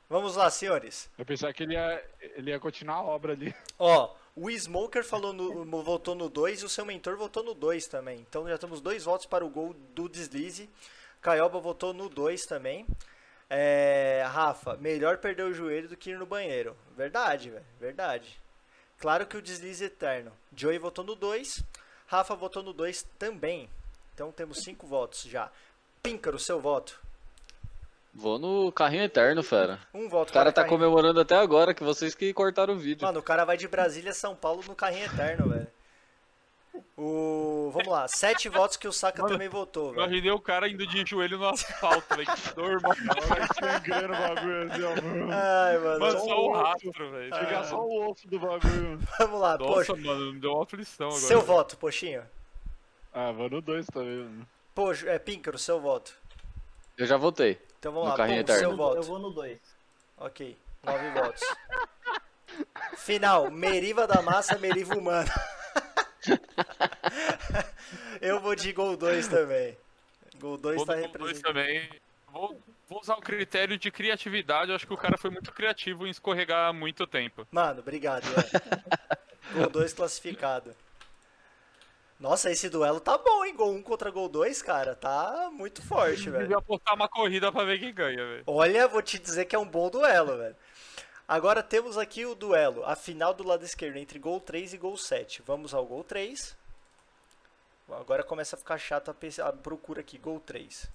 Vamos lá, senhores. Eu pensava que ele ia, ele ia continuar a obra ali. Ó, o Smoker falou no, votou no 2 e o seu mentor votou no 2 também. Então já temos dois votos para o gol do deslize. Caioba votou no 2 também. É, Rafa, melhor perder o joelho do que ir no banheiro. Verdade, velho. Verdade. Claro que o deslize é eterno. Joey votou no 2. Rafa votou no 2 também. Então temos cinco votos já. Píncaro, seu voto. Vou no carrinho eterno, fera. Um voto O cara tá Carrinho. comemorando até agora que vocês que cortaram o vídeo. Mano, o cara vai de Brasília a São Paulo no carrinho eterno, velho. O... Vamos lá, sete votos que o Saka Mano, também votou, velho. Imaginei o cara indo de joelho no asfalto, velho. Que dor, mano. Vai sangrando o bagulho assim, ó. mano. Ai, mano. Mano, só o rastro, velho. Chegar só o osso do bagulho. Vamos lá, Nossa, poxa. mano, me deu uma aflição agora. Seu voto, Poxinho. Ah, vou no 2 também, mano. Poxa, é Píncaro, seu voto. Eu já votei. Então vamos No lá, carrinho Pum, seu Eu voto. vou no 2. Ok, nove votos. Final, Meriva da Massa, Meriva Humana. Eu vou de gol 2 também. Gol 2 Vou tá representando. também. Vou, vou usar o critério de criatividade. Eu acho que o cara foi muito criativo em escorregar há muito tempo. Mano, obrigado, velho. Gol 2 classificado. Nossa, esse duelo tá bom, hein? Gol 1 contra gol 2, cara. Tá muito forte, velho. Devia apostar uma corrida pra ver quem ganha, velho. Olha, vou te dizer que é um bom duelo, velho. Agora temos aqui o duelo, a final do lado esquerdo, entre gol 3 e gol 7. Vamos ao gol 3. Agora começa a ficar chato a, a procura aqui, gol 3.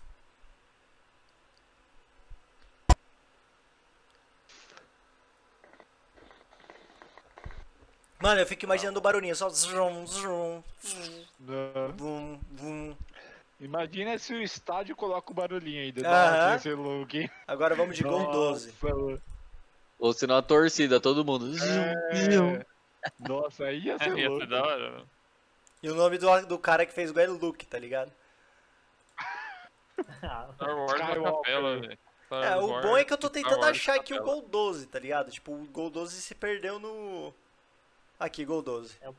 Mano, eu fico imaginando o barulhinho, só zum, zum, Não. vum, vum. Imagina se o estádio coloca o barulhinho aí. Aham. Ia louco, hein? Agora vamos de gol 12. Nossa, mano. Ou senão a torcida, todo mundo. É. Nossa, aí ia ser Ia louco. ser da hora. mano. E o nome do, do cara que fez o gol é Luke, tá ligado? Star Wars na capela, velho. É, o bom é que eu tô tentando achar aqui o gol 12, tá ligado? Tipo, o gol 12 se perdeu no. Aqui, gol 12. É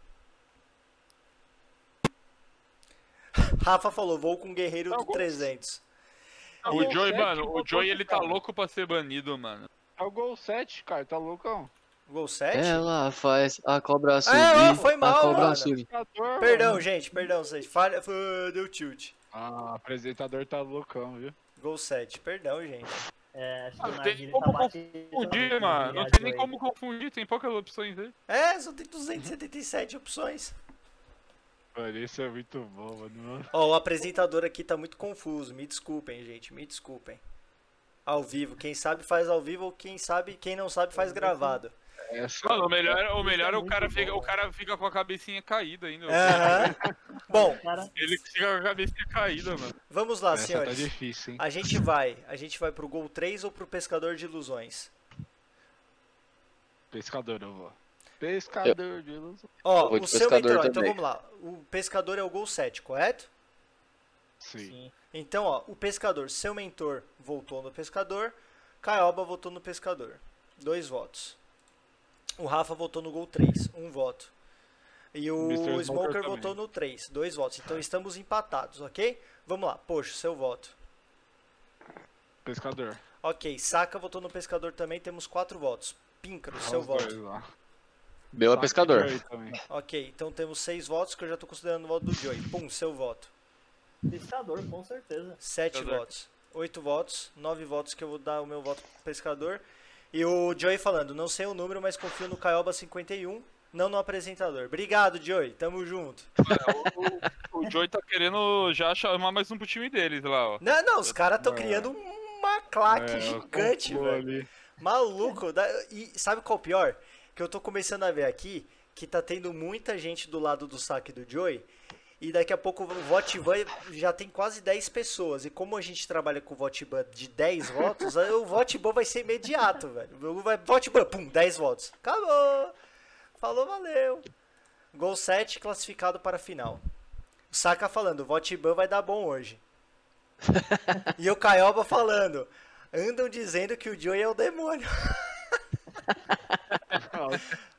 Rafa falou, vou com o guerreiro É o do gol- 300. Não, Gol o Joey, mano, o Joey ele tá louco pra ser banido, mano. É o gol 7, cara. Tá loucão. Gol 7? Ela faz a cobra subir. É, ó, foi mal, a cobra mano. subir. Perdão, gente, perdão, vocês. Falha, foi- deu tilt. Ah, o apresentador tá loucão, viu? Gol 7, perdão, gente. É, acho que Ah, o não tem como. Confundir, mano. Não tem nem aí. como confundir, tem poucas opções aí. É, só tem 277 opções. Mano, esse é muito bom, mano. Ó, o apresentador aqui tá muito confuso. Me desculpem, gente, me desculpem. Ao vivo, quem sabe faz ao vivo, ou quem sabe, quem não sabe faz gravado. Essa... Mano, o melhor, o melhor é é o cara, fica, bom, o cara fica com a cabecinha caída ainda. Aham. Bom, Ele fica com a cabecinha caída, mano. vamos lá, Essa tá senhores. difícil, hein? A gente vai, a gente vai pro gol 3 ou pro pescador de ilusões? Pescador eu vou. Pescador de ilusão. Ó, o seu mentor, ó, então também. vamos lá. O pescador é o gol 7, correto? Sim. sim. Então, ó, o pescador, seu mentor voltou no pescador, Caioba voltou no pescador. dois votos. O Rafa votou no gol 3, um voto. E o Mr. Smoker, Smoker votou no 3, dois votos. Então estamos empatados, ok? Vamos lá, poxa, seu voto. Pescador. Ok, Saka votou no Pescador também, temos quatro votos. Píncaro, seu Os voto. dois. Meu é Saca pescador. Ok, então temos seis votos que eu já tô considerando o voto do Joey. Pum, seu voto. Pescador, com certeza. Sete Pescador. votos. Oito votos. Nove votos que eu vou dar o meu voto pro pescador. E o Joey falando, não sei o número, mas confio no Caioba 51, não no apresentador. Obrigado, Joey. Tamo junto. O, o, o Joey tá querendo já chamar mais um pro time deles lá, ó. Não, não, os caras estão É. criando uma claque É, gigante, velho. ali. Maluco. da- E sabe qual é o pior? Que eu tô começando a ver aqui que tá tendo muita gente do lado do saque do Joey. E daqui a pouco o Votiban já tem quase 10 pessoas. E como a gente trabalha com o Votiban de 10 votos, o Votiban vai ser imediato, velho. Vai. Votiban, pum, 10 votos. Acabou. Falou, valeu. Gol 7 classificado para a final. O Saka falando, o Votiban vai dar bom hoje. e o Caioba falando, andam dizendo que o Joey é o demônio.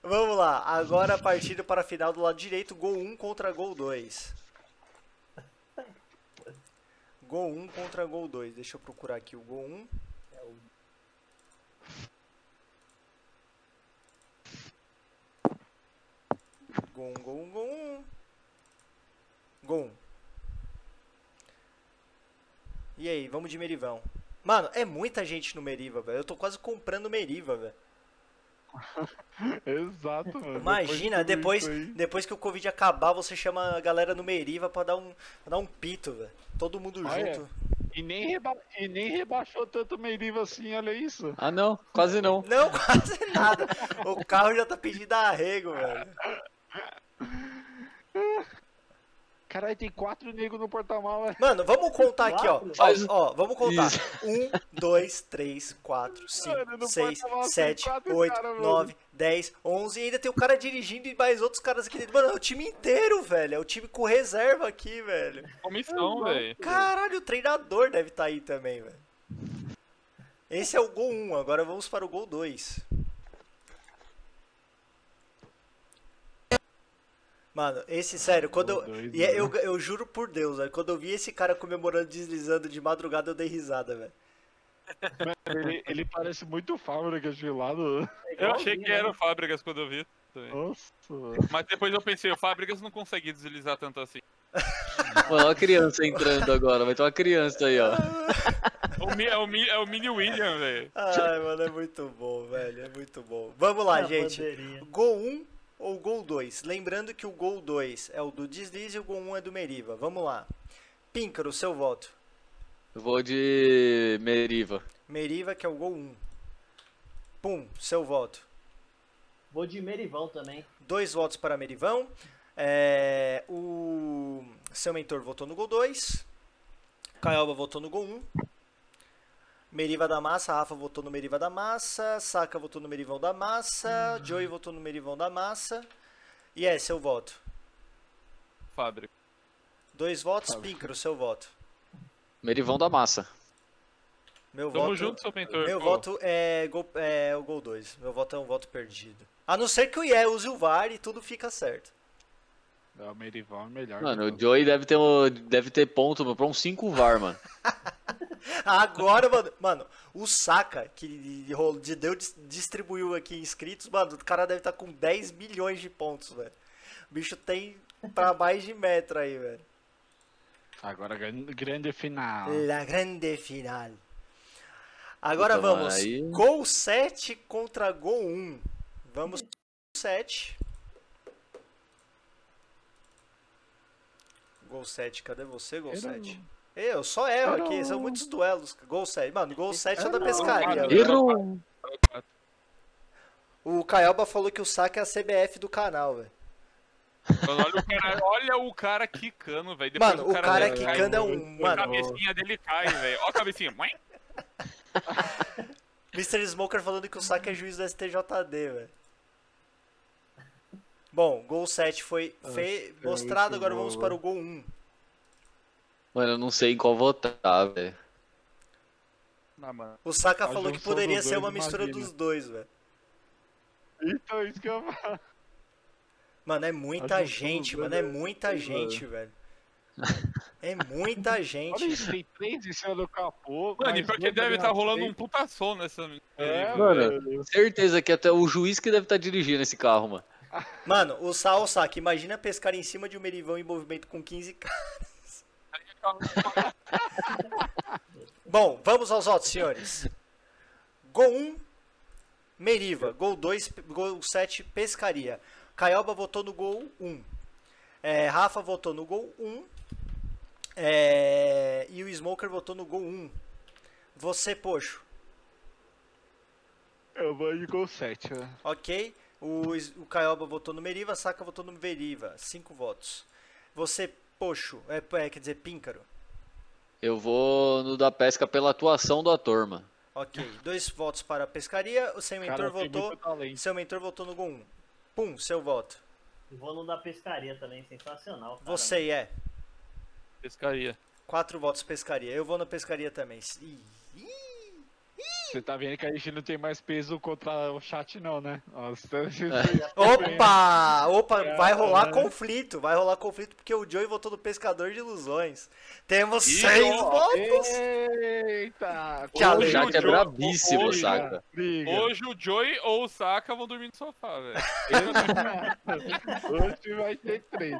Vamos lá, agora a partida para a final do lado direito, gol 1 contra gol 2. Gol 1 contra gol 2. Deixa eu procurar aqui o gol 1. Gol 1, gol 1, gol 1. Gol 1. E aí, vamos de Merivão. Mano, é muita gente no Meriva, velho. Eu tô quase comprando Meriva, velho. Exato, mano. Imagina, depois, aí. depois que o Covid acabar, você chama a galera no Meriva pra dar um, pra dar um pito, velho. Todo mundo Olha. junto. E nem, reba... e nem rebaixou tanto o Meiriva assim, olha isso. Ah, não, quase não. Não, quase nada. O carro já tá pedindo arrego, velho. Caralho, tem quatro negros no porta-mala. Mano, vamos contar aqui, ó. Ó, ó, vamos contar. Isso. Um, dois, três, quatro, cinco, Mano, no seis, sete, quatro oito, cara, mano. nove, dez, onze. E ainda tem o cara dirigindo e mais outros caras aqui dentro. Mano, é o time inteiro, velho. É o time com reserva aqui, velho. Comissão, velho. Caralho, o treinador deve estar aí também, velho. Esse é o gol 1, agora vamos para o gol 2. Mano, esse, sério, quando eu. Gol dois, E é- eu, eu juro por Deus, velho, quando eu vi esse cara comemorando deslizando de madrugada, eu dei risada, velho. Ele, ele parece muito Fábrica de lado. É Eu achei que igualzinho, era né? o Fábricas quando eu vi. também. Nossa. Mas depois eu pensei, o Fábricas não consegue deslizar tanto assim. Mano, olha a criança entrando agora. Vai ter uma criança aí, ó. O Mi- é, o, Mi- é o Mini William, velho. Ai, mano, é muito bom, velho, é muito bom. Vamos lá, A gente. bandeirinha. Gol 1 ou gol 2? Lembrando que o gol 2 é o do deslize e o gol 1 é do Meriva. Vamos lá. Píncaro, seu voto. Eu vou de Meriva. Meriva, que é o gol 1. Pum, seu voto. Vou de Merivão também. Dois votos para Merivão. É, o seu mentor votou no gol 2. Caioba votou no gol 1. Meriva da Massa, Rafa votou no Meriva da Massa. Saka votou no Merivão da Massa. Joey votou no Merivão da Massa. E é seu voto. Fábrica. Dois votos, Píncaro, seu voto. Merivão da massa. Meu Tamo voto, junto, seu mentor. Meu Pô, voto é, gol, é o gol 2. Meu voto é um voto perdido. A não ser que o IE use o VAR e tudo fica certo. É, o Merivão é melhor. Mano, que o Joey deve ter, um- deve ter ponto pra um 5 VAR, mano. Agora, mano, mano, o Saka, que de, de, deu, distribuiu aqui inscritos, mano, o cara deve estar com 10 milhões de pontos, velho. O bicho tem pra mais de metro aí, velho. Agora, gran- grande final. La grande final. Agora mano, vamos, aí- gol 7 contra gol 1. Vamos, 7. Gol 7, cadê você, gol Era 7? Eu só erro Era aqui, são muitos duelos. Gol 7. Mano, gol 7 é da pescaria. Errou! O Caioba falou que o saque é a CBF do canal, velho. Mano, olha, o cara, olha o cara quicando, velho. Mano, o cara cai, quicando é um. A Mano, cabecinha dele cai, velho. Ó a cabecinha. Mr. Smoker falando que o saque é juiz do STJD, velho. Bom, gol 7 foi fe- é mostrado, agora bom, vamos para o gol 1. Mano, eu não sei em qual votar, velho. Ah, mano. O Saka falou que poderia ser uma mistura imagina. dos dois, velho. Então, isso que eu falo. Mano, é muita gente, mano. É muita gente, velho. É muita Olha gente. isso, tem três em cima do capô. Mano, e mais pior que dois deve estar na rolando um puta som nessa. É, Mano, velho. Certeza que até o juiz que deve estar dirigindo esse carro, mano. Mano, o Sal o Saka, imagina pescar em cima de um merivão em movimento com 15 k Bom, vamos aos votos, senhores. Gol 1, Meriva. Gol 2, gol 7, Pescaria. Caioba votou no gol 1. É, Rafa votou no gol 1. É, e o Smoker votou no gol 1. Você, Poxo. Eu vou de gol 7, né? Ok. O, o Caioba votou no Meriva, Saka votou no Veriva. Cinco votos. Você, Poxo, é, é, quer dizer, Píncaro. Eu vou no da pesca pela atuação do ator, mano. Ok. Dois votos para a pescaria. O seu mentor Cara, votou. Seu mentor votou no 1. Pum, seu voto. Vou no da pescaria também, sensacional. cara. Você é. Pescaria. Quatro votos pescaria. Eu vou na pescaria também. Ih, Você tá vendo que a gente não tem mais peso contra o chat, não, né? Nossa, Opa! Opa, vai rolar Caralho. conflito. Vai rolar conflito porque o Joey votou no pescador de ilusões. Temos Ih, seis ó, votos. Eita! Que O chat é brabíssimo, hoje, saca? Briga. Hoje o Joey ou o Saka vão dormir no sofá, velho. Hoje vai ter três.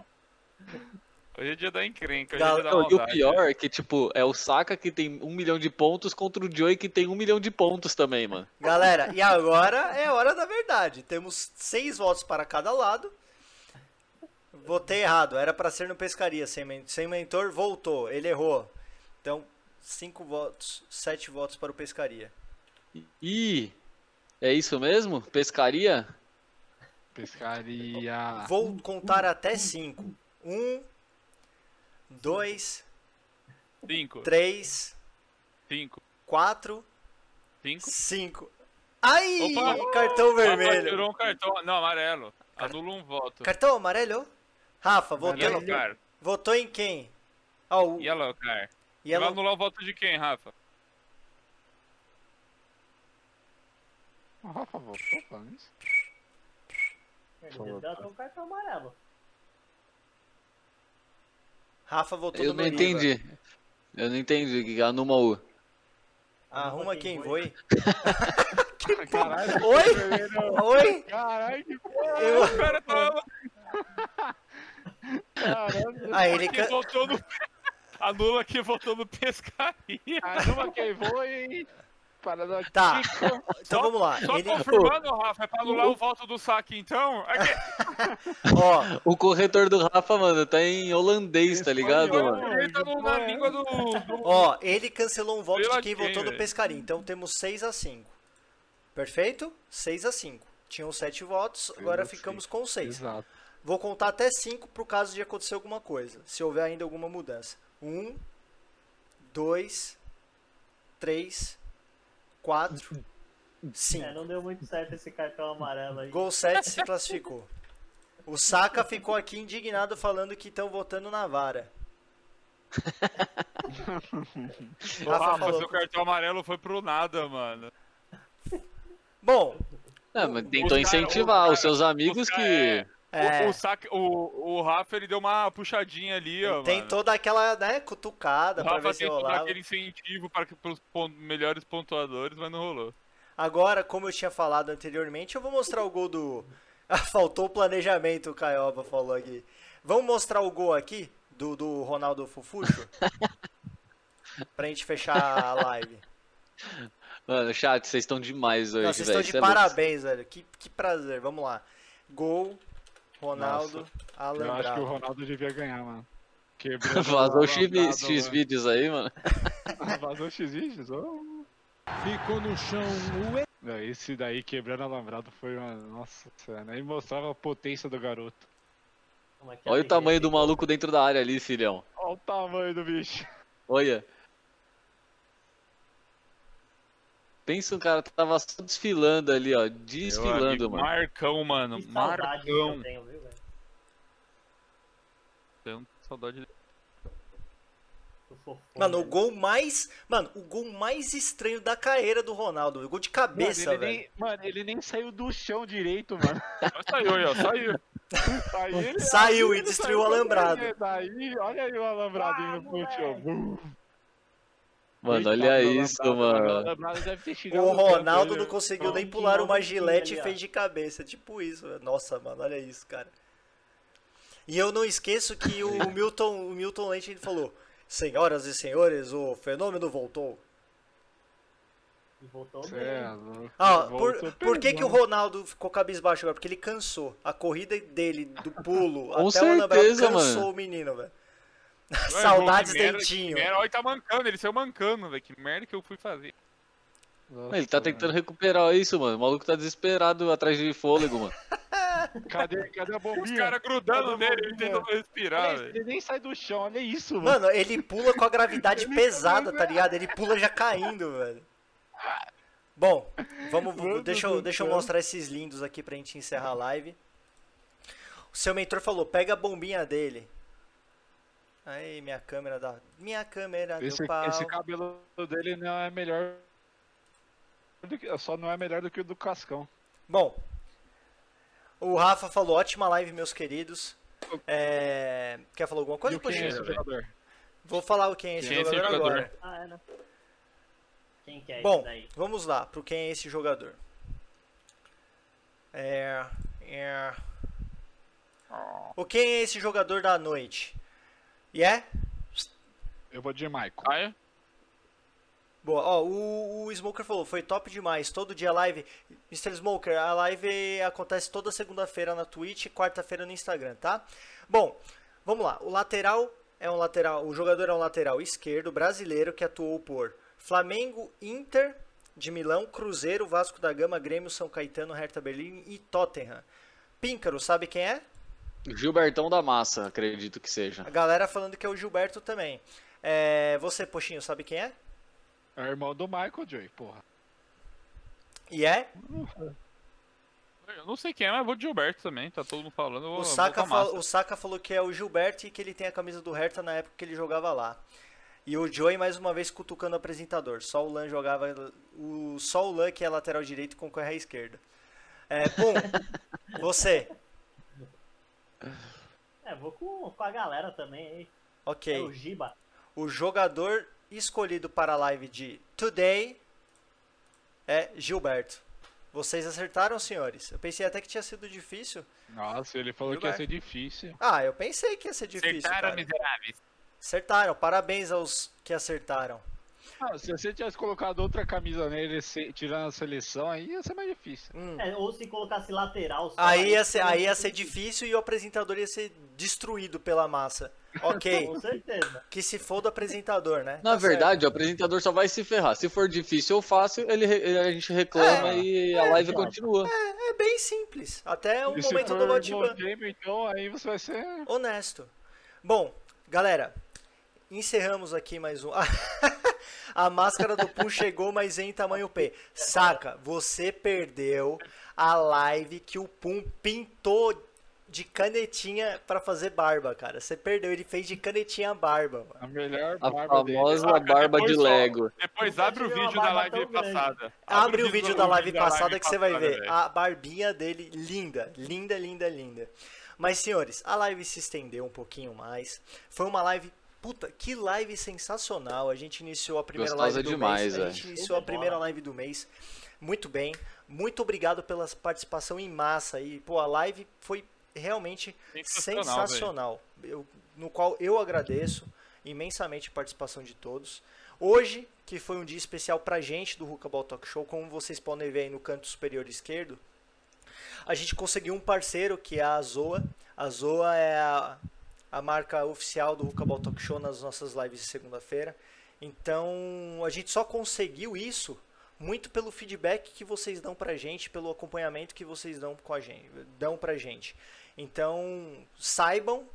Hoje é dia da encrenca, hoje Gal- é dia da Não, e o maldade. pior é que, tipo, é o Saka que tem um milhão de pontos contra o Joey que tem um milhão de pontos também, mano. Galera, e agora é a hora da verdade. Temos seis votos para cada lado. Votei errado, era para ser no pescaria. Sem, men- sem mentor, voltou, ele errou. Então, cinco votos, sete votos para o pescaria. Ih, é isso mesmo? Pescaria? Pescaria. Vou contar até cinco. Um, dois, Cinco, três, cinco, quatro, cinco. cinco. Ai, Opa! cartão vermelho. tirou um cartão. Não, amarelo. Anula um voto. Cartão amarelo? Rafa, votou, em, votou em quem? Ah, o Yellow card. Vai Yellow- anular o voto de quem, Rafa? O Rafa voltou falando isso? Ele resgatou o cartão amarelo. Rafa votou Eu no não entendi. Eu não entendi. que Anuma U. Arruma quem foi. Caralho, Oi? Oi? Caralho, que porra, Eu... O cara tava caralho. Ah, ele que can... votou no. Anula que votou no pescaria. Anuma quem foi. Parada Tá. Kiko. Então vamos lá. Só Ele, confirmando, Rafa, é pra anular o voto do saque então? Aqui. ó, O corretor do Rafa, mano, tá em holandês, tá ligado, mano? Ele tá no- na língua do. do- ó, ele cancelou um voto Pela de quem votou no pescaria. Então temos 6 a 5. Perfeito? 6 a 5. Tinham 7 votos, agora ficamos com 6. Exato. Vou contar até 5 pro caso de acontecer alguma coisa, se houver ainda alguma mudança. 1 2 3 4 É, 5. não deu muito certo esse cartão amarelo aí. Gol 7 se classificou. O Saka ficou aqui indignado falando que estão votando na vara. Rafa Rafa, falou- seu cartão amarelo foi pro nada, mano. Bom, É, mas Os tentou cara- incentivar os os seus cara- amigos os cara- que. é, O, o, saque, o, o Rafa ele deu uma puxadinha ali, ó. tem mano. toda aquela né, O cutucada pra Rafa ver se tentou dar aquele incentivo para que pros pon- melhores pontuadores, mas não rolou. Agora, como eu tinha falado anteriormente, eu vou mostrar o gol do. Ah, faltou o planejamento, o Caioba falou aqui. Vamos mostrar o gol aqui do, do Ronaldo Fufuxo? pra gente fechar a live. Mano, chat, vocês estão demais hoje, Não, vocês estão de é louco. parabéns, velho. Que, que prazer. Vamos lá. Gol, Ronaldo, Eu acho que o. Ronaldo devia ganhar, mano. Quebrando Vazou o X, X vídeos aí, mano. Vazou X vídeos? Oh. Ficou no chão o Esse daí quebrando alambrado foi uma. Nossa senhora, nem mostrava a potência do garoto. Olha o tamanho do maluco dentro da área ali, filhão. Olha o tamanho do bicho. Olha. Pensa um cara que tava só desfilando ali, ó. Desfilando, amigo, mano. Marcão, mano. Que saudade que eu Marcão. tenho, viu, velho? Tenho saudade dele. Mano, o gol mais. Mano, o gol mais estranho da carreira do Ronaldo. O gol de cabeça, mano, ele velho. nem, mano, ele nem saiu do chão direito, mano. Saiu aí, ó, saiu. Aí ele- Saiu aí e destruiu o saiu alambrado. correndo. Daí, olha aí o alambradinho Ah, no futebol. Mano, olha isso, O mano. O Ronaldo não conseguiu nem pular uma gilete e fez de cabeça. Tipo isso, velho. Nossa, mano, olha isso, cara. E eu não esqueço que o Milton, o Milton Leite ele falou: Senhoras e senhores, o fenômeno voltou. Voltou bem. é. Ah, por, por que, que o. Ronaldo ficou cabisbaixo agora? Porque ele cansou. A corrida dele, do pulo Com até o alambrado, certeza, cansou mano. o menino, velho. Ué, Saudades, que merda, dentinho. que merda. Olha, ele tá mancando, ele saiu mancando, velho. Que merda que eu fui fazer. Nossa, Ele tá tentando recuperar isso, mano. O maluco tá desesperado atrás de fôlego, mano. Cadê, cadê a Os bombinha? caras grudando nele, ele tentando respirar, Ele, velho. ele nem sai do chão, olha isso, mano. Mano, ele pula com a gravidade pesada, tá ligado? Ele pula já caindo, velho. Bom, vamos, Mano deixa, eu, deixa eu mostrar esses lindos aqui pra gente encerrar a live. O seu mentor falou, pega a bombinha dele. Aí, minha câmera da... Minha câmera Esse, do pau. esse cabelo dele não é melhor. do que- só não é melhor do que o do Cascão. Bom, o Rafa falou, ótima live, meus queridos. É, Quer falar alguma E coisa, o quem é jogador? Vou falar o quem é esse Quem é esse jogador jogador? agora. Ah, é, né? Quem que é Bom, esse daí? vamos lá, pro quem é esse jogador. É, é... O quem é esse jogador da noite? E é? Eu vou de Michael. Caia? Boa, ó, o, o Smoker falou, foi top demais, todo dia live. Mr. Smoker, a live acontece toda segunda-feira na Twitch e quarta-feira no Instagram, tá? Bom, vamos lá, o lateral é um lateral, o jogador é um lateral esquerdo brasileiro que atuou por Flamengo, Inter de Milão, Cruzeiro, Vasco da Gama, Grêmio, São Caetano, Hertha Berlim e Tottenham. Píncaro, sabe quem é? Gilbertão da Massa, acredito que seja. A galera falando que é o Gilberto também. É, você, Poxinho, sabe quem é? É o irmão do Michael, Joey, porra. E é? Eu não sei quem é, mas vou de Gilberto também. Tá todo mundo falando. vou- O Saka, fal- o Saka falou que é o Gilberto e que ele tem a camisa do Hertha na época que ele jogava lá. E o Joey mais uma vez cutucando o apresentador. Só o Lan jogava. O, só o Lan que é lateral direito e concorre à esquerda. É, bom, você. É, vou com, com a galera também aí. É Ok. o Giba. O jogador escolhido para a live de Today é Gilberto. Vocês acertaram, senhores? Eu pensei até que tinha sido difícil. Nossa, ele falou que ia ser difícil. Ah, eu pensei que ia ser difícil. Acertaram, cara. miseráveis. Acertaram. Parabéns aos que acertaram. Ah, se você tivesse colocado outra camisa nele, se- tirando a seleção, aí ia ser mais difícil. Hum. É, ou se colocasse lateral. só, Aí ia, ser, aí ia ser difícil e o apresentador ia ser destruído pela massa. Ok. Com certeza. que se for do apresentador, né? Na Tá verdade, o apresentador só vai se ferrar. Se for difícil ou fácil, ele, ele- a gente reclama É, e a live então. continua. certo. É bem simples. Até o E se momento for do game, então aí você vai ser. Honesto. Bom, galera, encerramos aqui mais um. A máscara do Pum chegou, mas em tamanho P. Saca, você perdeu a live que o Pum pintou de canetinha pra fazer barba, cara. Você perdeu, ele fez de canetinha a barba. mano. A melhor A barba dele. famosa Ah, barba de depois só- Lego. Depois abre o vídeo da live passada. Abre o vídeo da live passada que você vai ver velho. a barbinha dele linda, linda, linda, linda. Mas senhores, a live se estendeu um pouquinho mais. Foi uma live, puta, que live sensacional. A gente iniciou a primeira Gostosa live do demais, mês. A gente iniciou a primeira live do mês. Muito bem. Muito obrigado pela participação em massa aí. Pô, a live foi realmente Sensacional, sensacional. Eu- no qual eu agradeço imensamente a participação de todos. Hoje, que foi um dia especial pra gente do Hookaball Talk Show, como vocês podem ver aí no canto superior esquerdo, a gente conseguiu um parceiro que é a Zoa. A Zoa é a, a marca oficial do Hookaball Talk Show nas nossas lives de segunda-feira. Então, a gente só conseguiu isso muito pelo feedback que vocês dão pra gente, pelo acompanhamento que vocês dão com a gente, dão pra gente. Então, saibam,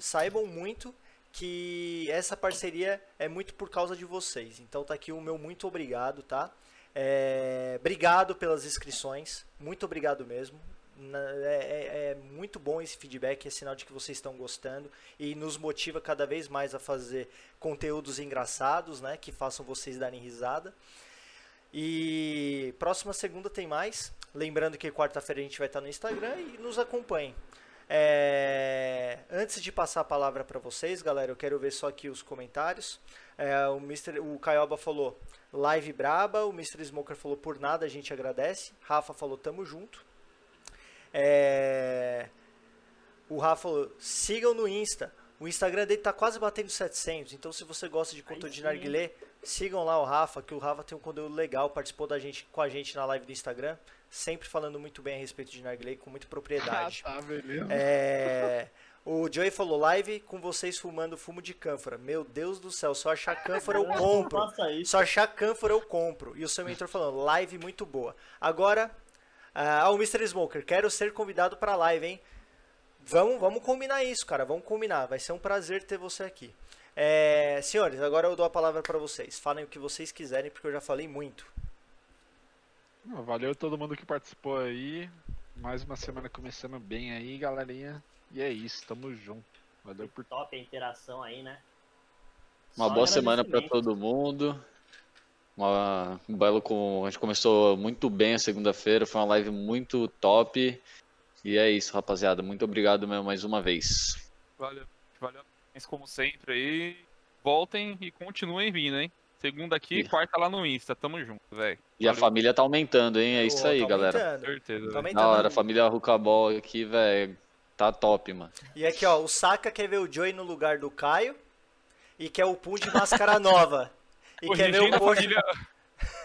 saibam muito que essa parceria é muito por causa de vocês. Então tá aqui o meu muito obrigado, tá? É, obrigado pelas inscrições, muito obrigado mesmo. É, é- é muito bom esse feedback, é sinal de que vocês estão gostando e nos motiva cada vez mais a fazer conteúdos engraçados, né? Que façam vocês darem risada. E próxima segunda tem mais. Lembrando que quarta-feira a gente vai estar no Instagram e nos acompanhem. É, Antes de passar a palavra para vocês, galera, eu quero ver só aqui os comentários. É, o, Mr., o Caioba falou live braba, o Mr. Smoker falou por nada, a gente agradece. Rafa falou tamo junto. É, O Rafa falou sigam no Insta. O Instagram dele tá quase batendo 700, então se você gosta de conteúdo de narguilé, sigam lá o Rafa, que o Rafa tem um conteúdo legal, participou da gente, com a gente na live do Instagram, sempre falando muito bem a respeito de narguilé, com muita propriedade. tá, beleza. É, o Joey falou live com vocês fumando fumo de cânfora. Meu Deus do céu, só achar cânfora eu compro. Só achar cânfora eu compro. E o seu mentor falando, live muito boa. Agora, ah, o Mr. Smoker, quero ser convidado pra live, hein? Vamos, vamos combinar isso, cara. Vamos combinar. Vai ser um prazer ter você aqui. É, senhores, agora eu dou a palavra pra vocês. Falem o que vocês quiserem, porque eu já falei muito. Valeu todo mundo que participou aí. Mais uma semana começando bem aí, galerinha. E é isso, tamo junto. Valeu por Top a interação aí, né? Uma Só boa semana para todo mundo. Uma, um belo com. A gente começou muito bem a segunda-feira, foi uma live muito top. E é isso, rapaziada. Muito obrigado mesmo mais uma vez. Valeu, valeu. Mas como sempre aí, voltem e continuem vindo, hein? Segunda aqui, Ih. quarta lá no Insta. Tamo junto, velho. E a família tá aumentando, hein? É isso Pô, aí, tá galera. aumentando. Certeza, Tá aumentando. Da hora, a família Rucabol aqui, velho. Tá top, mano. E aqui, ó, o Saka quer ver o Joey no lugar do Caio e quer o Pum de máscara nova. E quer ver Corrigindo o a Porsche. família.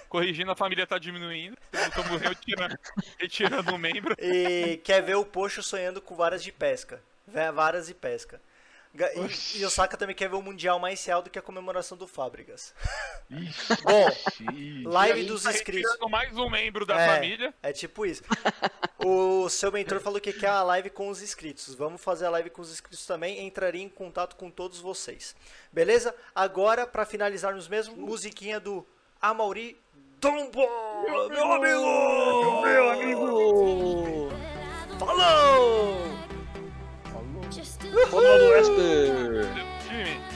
Corrigindo, a família tá diminuindo. Estamos retirando, retirando um membro. E quer ver o Poxo sonhando com varas de pesca. Varas de pesca. E, e o Saka também quer ver o Mundial mais real do que a comemoração do Fábricas. Ixi, Bom, ixi. live dos tá inscritos. retirando mais um membro da É. família. É tipo isso. O seu mentor falou que quer a live com os inscritos. Vamos fazer a live com os inscritos também. Entraria em contato com todos vocês. Beleza? Agora, pra finalizarmos mesmo, musiquinha do Amauri Dombo! Meu amigo! Meu amigo! Falou! Falou do Esper! Time.